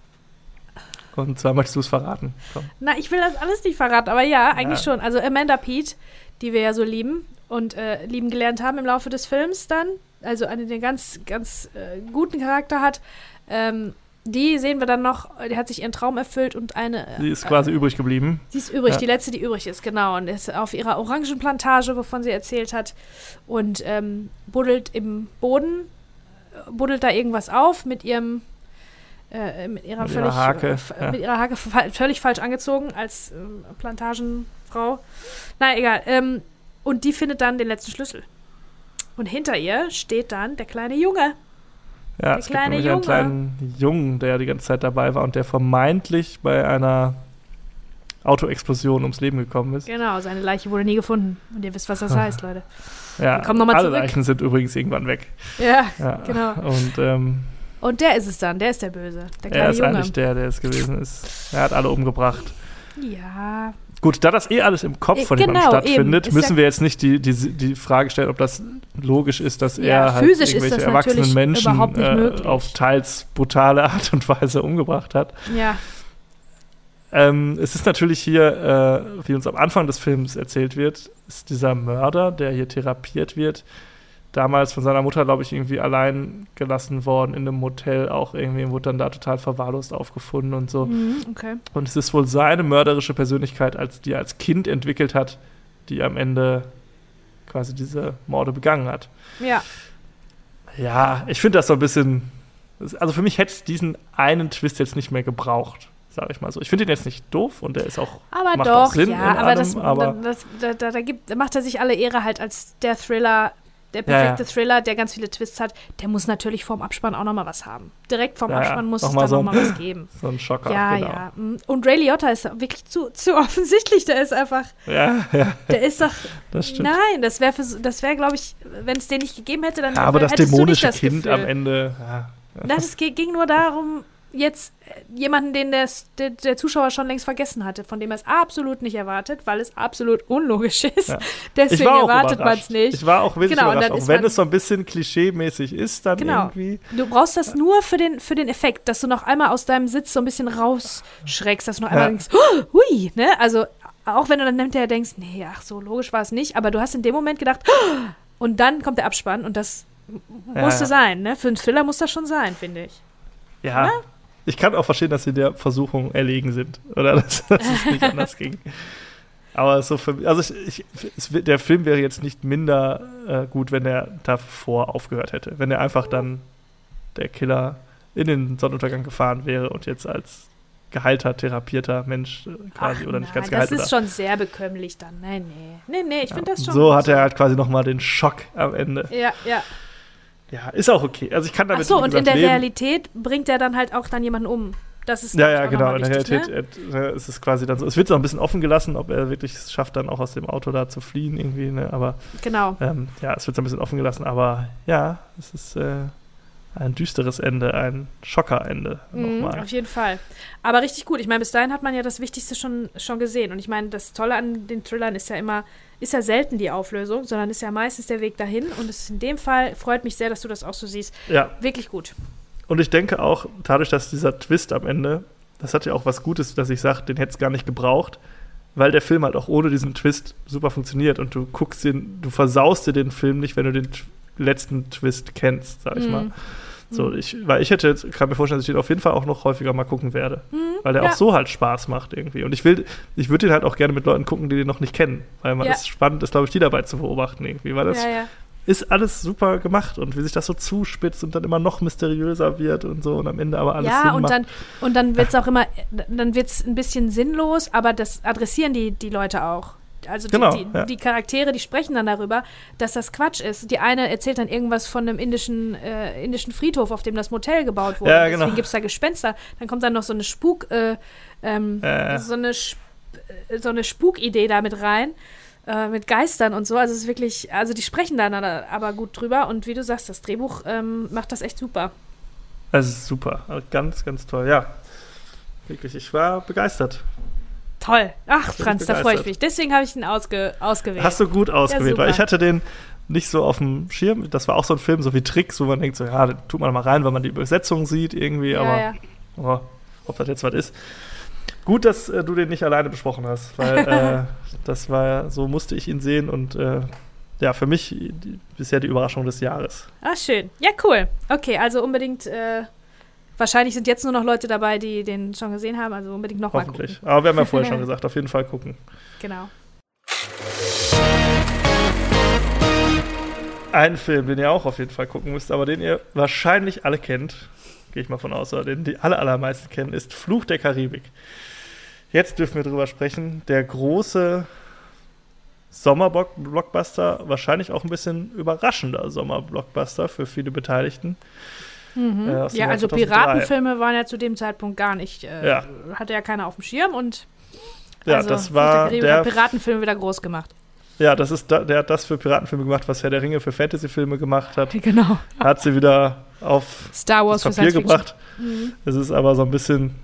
Und zwar möchtest du es verraten. Komm. Na, ich will das alles nicht verraten, aber ja, eigentlich ja. schon. Also Amanda Pete, die wir ja so lieben und äh, lieben gelernt haben im Laufe des Films dann, also eine, den ganz, ganz äh, guten Charakter hat, ähm, die sehen wir dann noch, die hat sich ihren Traum erfüllt und eine. Die ist quasi äh, übrig geblieben. Sie ist übrig, ja. die letzte, die übrig ist, genau. Und ist auf ihrer Orangenplantage, wovon sie erzählt hat, und ähm, buddelt im Boden, buddelt da irgendwas auf mit ihrem. Äh, mit ihrer mit völlig, ihrer Hake, äh, mit ihrer Hake völlig falsch angezogen als ähm, Plantagenfrau. Na egal. Ähm, und die findet dann den letzten Schlüssel. Und hinter ihr steht dann der kleine Junge. Ja, der es kleine gibt Junge. einen kleinen Jungen, der die ganze Zeit dabei war und der vermeintlich bei einer Autoexplosion ums Leben gekommen ist. Genau, seine Leiche wurde nie gefunden. Und ihr wisst, was das heißt, Leute. Ja, kommen noch mal alle zurück. Leichen sind übrigens irgendwann weg. Ja, ja. genau. Und, ähm, und der ist es dann, der ist der Böse. Der kleine er ist Junge. eigentlich der, der es gewesen ist. Er hat alle umgebracht. Ja. Gut, da das eh alles im Kopf Äh, von genau, jemandem stattfindet, eben. Müssen wir jetzt nicht die, die, die Frage stellen, ob das logisch ist, dass Ja, er halt irgendwelche erwachsenen Menschen äh, auf teils brutale Art und Weise umgebracht hat. Ja. Ähm, es ist natürlich hier, äh, wie uns am Anfang des Films erzählt wird, ist dieser Mörder, der hier therapiert wird, damals von seiner Mutter, glaube ich, irgendwie allein gelassen worden in einem Motel, auch irgendwie, wurde dann da total verwahrlost aufgefunden und so. Mhm, okay. Und es ist wohl seine mörderische Persönlichkeit, als die er als Kind entwickelt hat, die am Ende quasi diese Morde begangen hat. Ja. Ja, ich finde das so ein bisschen. Also für mich hätte es diesen einen Twist jetzt nicht mehr gebraucht, sage ich mal so. Ich finde ihn jetzt nicht doof und der ist auch. Aber macht doch, auch Sinn ja, aber, allem, das, aber das, da, da, da, gibt, da macht er sich alle Ehre halt als der Thriller, der perfekte Ja, ja. Thriller, der ganz viele Twists hat. Der muss natürlich vorm Abspann auch nochmal was haben. Direkt vorm Ja. Abspann muss Noch es mal da so nochmal was geben. so ein Schocker. Ja, genau. ja. mm. Und Ray Liotta ist wirklich zu, zu offensichtlich. Der ist einfach, Ja, ja, der ist doch, das stimmt. nein, das wäre, das wäre, glaube ich, wenn es den nicht gegeben hätte, dann ja, aber das dämonische das Kind Gefühl. am Ende. Ja, Na, es ging nur darum, jetzt äh, jemanden, den der, der, der Zuschauer schon längst vergessen hatte, von dem er es absolut nicht erwartet, weil es absolut unlogisch ist. Ja. Deswegen erwartet man es nicht. Ich war auch wirklich Genau, und überrascht, auch wenn es so ein bisschen klischee-mäßig ist, dann Genau. irgendwie. Du brauchst das nur für den, für den Effekt, dass du noch einmal aus deinem Sitz so ein bisschen rausschreckst, dass du noch einmal Ja. denkst, oh, hui, ne? Also, auch wenn du dann hinterher denkst, nee, ach so, logisch war es nicht, aber du hast in dem Moment gedacht, oh, und dann kommt der Abspann und das musste ja. sein, ne? Für einen Thriller muss das schon sein, finde ich. Ja. Ich kann auch verstehen, dass sie der Versuchung erlegen sind. Oder dass, dass es nicht anders ging. Aber so für, also ich, ich, der Film wäre jetzt nicht minder äh, gut, wenn er davor aufgehört hätte. Wenn er einfach dann der Killer in den Sonnenuntergang gefahren wäre und jetzt als geheilter, therapierter Mensch äh, quasi Ach, oder nicht nein, ganz Das geheilt. ist schon sehr bekömmlich dann. Nee, nee. Nee, nee, ich finde das schon. so hat er halt quasi nochmal den Schock am Ende. Ja, ja. Ja, ist auch okay. Also ich kann Ach damit so, wie und in der leben. Realität bringt er dann halt auch dann jemanden um. Das ist Ja, ja, genau. In der wichtig, Realität ne? äh, ist es quasi dann so. Es wird so ein bisschen offen gelassen, ob er wirklich es schafft, dann auch aus dem Auto da zu fliehen irgendwie. Ne? Aber Genau. ähm, ja, es wird so ein bisschen offen gelassen. Aber ja, es ist äh, ein düsteres Ende, ein Schockerende Mhm, nochmal. auf jeden Fall. Aber richtig gut. Ich meine, bis dahin hat man ja das Wichtigste schon, schon gesehen. Und ich meine, das Tolle an den Thrillern ist ja immer, ist ja selten die Auflösung, sondern ist ja meistens der Weg dahin. Und es ist in dem Fall freut mich sehr, dass du das auch so siehst. Ja, Wirklich gut. und ich denke auch, dadurch, dass dieser Twist am Ende, das hat ja auch was Gutes, dass ich sage, den hätte es gar nicht gebraucht, weil der Film halt auch ohne diesen Twist super funktioniert und du guckst den, du versaust dir den Film nicht, wenn du den letzten Twist kennst, sag ich Mhm. mal. So, ich, weil ich hätte jetzt, kann mir vorstellen, dass ich den auf jeden Fall auch noch häufiger mal gucken werde. Mhm, Weil der ja. auch so halt Spaß macht irgendwie. Und ich will, ich würde den halt auch gerne mit Leuten gucken, die den noch nicht kennen. Weil man Ja. es spannend ist, glaube ich, die dabei zu beobachten irgendwie. Weil das ja. ist alles super gemacht und wie sich das so zuspitzt und dann immer noch mysteriöser wird und so und am Ende aber alles ja, Sinn und macht. dann, und dann wird es auch immer, dann wird es ein bisschen sinnlos, aber das adressieren die, die Leute auch. Also die, Genau, die, ja. die Charaktere, die sprechen dann darüber, dass das Quatsch ist. Die eine erzählt dann irgendwas von einem indischen, äh, indischen Friedhof, auf dem das Motel gebaut wurde. Ja, Deswegen genau. gibt es da Gespenster. Dann kommt dann noch so eine Spuk, äh, ähm, Äh. so eine, Sp äh, so eine Spukidee da mit rein. Äh, mit Geistern und so. Also es ist wirklich, also die sprechen dann aber gut drüber und wie du sagst, das Drehbuch ähm, macht das echt super. Es ist super. Also ganz, ganz toll. Ja. Wirklich, ich war begeistert. Toll. Ach, Franz, da freue ich mich. Deswegen habe ich ihn ausge ausgewählt. Hast du gut ausgewählt, super. weil ich hatte den nicht so auf dem Schirm. Das war auch so ein Film, so wie Tricks, wo man denkt, so, ja, tut man mal rein, weil man die Übersetzung sieht irgendwie, ja, aber ja. Oh, ob das jetzt was ist. Gut, dass äh, du den nicht alleine besprochen hast, weil äh, das war, so musste ich ihn sehen und äh, ja, für mich die, bisher die Überraschung des Jahres. Ah, schön. Ja, cool. Okay, also unbedingt, äh, wahrscheinlich sind jetzt nur noch Leute dabei, die den schon gesehen haben, also unbedingt nochmal gucken. Hoffentlich. Aber wir haben ja vorher schon gesagt, auf jeden Fall gucken. Genau. Ein Film, den ihr auch auf jeden Fall gucken müsst, aber den ihr wahrscheinlich alle kennt, gehe ich mal von aus, oder den die aller, allermeisten kennen, ist Fluch der Karibik. Jetzt dürfen wir drüber sprechen. Der große Sommerblockbuster, wahrscheinlich auch ein bisschen überraschender Sommerblockbuster für viele Beteiligten. Mhm. Äh, ja, also 2003. Piratenfilme waren ja zu dem Zeitpunkt gar nicht, äh, Ja. hatte ja keiner auf dem Schirm und Ja, also, das war der, hat Piratenfilme wieder groß gemacht. ja, das ist da, der hat das für Piratenfilme gemacht, was Herr der Ringe für Fantasyfilme gemacht hat. Genau. Hat sie wieder auf Star Wars das Papier gebracht. Es ist aber so ein bisschen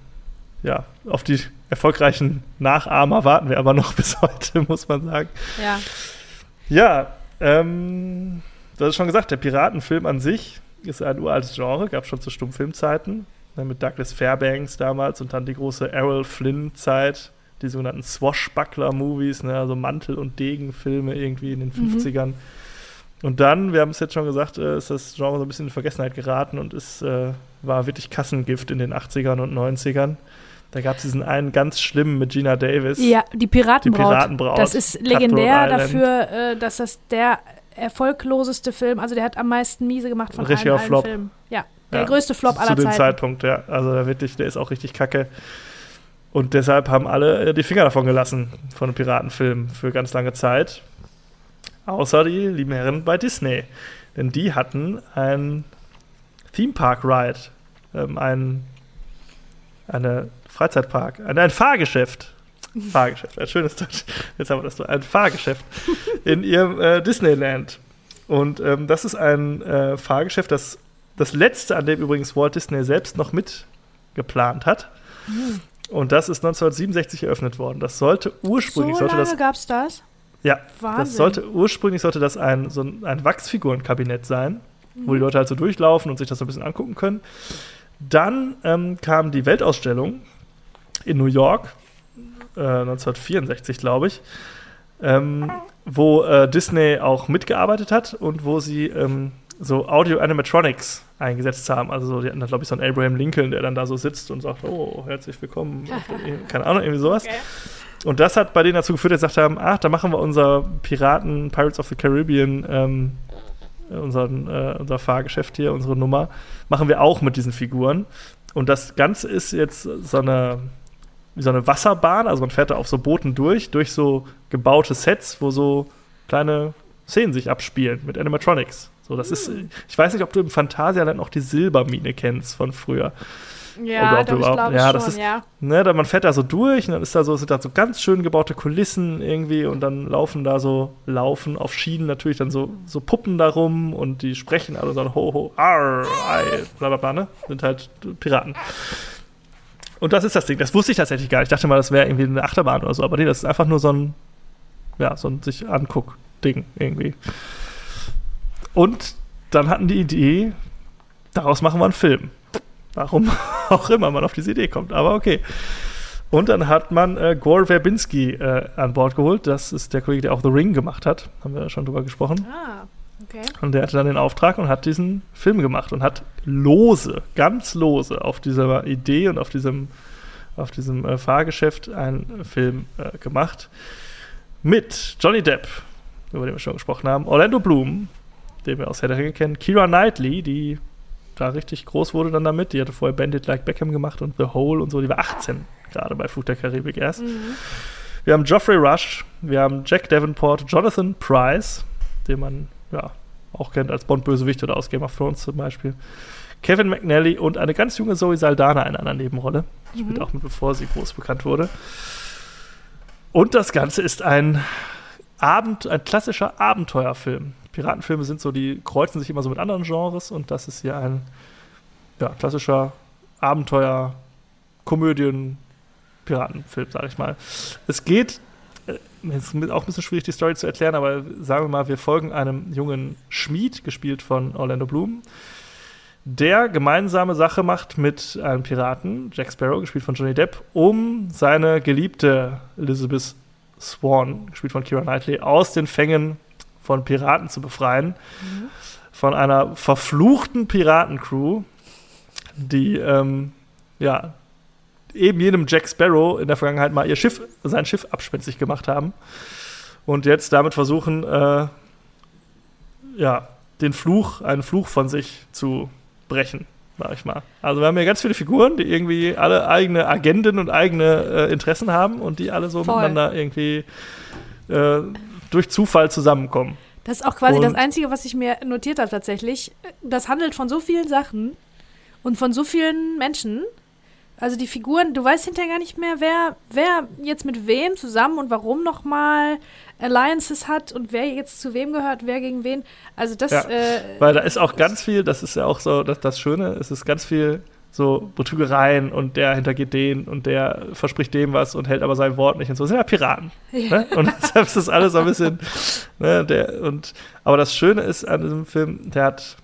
ja, auf die erfolgreichen Nachahmer warten wir aber noch bis heute, muss man sagen. Ja. Ja, ähm, du hast schon gesagt, der Piratenfilm an sich ist ein uraltes Genre, gab es schon zu Stummfilmzeiten. Ne, mit Douglas Fairbanks damals und dann die große Errol Flynn-Zeit, die sogenannten Swashbuckler-Movies, ne, also Mantel- und Degenfilme irgendwie in den 50ern. Mhm. Und dann, wir haben es jetzt schon gesagt, äh, ist das Genre so ein bisschen in Vergessenheit geraten und es äh, war wirklich Kassengift in den 80ern und 90ern. Da gab es diesen einen ganz schlimmen mit Gina Davis. Ja, die Piratenbraut. Die Piratenbraut. Das ist legendär dafür, äh, dass das der erfolgloseste Film, also der hat am meisten miese gemacht von Richtiger allen, allen Flop. Filmen. Ja, der Ja, größte Flop zu aller dem Zeiten. Zeitpunkt, ja. Also der wirklich, der ist auch richtig kacke. Und deshalb haben alle äh, die Finger davon gelassen von einem Piratenfilm für ganz lange Zeit. Außer die lieben Herren bei Disney. Denn die hatten ein Theme Park Ride, ähm, ein eine Freizeitpark, ein, ein Fahrgeschäft. Fahrgeschäft, ein schönes Deutsch. Jetzt haben wir das so, ein Fahrgeschäft in ihrem äh, Disneyland. Und ähm, das ist ein äh, Fahrgeschäft, das das letzte, an dem übrigens Walt Disney selbst noch mitgeplant hat. Und das ist 1967 eröffnet worden. Das sollte ursprünglich, so sollte lange gab es das? ja, Wahnsinn. das sollte ursprünglich sollte das ein, so ein, ein Wachsfigurenkabinett sein, wo die Leute halt so durchlaufen und sich das so ein bisschen angucken können. Dann ähm, kam die Weltausstellung in New York, äh, 1964, glaube ich, ähm, wo äh, Disney auch mitgearbeitet hat und wo sie ähm, so Audio-Animatronics eingesetzt haben. Also so, die hatten da, glaube ich, so einen Abraham Lincoln, der dann da so sitzt und sagt, oh, herzlich willkommen. Keine Ahnung, irgendwie sowas. Okay. Und das hat bei denen dazu geführt, dass sie gesagt haben, ach, da machen wir unser Piraten, Pirates of the Caribbean, ähm, unseren, äh, unser Fahrgeschäft hier, unsere Nummer, machen wir auch mit diesen Figuren. Und das Ganze ist jetzt so eine, wie so eine Wasserbahn, also man fährt da auf so Booten durch, durch so gebaute Sets, wo so kleine Szenen sich abspielen mit Animatronics. So, das ist, ich weiß nicht, ob du im Phantasialand noch die Silbermine kennst von früher. Ja, Oder ob doch, ich überhaupt- glaube ja, schon, das ist- ja. Ne, da, man fährt da so durch und dann ist da so, sind da so ganz schön gebaute Kulissen irgendwie und dann laufen da so, laufen auf Schienen natürlich dann so, so Puppen da rum und die sprechen alle so ho, ho, arr, ei, bla bla bla, ne? Sind halt Piraten. Und das ist das Ding. Das wusste ich tatsächlich gar nicht. Ich dachte mal, das wäre irgendwie eine Achterbahn oder so, aber nee, das ist einfach nur so ein, ja, so ein sich anguck-Ding irgendwie. Und dann hatten die Idee, daraus machen wir einen Film. Warum auch immer man auf diese Idee kommt, aber okay. Und dann hat man äh, Gore Verbinski äh, an Bord geholt. Das ist der Kollege, der auch The Ring gemacht hat. Haben wir schon drüber gesprochen. Ah, okay. Und der hatte dann den Auftrag und hat diesen Film gemacht und hat lose, ganz lose auf dieser Idee und auf diesem, auf diesem äh, Fahrgeschäft einen Film äh, gemacht. Mit Johnny Depp, über den wir schon gesprochen haben, Orlando Bloom, den wir aus Herr der Ringe kennen, Kira Knightley, die da richtig groß wurde dann damit. Die hatte vorher Bandit Like Beckham gemacht und The Hole und so. Die war 18 gerade bei Flut der Karibik erst. Wir haben Geoffrey Rush, wir haben Jack Davenport, Jonathan Price, den man ja auch kennt als Bond-Bösewicht oder aus Game of Thrones zum Beispiel. Kevin McNally und eine ganz junge Zoe Saldana in einer Nebenrolle. Spielt auch mit, bevor sie groß bekannt wurde. Und das Ganze ist ein Abend, ein klassischer Abenteuerfilm. Piratenfilme sind so, die kreuzen sich immer so mit anderen Genres und das ist hier ein ja, klassischer Abenteuer, Komödien, Piratenfilm, sag ich mal. Es geht, äh, ist auch ein bisschen schwierig, die Story zu erklären, aber sagen wir mal, wir folgen einem jungen Schmied, gespielt von Orlando Bloom, der gemeinsame Sache macht mit einem Piraten, Jack Sparrow, gespielt von Johnny Depp, um seine geliebte Elizabeth Swan, gespielt von Keira Knightley, aus den Fängen von Piraten zu befreien. Von einer verfluchten Piratencrew, die ähm, ja eben jenem Jack Sparrow in der Vergangenheit mal ihr Schiff, sein Schiff abspenstig gemacht haben. Und jetzt damit versuchen, äh, ja, den Fluch, einen Fluch von sich zu brechen, sag ich mal. Also wir haben hier ganz viele Figuren, die irgendwie alle eigene Agenden und eigene äh, Interessen haben und die alle so Voll. miteinander irgendwie äh, durch Zufall zusammenkommen. Das ist auch quasi das Und- Einzige, was ich mir notiert habe tatsächlich. Das handelt von so vielen Sachen und von so vielen Menschen. Also die Figuren, du weißt hinterher gar nicht mehr, wer, wer jetzt mit wem zusammen und warum nochmal Alliances hat und wer jetzt zu wem gehört, wer gegen wen. Also das, Ja, äh, Weil da ist auch ganz viel, das ist ja auch so das, das Schöne, es ist ganz viel so Betrügereien und der hintergeht den und der verspricht dem was und hält aber sein Wort nicht und so. Das sind ja Piraten. Ja. Ne? Und deshalb ist das alles so ein bisschen, ne, der, und, aber das Schöne ist an diesem Film, der hat,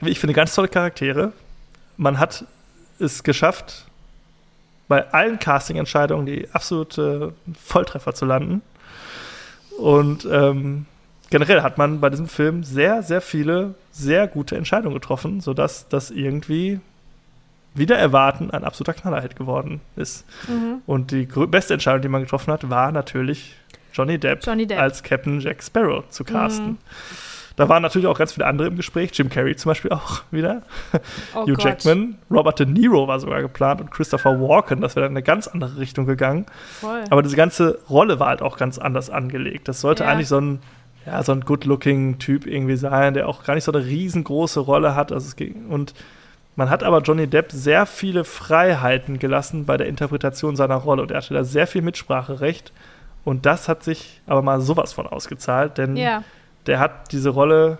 wie ich finde, ganz tolle Charaktere. Man hat es geschafft, bei allen Casting-Entscheidungen die absolute Volltreffer zu landen. Und ähm, generell hat man bei diesem Film sehr, sehr viele sehr gute Entscheidungen getroffen, sodass das irgendwie wieder erwarten ein absoluter Knallerhit geworden ist. Mhm. Und die beste Entscheidung, die man getroffen hat, war natürlich Johnny Depp, Johnny Depp. als Captain Jack Sparrow zu casten. Mhm. Da waren natürlich auch ganz viele andere im Gespräch. Jim Carrey zum Beispiel auch wieder. Oh Hugh Gott. Jackman. Robert De Niro war sogar geplant und Christopher Walken. Das wäre dann in eine ganz andere Richtung gegangen. Voll. Aber diese ganze Rolle war halt auch ganz anders angelegt. Das sollte ja. eigentlich so ein, ja, so ein good-looking Typ irgendwie sein, der auch gar nicht so eine riesengroße Rolle hat. Also es ging, und man hat aber Johnny Depp sehr viele Freiheiten gelassen bei der Interpretation seiner Rolle und er hatte da sehr viel Mitspracherecht. Und das hat sich aber mal sowas von ausgezahlt, denn ja. Der hat diese Rolle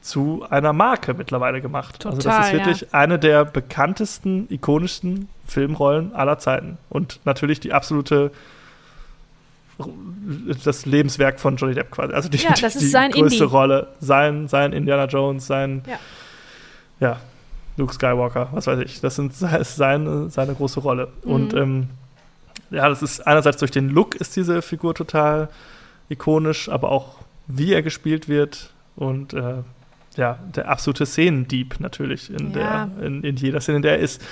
zu einer Marke mittlerweile gemacht. Total, also das ist wirklich ja. eine der bekanntesten, ikonischsten Filmrollen aller Zeiten. Und natürlich die absolute das Lebenswerk von Johnny Depp quasi. Also die, ja, das ist die sein größte Indie. Rolle. Sein, sein Indiana Jones, sein ja. ja. Luke Skywalker, was weiß ich. Das, sind, ist seine, seine große Rolle. Mhm. Und ähm, ja, das ist einerseits durch den Look ist diese Figur total ikonisch, aber auch wie er gespielt wird und äh, ja, der absolute Szenendieb natürlich in, ja. der, in, in, jeder Szene, in der er ist.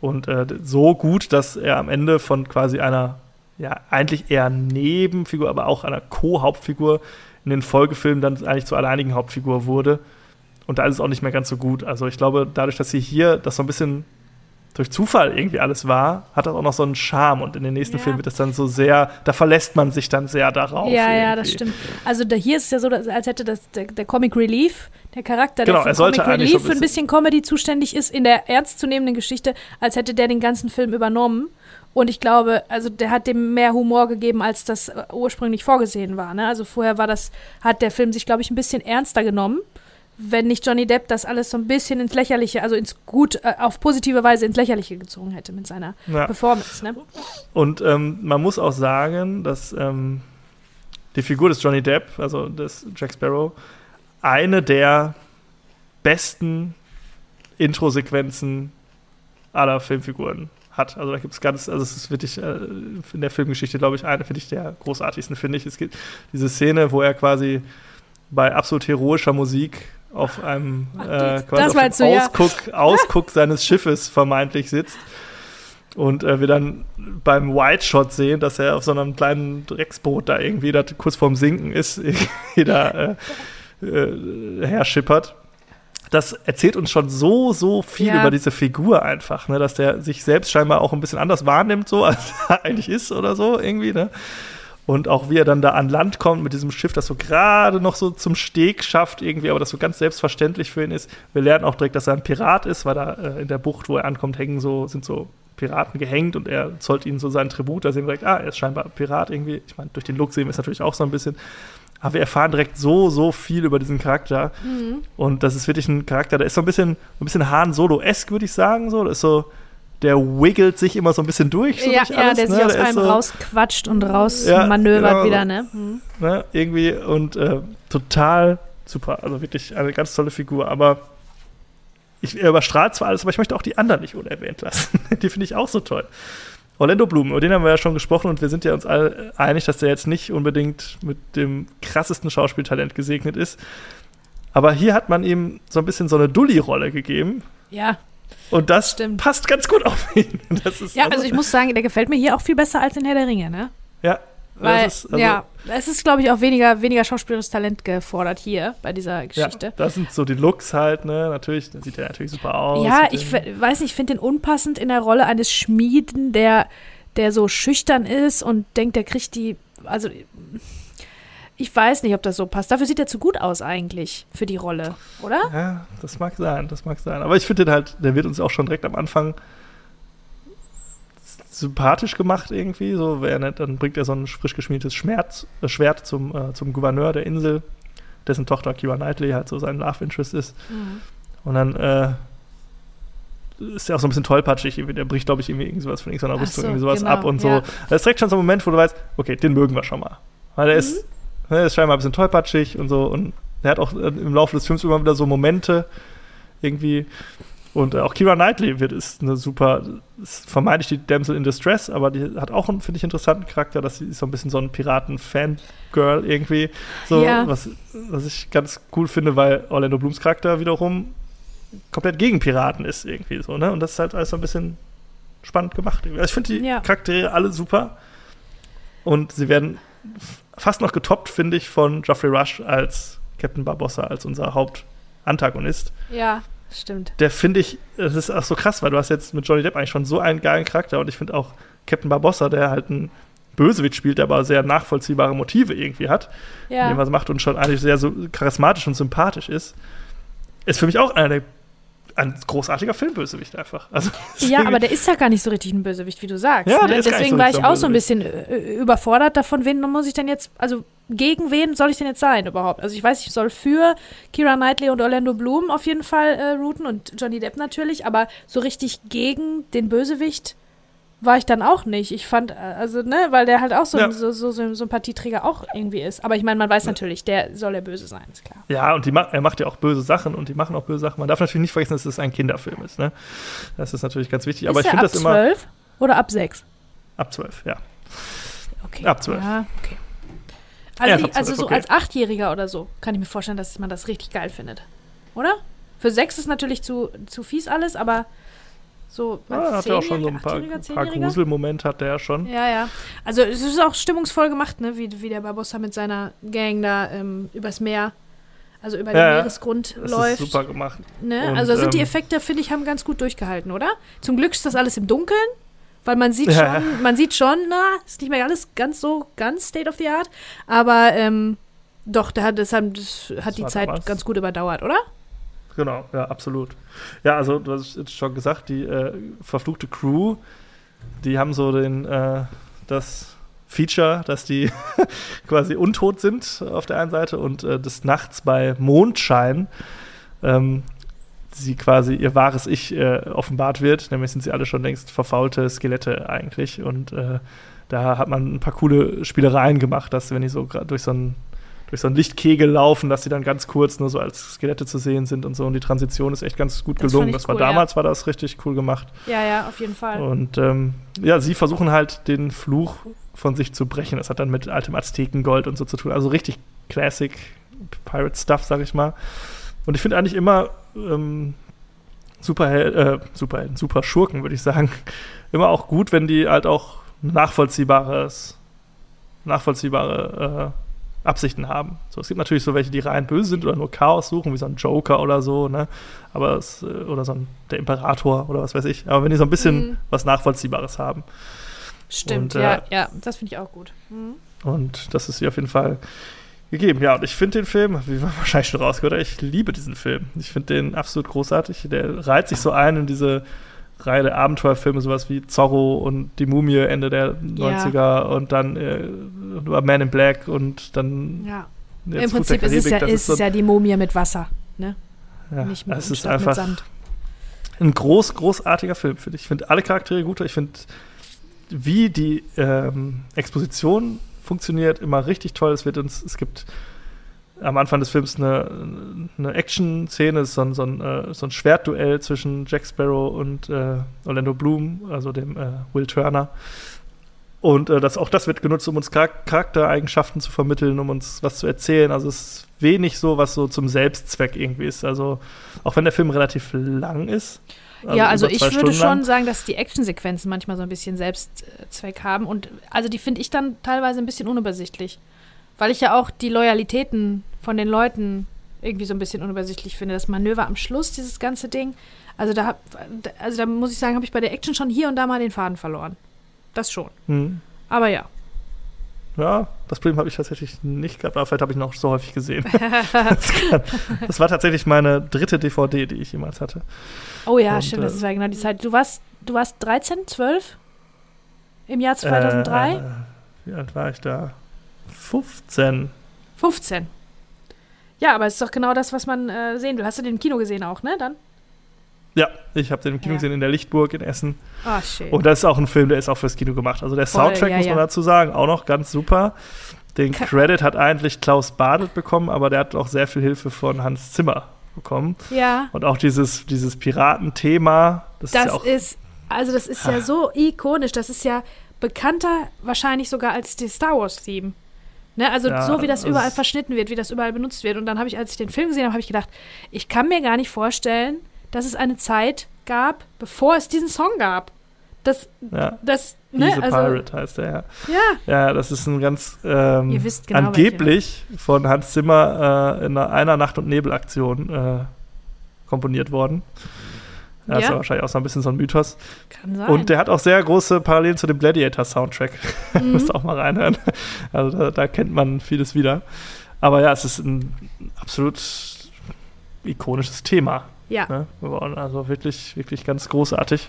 Und äh, so gut, dass er am Ende von quasi einer, ja, eigentlich eher Nebenfigur, aber auch einer Co-Hauptfigur in den Folgefilmen dann eigentlich zur alleinigen Hauptfigur wurde. Und da ist es auch nicht mehr ganz so gut. Also ich glaube, dadurch, dass sie hier das so ein bisschen durch Zufall irgendwie alles war, hat das auch noch so einen Charme. Und in den nächsten ja. Filmen wird das dann so sehr, da verlässt man sich dann sehr darauf. Ja, irgendwie. ja, das stimmt. Also da, hier ist es ja so, als hätte das der, der Comic Relief, der Charakter, genau, der für Comic Relief für ein bisschen Comedy zuständig ist, in der ernstzunehmenden Geschichte, als hätte der den ganzen Film übernommen. Und ich glaube, also der hat dem mehr Humor gegeben, als das äh, ursprünglich vorgesehen war. Ne? Also vorher war das, hat der Film sich, glaube ich, ein bisschen ernster genommen wenn nicht Johnny Depp das alles so ein bisschen ins Lächerliche, also ins gut, äh, auf positive Weise ins Lächerliche gezogen hätte mit seiner ja. Performance. Ne? Und ähm, man muss auch sagen, dass ähm, die Figur des Johnny Depp, also des Jack Sparrow, eine der besten Intro-Sequenzen aller Filmfiguren hat. Also da gibt es ganz, also es ist wirklich äh, in der Filmgeschichte, glaube ich, eine, finde ich, der großartigsten, finde ich. Es gibt diese Szene, wo er quasi bei absolut heroischer Musik auf einem äh, quasi auf dem Ausguck, ja. Ausguck seines Schiffes vermeintlich sitzt. Und äh, wir dann beim White Shot sehen, dass er auf so einem kleinen Drecksboot da irgendwie da kurz vorm Sinken ist, da äh, äh, herschippert. Das erzählt uns schon so, so viel ja. über diese Figur einfach, ne? dass der sich selbst scheinbar auch ein bisschen anders wahrnimmt, so als er eigentlich ist oder so irgendwie. Ne? Und auch wie er dann da an Land kommt mit diesem Schiff, das so gerade noch so zum Steg schafft, irgendwie, aber das so ganz selbstverständlich für ihn ist. Wir lernen auch direkt, dass er ein Pirat ist, weil da äh, in der Bucht, wo er ankommt, hängen so, sind so Piraten gehängt und er zollt ihnen so seinen Tribut. Da sehen wir direkt, ah, er ist scheinbar Pirat irgendwie. Ich meine, durch den Look sehen wir es natürlich auch so ein bisschen. Aber wir erfahren direkt so, so viel über diesen Charakter. Mhm. Und das ist wirklich ein Charakter, der ist so ein bisschen, ein bisschen Han Solo-esk, würde ich sagen. So. Das ist so der wiggelt sich immer so ein bisschen durch. So ja, durch ja, alles, der ne? sich aus der einem so, rausquatscht und rausmanövert ja, genau, wieder, ne? Mhm. ne? Irgendwie und äh, total super. Also wirklich eine ganz tolle Figur. Aber ich, er überstrahlt zwar alles, aber ich möchte auch die anderen nicht unerwähnt lassen. die finde ich auch so toll. Orlando Bloom, über den haben wir ja schon gesprochen und wir sind ja uns alle einig, dass der jetzt nicht unbedingt mit dem krassesten Schauspieltalent gesegnet ist. Aber hier hat man ihm so ein bisschen so eine Dulli-Rolle gegeben. Ja. Und das Stimmt. passt ganz gut auf ihn. ja, also, also, ich muss sagen, der gefällt mir hier auch viel besser als in Herr der Ringe, ne? Ja. Weil, ist, also, ja, es ist, glaube ich, auch weniger, weniger schauspielerisches Talent gefordert hier bei dieser Geschichte. Ja, das sind so die Looks halt, ne? Natürlich, sieht er natürlich super aus. Ja, ich weiß nicht, ich finde den unpassend in der Rolle eines Schmieden, der, der so schüchtern ist und denkt, der kriegt die, also ich weiß nicht, ob das so passt. Dafür sieht er zu gut aus eigentlich für die Rolle, oder? Ja, das mag sein, das mag sein. Aber ich finde den halt, der wird uns auch schon direkt am Anfang sympathisch gemacht irgendwie. So, nicht, dann bringt er so ein frisch geschmiedetes Schmerz, äh, Schwert zum, äh, zum Gouverneur der Insel, dessen Tochter Kira Knightley halt so sein Love Interest ist. Mhm. Und dann äh, ist ja auch so ein bisschen tollpatschig. Der bricht, glaube ich, irgendwie irgendwas von irgendeiner Rüstung, so, irgendwie sowas genau, ab und ja. so. Das ist direkt schon so ein Moment, wo du weißt, okay, den mögen wir schon mal. Weil der Mhm. ist, der ist scheinbar ein bisschen tollpatschig und so. Und der hat auch äh, im Laufe des Films immer wieder so Momente irgendwie. Und äh, auch Kira Knightley wird ist eine super, ist vermeintlich die Damsel in Distress, aber die hat auch einen, finde ich, interessanten Charakter, dass sie ist so ein bisschen so ein Piraten-Fangirl irgendwie. So, Ja. was, was ich ganz cool finde, weil Orlando Blooms Charakter wiederum komplett gegen Piraten ist irgendwie so, ne? Und das ist halt alles so ein bisschen spannend gemacht. Also ich finde die Ja. Charaktere alle super. Und sie werden fast noch getoppt, finde ich, von Geoffrey Rush als Captain Barbossa, als unser Hauptantagonist. Ja, stimmt. Der finde ich, das ist auch so krass, weil du hast jetzt mit Johnny Depp eigentlich schon so einen geilen Charakter und ich finde auch Captain Barbossa, der halt ein Bösewicht spielt, der aber sehr nachvollziehbare Motive irgendwie hat, Ja. dem, was er macht und schon eigentlich sehr so charismatisch und sympathisch ist, ist für mich auch einer der ein großartiger Filmbösewicht einfach. Also, Ja, aber der ist ja gar nicht so richtig ein Bösewicht, wie du sagst. Ja, ne? Deswegen so war ich ein auch so ein bisschen äh, überfordert davon, wen muss ich denn jetzt, also gegen wen soll ich denn jetzt sein überhaupt? Also ich weiß, ich soll für Kira Knightley und Orlando Bloom auf jeden Fall äh, routen und Johnny Depp natürlich, aber so richtig gegen den Bösewicht war ich dann auch nicht. Ich fand, äh, also, ne, weil der halt auch so, Ja. ein, so, so, so ein Sympathieträger auch irgendwie ist. Aber ich meine, man weiß natürlich, der soll der Böse sein, ist klar. Ja, und die ma er macht ja auch böse Sachen und die machen auch böse Sachen. Man darf natürlich nicht vergessen, dass es ein Kinderfilm ist. Ne? Das ist natürlich ganz wichtig. Aber ist ich der finde ab das immer 12 oder ab 6? ab 12, ja. Okay. Ab 12. Ja, okay. Ja, Also, ab ich, also 12, so okay. als Achtjähriger oder so kann ich mir vorstellen, dass man das richtig geil findet. Oder? Für sechs ist natürlich zu, zu fies alles, aber so Ja, als hat ja auch schon so ein paar, paar? Gruselmomente hat der ja schon. Ja, ja. Also es ist auch stimmungsvoll gemacht, ne? wie, wie der Barbossa mit seiner Gang da ähm, übers Meer, also über Ja, den ja. Meeresgrund Das läuft. ist super gemacht. Ne? Und, also sind die ähm, Effekte, finde ich, haben ganz gut durchgehalten, oder? Zum Glück ist das alles im Dunkeln, weil man sieht Ja. schon, man sieht schon, na, ist nicht mehr alles ganz so ganz State of the Art, aber ähm, doch, da hat, das, das hat die Zeit damals. ganz gut überdauert, oder? Genau, ja, absolut. Ja, also du hast jetzt schon gesagt, die äh, verfluchte Crew, die haben so den, äh, das Feature, dass die quasi untot sind auf der einen Seite und äh, des Nachts bei Mondschein ähm, sie quasi ihr wahres Ich äh, offenbart wird. Nämlich sind sie alle schon längst verfaulte Skelette eigentlich. Und äh, da hat man ein paar coole Spielereien gemacht, dass wenn die so gerade durch so ein durch so einen Lichtkegel laufen, dass sie dann ganz kurz nur so als Skelette zu sehen sind und so. Und die Transition ist echt ganz gut Das gelungen. Das war cool, ja. damals, war das richtig cool gemacht. Ja, ja, auf jeden Fall. Und ähm, ja, sie versuchen halt den Fluch von sich zu brechen. Das hat dann mit altem Aztekengold und so zu tun. Also richtig Classic Pirate Stuff, sag ich mal. Und ich finde eigentlich immer ähm, Superhel äh, Superhelden, super Schurken, würde ich sagen, immer auch gut, wenn die halt auch nachvollziehbares, nachvollziehbare äh, Absichten haben. So, es gibt natürlich so welche, die rein böse sind oder nur Chaos suchen, wie so ein Joker oder so, ne? Aber es, äh, oder so ein der Imperator oder was weiß ich. Aber wenn die so ein bisschen Mhm. was Nachvollziehbares haben. Stimmt, und, äh, ja, ja, das finde ich auch gut. Mhm. Und das ist hier auf jeden Fall gegeben. Ja, und ich finde den Film, wie man wahrscheinlich schon rausgehört hat, ich liebe diesen Film. Ich finde den absolut großartig. Der reiht sich so ein in diese Reihe der Abenteuerfilme, sowas wie Zorro und die Mumie Ende der 90er und dann äh, Man in Black und dann Ja. Im Prinzip ist es Karibik. ja, Das ist so- ja die Mumie mit Wasser, ne? ja, Nicht mit, es ist statt einfach ein groß, großartiger Film, finde ich. Ich finde alle Charaktere gut. Ich finde, wie die ähm, Exposition funktioniert, immer richtig toll. Es wird uns, es gibt am Anfang des Films eine, eine Action-Szene, so ein, so, ein, äh, so ein Schwertduell zwischen Jack Sparrow und äh, Orlando Bloom, also dem äh, Will Turner. Und äh, das, auch das wird genutzt, um uns Char Charaktereigenschaften zu vermitteln, um uns was zu erzählen. Also es ist wenig so, was so zum Selbstzweck irgendwie ist. Also auch wenn der Film relativ lang ist. ja, also ich würde lang. schon sagen, dass die Actionsequenzen manchmal so ein bisschen Selbstzweck haben. Und also die finde ich dann teilweise ein bisschen unübersichtlich. Weil ich ja auch die Loyalitäten von den Leuten irgendwie so ein bisschen unübersichtlich finde. Das Manöver am Schluss, dieses ganze Ding. Also da, hab, also da muss ich sagen, habe ich bei der Action schon hier und da mal den Faden verloren. Das schon. Hm. Aber ja. Ja, das Problem habe ich tatsächlich nicht gehabt, aber vielleicht habe ich noch so häufig gesehen. das, kann, das war tatsächlich meine dritte DVD, die ich jemals hatte. Oh ja, Und, stimmt, das äh, war genau die Zeit. Du warst, du warst 13, 12? Im Jahr 2003? Äh, wie alt war ich da? 15. 15. Ja, aber es ist doch genau das, was man äh, sehen will. Hast du den im Kino gesehen auch, ne? Dann? Ja, Ich habe den im Kino Ja. gesehen in der Lichtburg in Essen. Ah, schön. Und das ist auch ein Film, der ist auch fürs Kino gemacht. Also der Voll, Soundtrack, ja, muss man ja. dazu sagen, auch noch ganz super. Den Ka- Credit hat eigentlich Klaus Badet bekommen, aber der hat auch sehr viel Hilfe von Hans Zimmer bekommen. ja, Und auch dieses, dieses Piratenthema, das, das ist ja auch. ist, also das ist ja so ikonisch. Das ist ja bekannter wahrscheinlich sogar als die Star Wars-Theme. Ne, also Ja, so wie das das überall verschnitten wird, wie das überall benutzt wird. Und dann habe ich, als ich den Film gesehen habe, habe ich gedacht, ich kann mir gar nicht vorstellen, dass es eine Zeit gab, bevor es diesen Song gab. Das, ja, das, He's ne, a also, Pirate heißt der, ja. ja, Ja, das ist ein ganz ähm, genau, angeblich von Hans Zimmer äh, in einer, einer Nacht- und Nebelaktion äh, komponiert worden. Das ist Ja. ja wahrscheinlich auch so ein bisschen so ein Mythos. kann sein. Und der hat auch sehr große Parallelen zu dem Gladiator-Soundtrack. Mhm. Müsst ihr auch mal reinhören. Also da, da kennt man vieles wieder. Aber ja, es ist ein absolut ikonisches Thema. ja, Ne? Also wirklich, wirklich ganz großartig.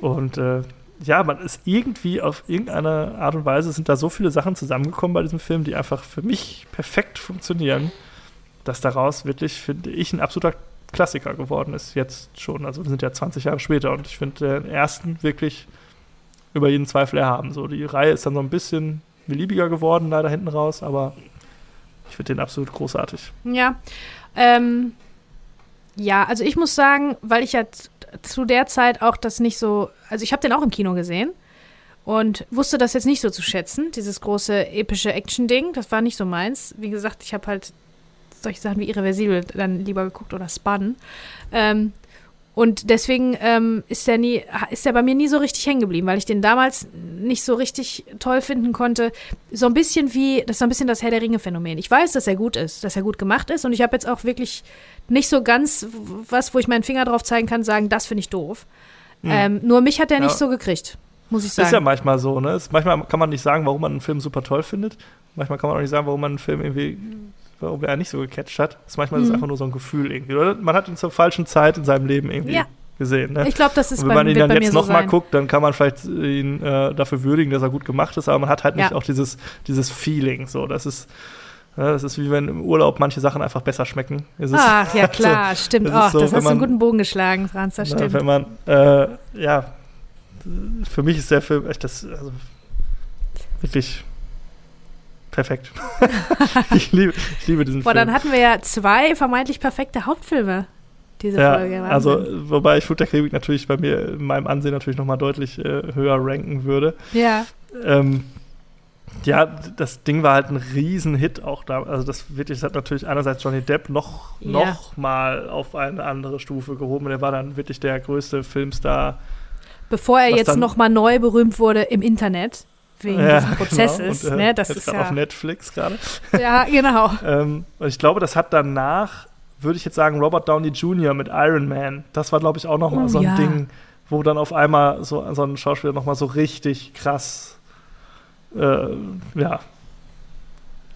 Und äh, ja, man ist irgendwie auf irgendeine Art und Weise sind da so viele Sachen zusammengekommen bei diesem Film, die einfach für mich perfekt funktionieren, dass daraus wirklich, finde ich, ein absoluter Klassiker geworden ist. Jetzt schon. Also wir sind ja 20 Jahre später und ich finde den ersten wirklich über jeden Zweifel erhaben. So, die Reihe ist dann so ein bisschen beliebiger geworden, leider hinten raus, aber ich finde den absolut großartig. Ja. Ähm, ja, also ich muss sagen, weil ich ja zu der Zeit auch das nicht so, also ich habe den auch im Kino gesehen und wusste das jetzt nicht so zu schätzen, dieses große epische Action-Ding, das war nicht so meins. Wie gesagt, ich habe halt solche Sachen wie Irreversibel dann lieber geguckt oder Spun. Ähm, und deswegen ähm, ist der nie, ist der bei mir nie so richtig hängen geblieben, weil ich den damals nicht so richtig toll finden konnte. So ein bisschen wie, das ist so ein bisschen das Herr der Ringe-Phänomen. Ich weiß, dass er gut ist, dass er gut gemacht ist und ich habe jetzt auch wirklich nicht so ganz was, wo ich meinen Finger drauf zeigen kann, sagen, das finde ich doof. Mhm. Ähm, nur mich hat er nicht Ja. so gekriegt, muss ich Ist ja sagen. manchmal so, ne? Es, manchmal kann man nicht sagen, warum man einen Film super toll findet. Manchmal kann man auch nicht sagen, warum man einen Film irgendwie, warum er nicht so gecatcht hat. Das manchmal ist es Mhm. einfach nur so ein Gefühl irgendwie. Oder man hat ihn zur falschen Zeit in seinem Leben irgendwie Ja. gesehen. Ne? ich glaube, das ist Und wenn bei, man ihn wird dann bei jetzt so nochmal guckt, dann kann man vielleicht ihn äh, dafür würdigen, dass er gut gemacht ist, aber man hat halt nicht Ja. auch dieses, dieses Feeling. So, das ist, ja, das ist wie wenn im Urlaub manche Sachen einfach besser schmecken. Es Ach, ja klar, stimmt. das so, das hast du einen guten Bogen geschlagen, Franz, das Na, stimmt. wenn man, äh, ja, für mich ist der Film echt das, also wirklich perfekt. ich, liebe, ich liebe diesen Boah, Film. dann hatten wir ja zwei vermeintlich perfekte Hauptfilme, diese ja, Folge. Wahnsinn. also, wobei ich Flut der Karibik natürlich bei mir in meinem Ansehen natürlich nochmal deutlich äh, höher ranken würde. ja, Ähm, ja, das Ding war halt ein Riesenhit auch da. Also das wirklich, das hat natürlich einerseits Johnny Depp noch, Ja. noch mal auf eine andere Stufe gehoben. Der war dann wirklich der größte Filmstar bevor er jetzt dann- nochmal neu berühmt wurde im Internet, wegen Ja, diesem Prozesses. genau. Und, äh, ne, das ist ja. auf Netflix gerade. Ja, genau. Ähm, und ich glaube, das hat danach, würde ich jetzt sagen, Robert Downey Jr. mit Iron Man. Das war, glaube ich, auch noch mal Oh, so ein ja. Ding, wo dann auf einmal so, so ein Schauspieler noch mal so richtig krass, äh, ja,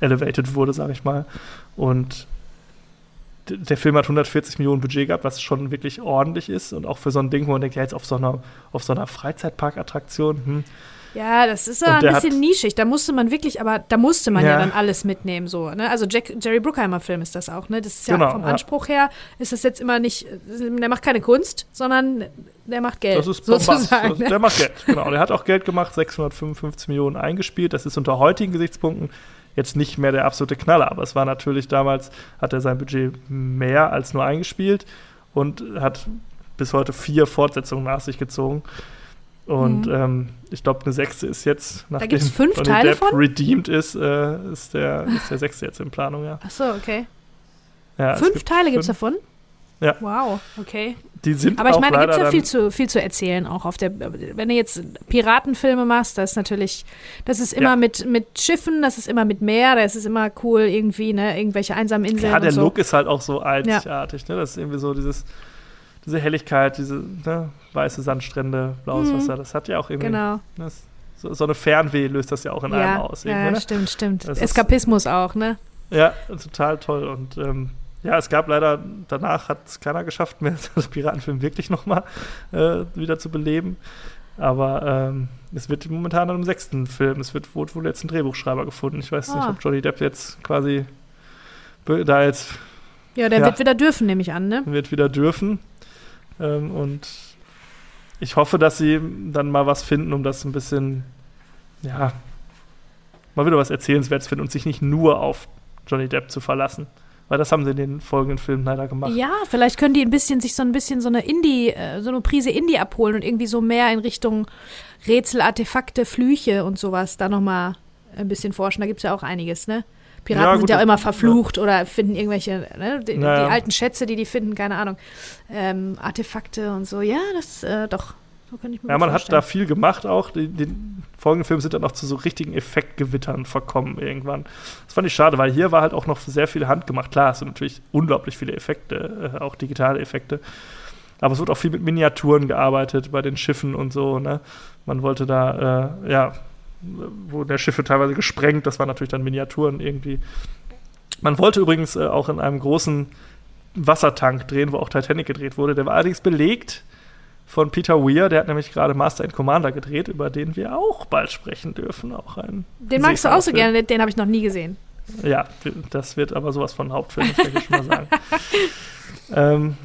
elevated wurde, sage ich mal. Und der Film hat 140 Millionen Budget gehabt, was schon wirklich ordentlich ist und auch für so ein Ding, wo man denkt, ja, jetzt auf so einer, auf so einer Freizeitparkattraktion, hm, Ja, das ist ja ein bisschen nischig. Da musste man wirklich, aber da musste man ja, Ja. dann alles mitnehmen. So, ne? Also Jack, Jerry Bruckheimer-Film ist das auch. Ne? Das ist ja Genau, vom ja. Anspruch her, ist das jetzt immer nicht, der macht keine Kunst, sondern der macht Geld. Das ist sozusagen. Das- ne? Der macht Geld, genau. Der hat auch Geld gemacht, 655 Millionen eingespielt. Das ist unter heutigen Gesichtspunkten jetzt nicht mehr der absolute Knaller, aber es war natürlich damals, hat er sein Budget mehr als nur eingespielt und hat bis heute vier Fortsetzungen nach sich gezogen. Und Mhm. ähm, ich glaube, eine sechste ist jetzt, nachdem gibt's fünf Johnny Teile Depp von? redeemed ist, äh, ist, der, ist der sechste jetzt in Planung, ja. Ach so, okay. ja fünf gibt Teile gibt es davon? Ja. Wow, okay. Die sind Aber ich meine, da gibt es ja viel zu, viel zu erzählen auch auf der. Wenn du jetzt Piratenfilme machst, das ist natürlich, das ist immer Ja. mit, mit Schiffen, das ist immer mit Meer, das ist immer cool irgendwie, ne, irgendwelche einsamen Inseln Ja, der so. Look ist halt auch so einzigartig, ne? Das ist irgendwie so dieses, diese Helligkeit, diese ne? weiße Sandstrände, blaues Mhm. Wasser, das hat ja auch irgendwie, Genau. das, so, so eine Fernweh löst das ja auch in ja, einem aus. ja, ne? stimmt, stimmt. Das ist- Eskapismus auch, ne? Ja, total toll. Und ähm, ja, es gab leider, danach hat es keiner geschafft, mehr das Piratenfilm wirklich nochmal äh, wieder zu beleben. Aber ähm, es wird momentan an einem sechsten Film, es wird wurde wohl jetzt ein Drehbuchschreiber gefunden. Ich weiß nicht, Ah. ob Johnny Depp jetzt quasi da jetzt Ja, der Ja. wird wieder dürfen, nehme ich an, ne? wird wieder dürfen. Ähm, und ich hoffe, dass sie dann mal was finden, um das ein bisschen, ja, mal wieder was Erzählenswertes finden und sich nicht nur auf Johnny Depp zu verlassen. Weil das haben sie in den folgenden Filmen leider gemacht. Ja, vielleicht können die ein bisschen sich so ein bisschen so eine Indie, äh, so eine Prise Indie abholen und irgendwie so mehr in Richtung Rätsel, Artefakte, Flüche und sowas da nochmal ein bisschen forschen. Da gibt es ja auch einiges, ne? Piraten Ja, gut, sind ja auch immer verflucht oder finden irgendwelche, ne, die, Ja, ja. die alten Schätze, die die finden, keine Ahnung, ähm, Artefakte und so. Ja, das, äh, doch, so könnte ich mir Ja, man hat da vorstellen. viel gemacht auch. Die, die folgenden Filme sind dann auch zu so richtigen Effektgewittern verkommen irgendwann. Das fand ich schade, weil hier war halt auch noch sehr viel handgemacht. Klar, es sind natürlich unglaublich viele Effekte, äh, auch digitale Effekte. Aber es wird auch viel mit Miniaturen gearbeitet bei den Schiffen und so. Ne? Man wollte da, äh, ja, wo der Schiffe teilweise gesprengt, das waren natürlich dann Miniaturen irgendwie. Man wollte übrigens äh, auch in einem großen Wassertank drehen, wo auch Titanic gedreht wurde. Der war allerdings belegt von Peter Weir, der hat nämlich gerade Master and Commander gedreht, über den wir auch bald sprechen dürfen. Auch ein Den magst du auch so gerne, den, den habe ich noch nie gesehen. Ja, das wird aber sowas von Hauptfilm, das kann ich schon mal sagen. ähm,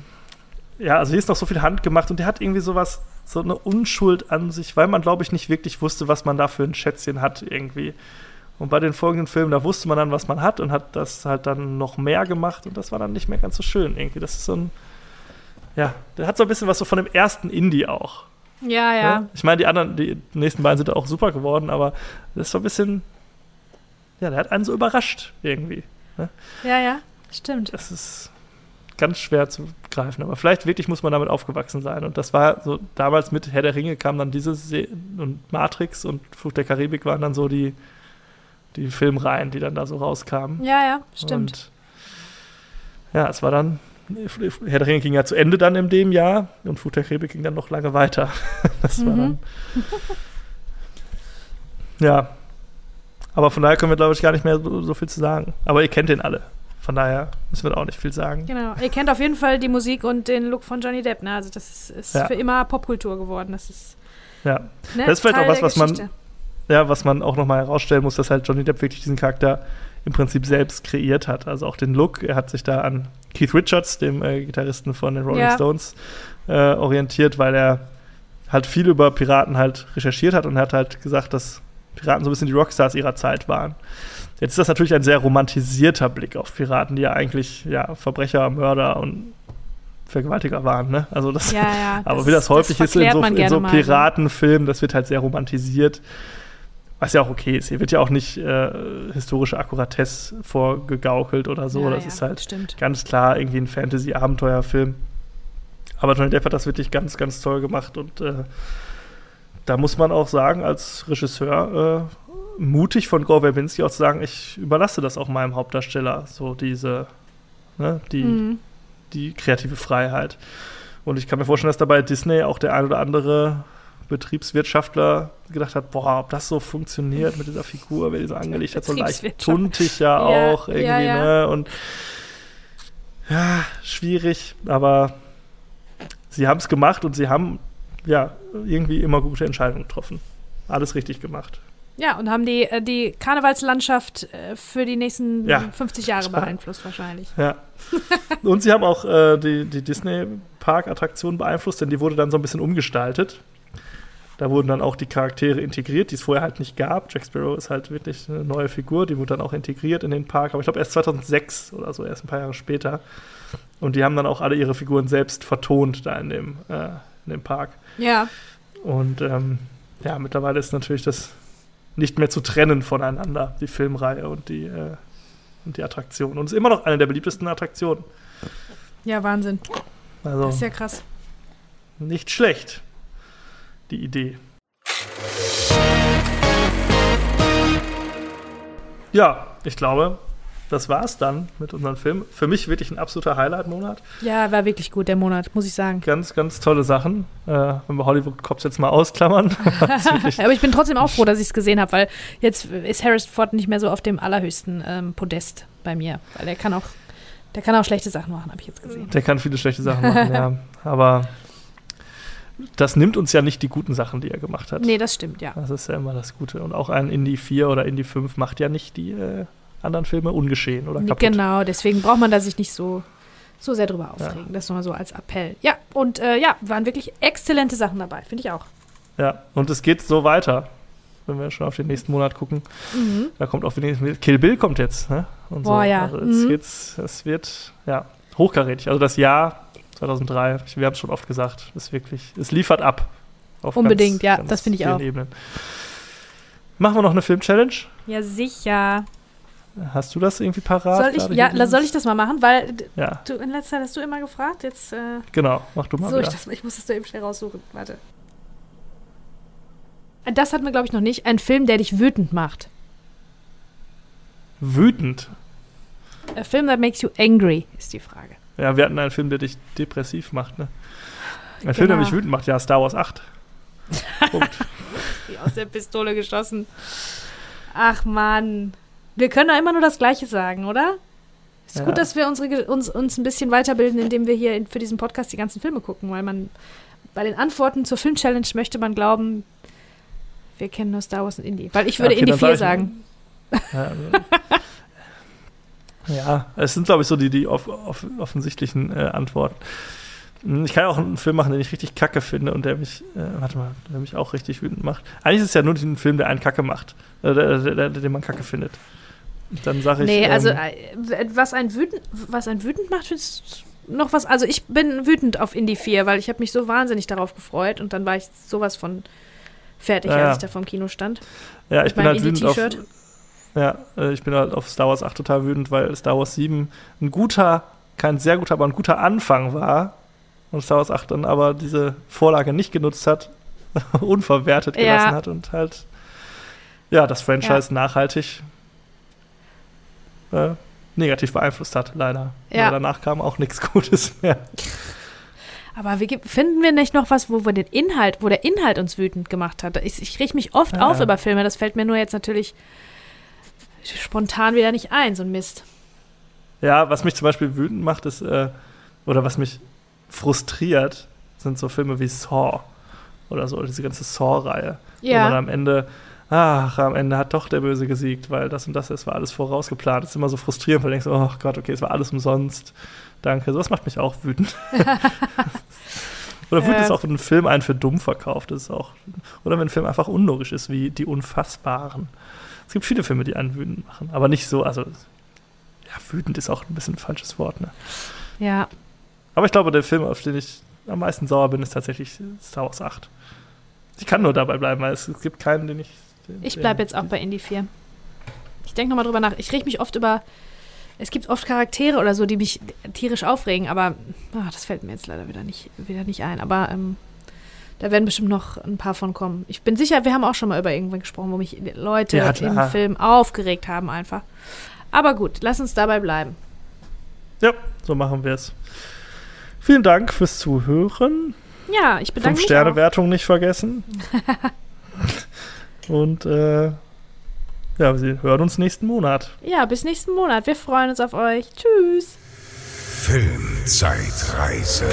ja, also hier ist noch so viel handgemacht und der hat irgendwie sowas, so eine Unschuld an sich, weil man, glaube ich, nicht wirklich wusste, was man da für ein Schätzchen hat irgendwie. Und bei den folgenden Filmen, da wusste man dann, was man hat und hat das halt dann noch mehr gemacht und das war dann nicht mehr ganz so schön irgendwie. Das ist so ein, ja, der hat so ein bisschen was so von dem ersten Indie auch. Ja, ja. Ne? Ich meine, die anderen, die nächsten beiden sind auch super geworden, aber das ist so ein bisschen, ja, der hat einen so überrascht irgendwie. Ja, ja, stimmt. Das ist ganz schwer zu greifen, aber vielleicht wirklich muss man damit aufgewachsen sein. Und das war so, damals mit Herr der Ringe kam dann diese Se und Matrix und Fluch der Karibik waren dann so die, die Filmreihen, die dann da so rauskamen. Ja, ja, stimmt. Und ja, es war dann, Herr der Ringe ging ja zu Ende dann in dem Jahr und Fluch der Karibik ging dann noch lange weiter. Das war Mhm. dann. Ja. Aber von daher können wir, glaube ich, gar nicht mehr so, so viel zu sagen. Aber ihr kennt den alle. Von daher müssen wir da auch nicht viel sagen. Genau. Ihr kennt auf jeden Fall die Musik und den Look von Johnny Depp, ne? Also das ist, ist Ja. für immer Popkultur geworden. Das ist. Ja. Ne? Das ist vielleicht Teil auch was, was man- ja, was man auch nochmal herausstellen muss, dass halt Johnny Depp wirklich diesen Charakter im Prinzip selbst kreiert hat. Also auch den Look. Er hat sich da an Keith Richards, dem äh, Gitarristen von den Rolling Ja. Stones, äh, orientiert, weil er halt viel über Piraten halt recherchiert hat und er hat halt gesagt, dass Piraten so ein bisschen die Rockstars ihrer Zeit waren. Jetzt ist das natürlich ein sehr romantisierter Blick auf Piraten, die ja eigentlich ja, Verbrecher, Mörder und Vergewaltiger waren. Ne? Also das, Ja, ja. aber wie das häufig ist in so, in so ne? Piratenfilmen, das wird halt sehr romantisiert. Was ja auch okay ist. Hier wird ja auch nicht äh, historische Akkuratesse vorgegaukelt oder so. Ja, das ist halt Stimmt. ganz klar irgendwie ein Fantasy-Abenteuerfilm. Aber Johnny Depp hat das wirklich ganz, ganz toll gemacht und äh, da muss man auch sagen, als Regisseur äh, mutig von Gore Verbinski auch zu sagen, ich überlasse das auch meinem Hauptdarsteller, so diese, ne, die, Mhm. die kreative Freiheit. Und ich kann mir vorstellen, dass dabei Disney auch der ein oder andere Betriebswirtschaftler gedacht hat, boah, ob das so funktioniert mit dieser Figur, wer die so angelegt hat, so leicht tuntig ja Ja, auch irgendwie, ja, ja. ne? Und ja, schwierig, aber sie haben es gemacht und sie haben ja irgendwie immer gute Entscheidungen getroffen. Alles richtig gemacht. Ja, und haben die, äh, die Karnevalslandschaft äh, für die nächsten Ja. 50 Jahre beeinflusst wahrscheinlich. Ja. und sie haben auch äh, die, die Disney-Park-Attraktion beeinflusst, denn die wurde dann so ein bisschen umgestaltet. Da wurden dann auch die Charaktere integriert, die es vorher halt nicht gab. Jack Sparrow ist halt wirklich eine neue Figur, die wurde dann auch integriert in den Park, aber ich glaube erst 2006 oder so, erst ein paar Jahre später. Und die haben dann auch alle ihre Figuren selbst vertont da in dem, äh, in dem Park. Ja, Und ähm, ja, mittlerweile ist natürlich das nicht mehr zu trennen voneinander, die Filmreihe und die, äh, und die Attraktion. Und ist immer noch eine der beliebtesten Attraktionen. ja, Wahnsinn. Also Das ist ja krass. nicht schlecht, die Idee. Ja, ich glaube, das war's dann mit unserem Film. Für mich wirklich ein absoluter Highlight-Monat. Ja, war wirklich gut, der Monat, muss ich sagen. Ganz, ganz tolle Sachen. Äh, wenn wir Hollywood Cops jetzt mal ausklammern. Aber ich bin trotzdem auch froh, dass ich es gesehen habe, weil jetzt ist Harrison Ford nicht mehr so auf dem allerhöchsten ähm, Podest bei mir. Weil der kann auch, der kann auch schlechte Sachen machen, habe ich jetzt gesehen. Der kann viele schlechte Sachen machen, ja. Aber das nimmt uns ja nicht die guten Sachen, die er gemacht hat. Nee, das stimmt, ja. Das ist ja immer das Gute. Und auch ein Indie 4 oder Indie 5 macht ja nicht die äh, anderen Filme ungeschehen oder kaputt. Genau, deswegen braucht man da sich nicht so so sehr drüber aufregen. Ja. Das nochmal so als Appell. Ja, und äh, ja, waren wirklich exzellente Sachen dabei, finde ich auch. Ja, und es geht so weiter, wenn wir schon auf den nächsten Monat gucken. Mhm. Da kommt auch Kill Bill kommt jetzt, ne? Und Boah, so. ja. Also es, mhm. geht's, es wird, ja, hochkarätig. Also das Jahr 2003, wir haben es schon oft gesagt, ist wirklich, es liefert ab. Unbedingt, ganz, ja, ganz das finde ich auch. Ebenen. Machen wir noch eine Film-Challenge? Ja, sicher. Hast du das irgendwie parat? Soll ich, ja, soll ich das mal machen? Weil ja. du, in letzter Zeit hast du immer gefragt. Jetzt, äh, genau, mach du mal. So, ich, das, ich muss das da eben schnell raussuchen. Warte. Das hat man, glaube ich, noch nicht. Ein Film, der dich wütend macht. Wütend? A film that makes you angry, ist die Frage. Ja, wir hatten einen Film, der dich depressiv macht, ne? Ein genau. Film, der mich wütend macht, ja, Star Wars 8. Punkt. Aus der Pistole geschossen. Ach Mann. Wir können da immer nur das Gleiche sagen, oder? Ist ja. gut, dass wir unsere, uns, uns ein bisschen weiterbilden, indem wir hier für diesen Podcast die ganzen Filme gucken, weil man bei den Antworten zur Film-Challenge möchte man glauben, wir kennen nur Star Wars und Indie. Weil ich würde okay, Indie 4 sagen. Ja, ja, es sind, glaube ich, so die, die off off offensichtlichen äh, Antworten. Hm, ich kann ja auch einen Film machen, den ich richtig kacke finde und der mich, äh, warte mal, der mich auch richtig wütend macht. Eigentlich ist es ja nur ein Film, der einen kacke macht, äh, der, der, der, den man kacke findet. Dann sage ich. Nee, ähm, also äh, was ein wütend, was ein wütend macht, ist noch was. Also ich bin wütend auf Indie 4, weil ich habe mich so wahnsinnig darauf gefreut und dann war ich sowas von fertig, ja, als ich da vom Kino stand. Ja, ich bin halt wütend auf. Ja, äh, ich bin halt auf Star Wars 8 total wütend, weil Star Wars 7 ein guter, kein sehr guter, aber ein guter Anfang war. Und Star Wars 8 dann aber diese Vorlage nicht genutzt hat, unverwertet gelassen ja. hat und halt, ja, das Franchise ja. nachhaltig äh, negativ beeinflusst hat, leider. Ja. Aber danach kam auch nichts Gutes mehr. Aber wie, finden wir nicht noch was, wo wir den Inhalt, wo der Inhalt uns wütend gemacht hat? Ich, ich rieche mich oft ja, auf über Filme, das fällt mir nur jetzt natürlich spontan wieder nicht ein, so ein Mist. Ja, was mich zum Beispiel wütend macht, ist, äh, oder was mich frustriert, sind so Filme wie Saw oder so, diese ganze Saw-Reihe. Ja. Wo man am Ende ach, am Ende hat doch der Böse gesiegt, weil das und das, das war alles vorausgeplant. Das ist immer so frustrierend, weil du denkst, oh Gott, okay, es war alles umsonst. Danke. Sowas macht mich auch wütend. oder wütend äh. ist auch, wenn ein Film einen für dumm verkauft. Das ist auch, oder wenn ein Film einfach unlogisch ist, wie Die Unfassbaren. Es gibt viele Filme, die einen wütend machen, aber nicht so, also ja, wütend ist auch ein bisschen ein falsches Wort, ne? Ja. Aber ich glaube, der Film, auf den ich am meisten sauer bin, ist tatsächlich Star Wars 8. Ich kann nur dabei bleiben, weil es, es gibt keinen, den ich ich bleibe jetzt auch bei Indie 4. Ich denke nochmal drüber nach. Ich reg mich oft über. Es gibt oft Charaktere oder so, die mich tierisch aufregen, aber oh, das fällt mir jetzt leider wieder nicht, wieder nicht ein. Aber ähm, da werden bestimmt noch ein paar von kommen. Ich bin sicher, wir haben auch schon mal über irgendwann gesprochen, wo mich Leute ja, im Film aufgeregt haben einfach. Aber gut, lass uns dabei bleiben. Ja, so machen wir es. Vielen Dank fürs Zuhören. Ja, ich bedanke Fünf mich. Sterne-Wertung nicht vergessen. Und äh, ja, wir hören uns nächsten Monat. Ja, bis nächsten Monat. Wir freuen uns auf euch. Tschüss. Filmzeitreise.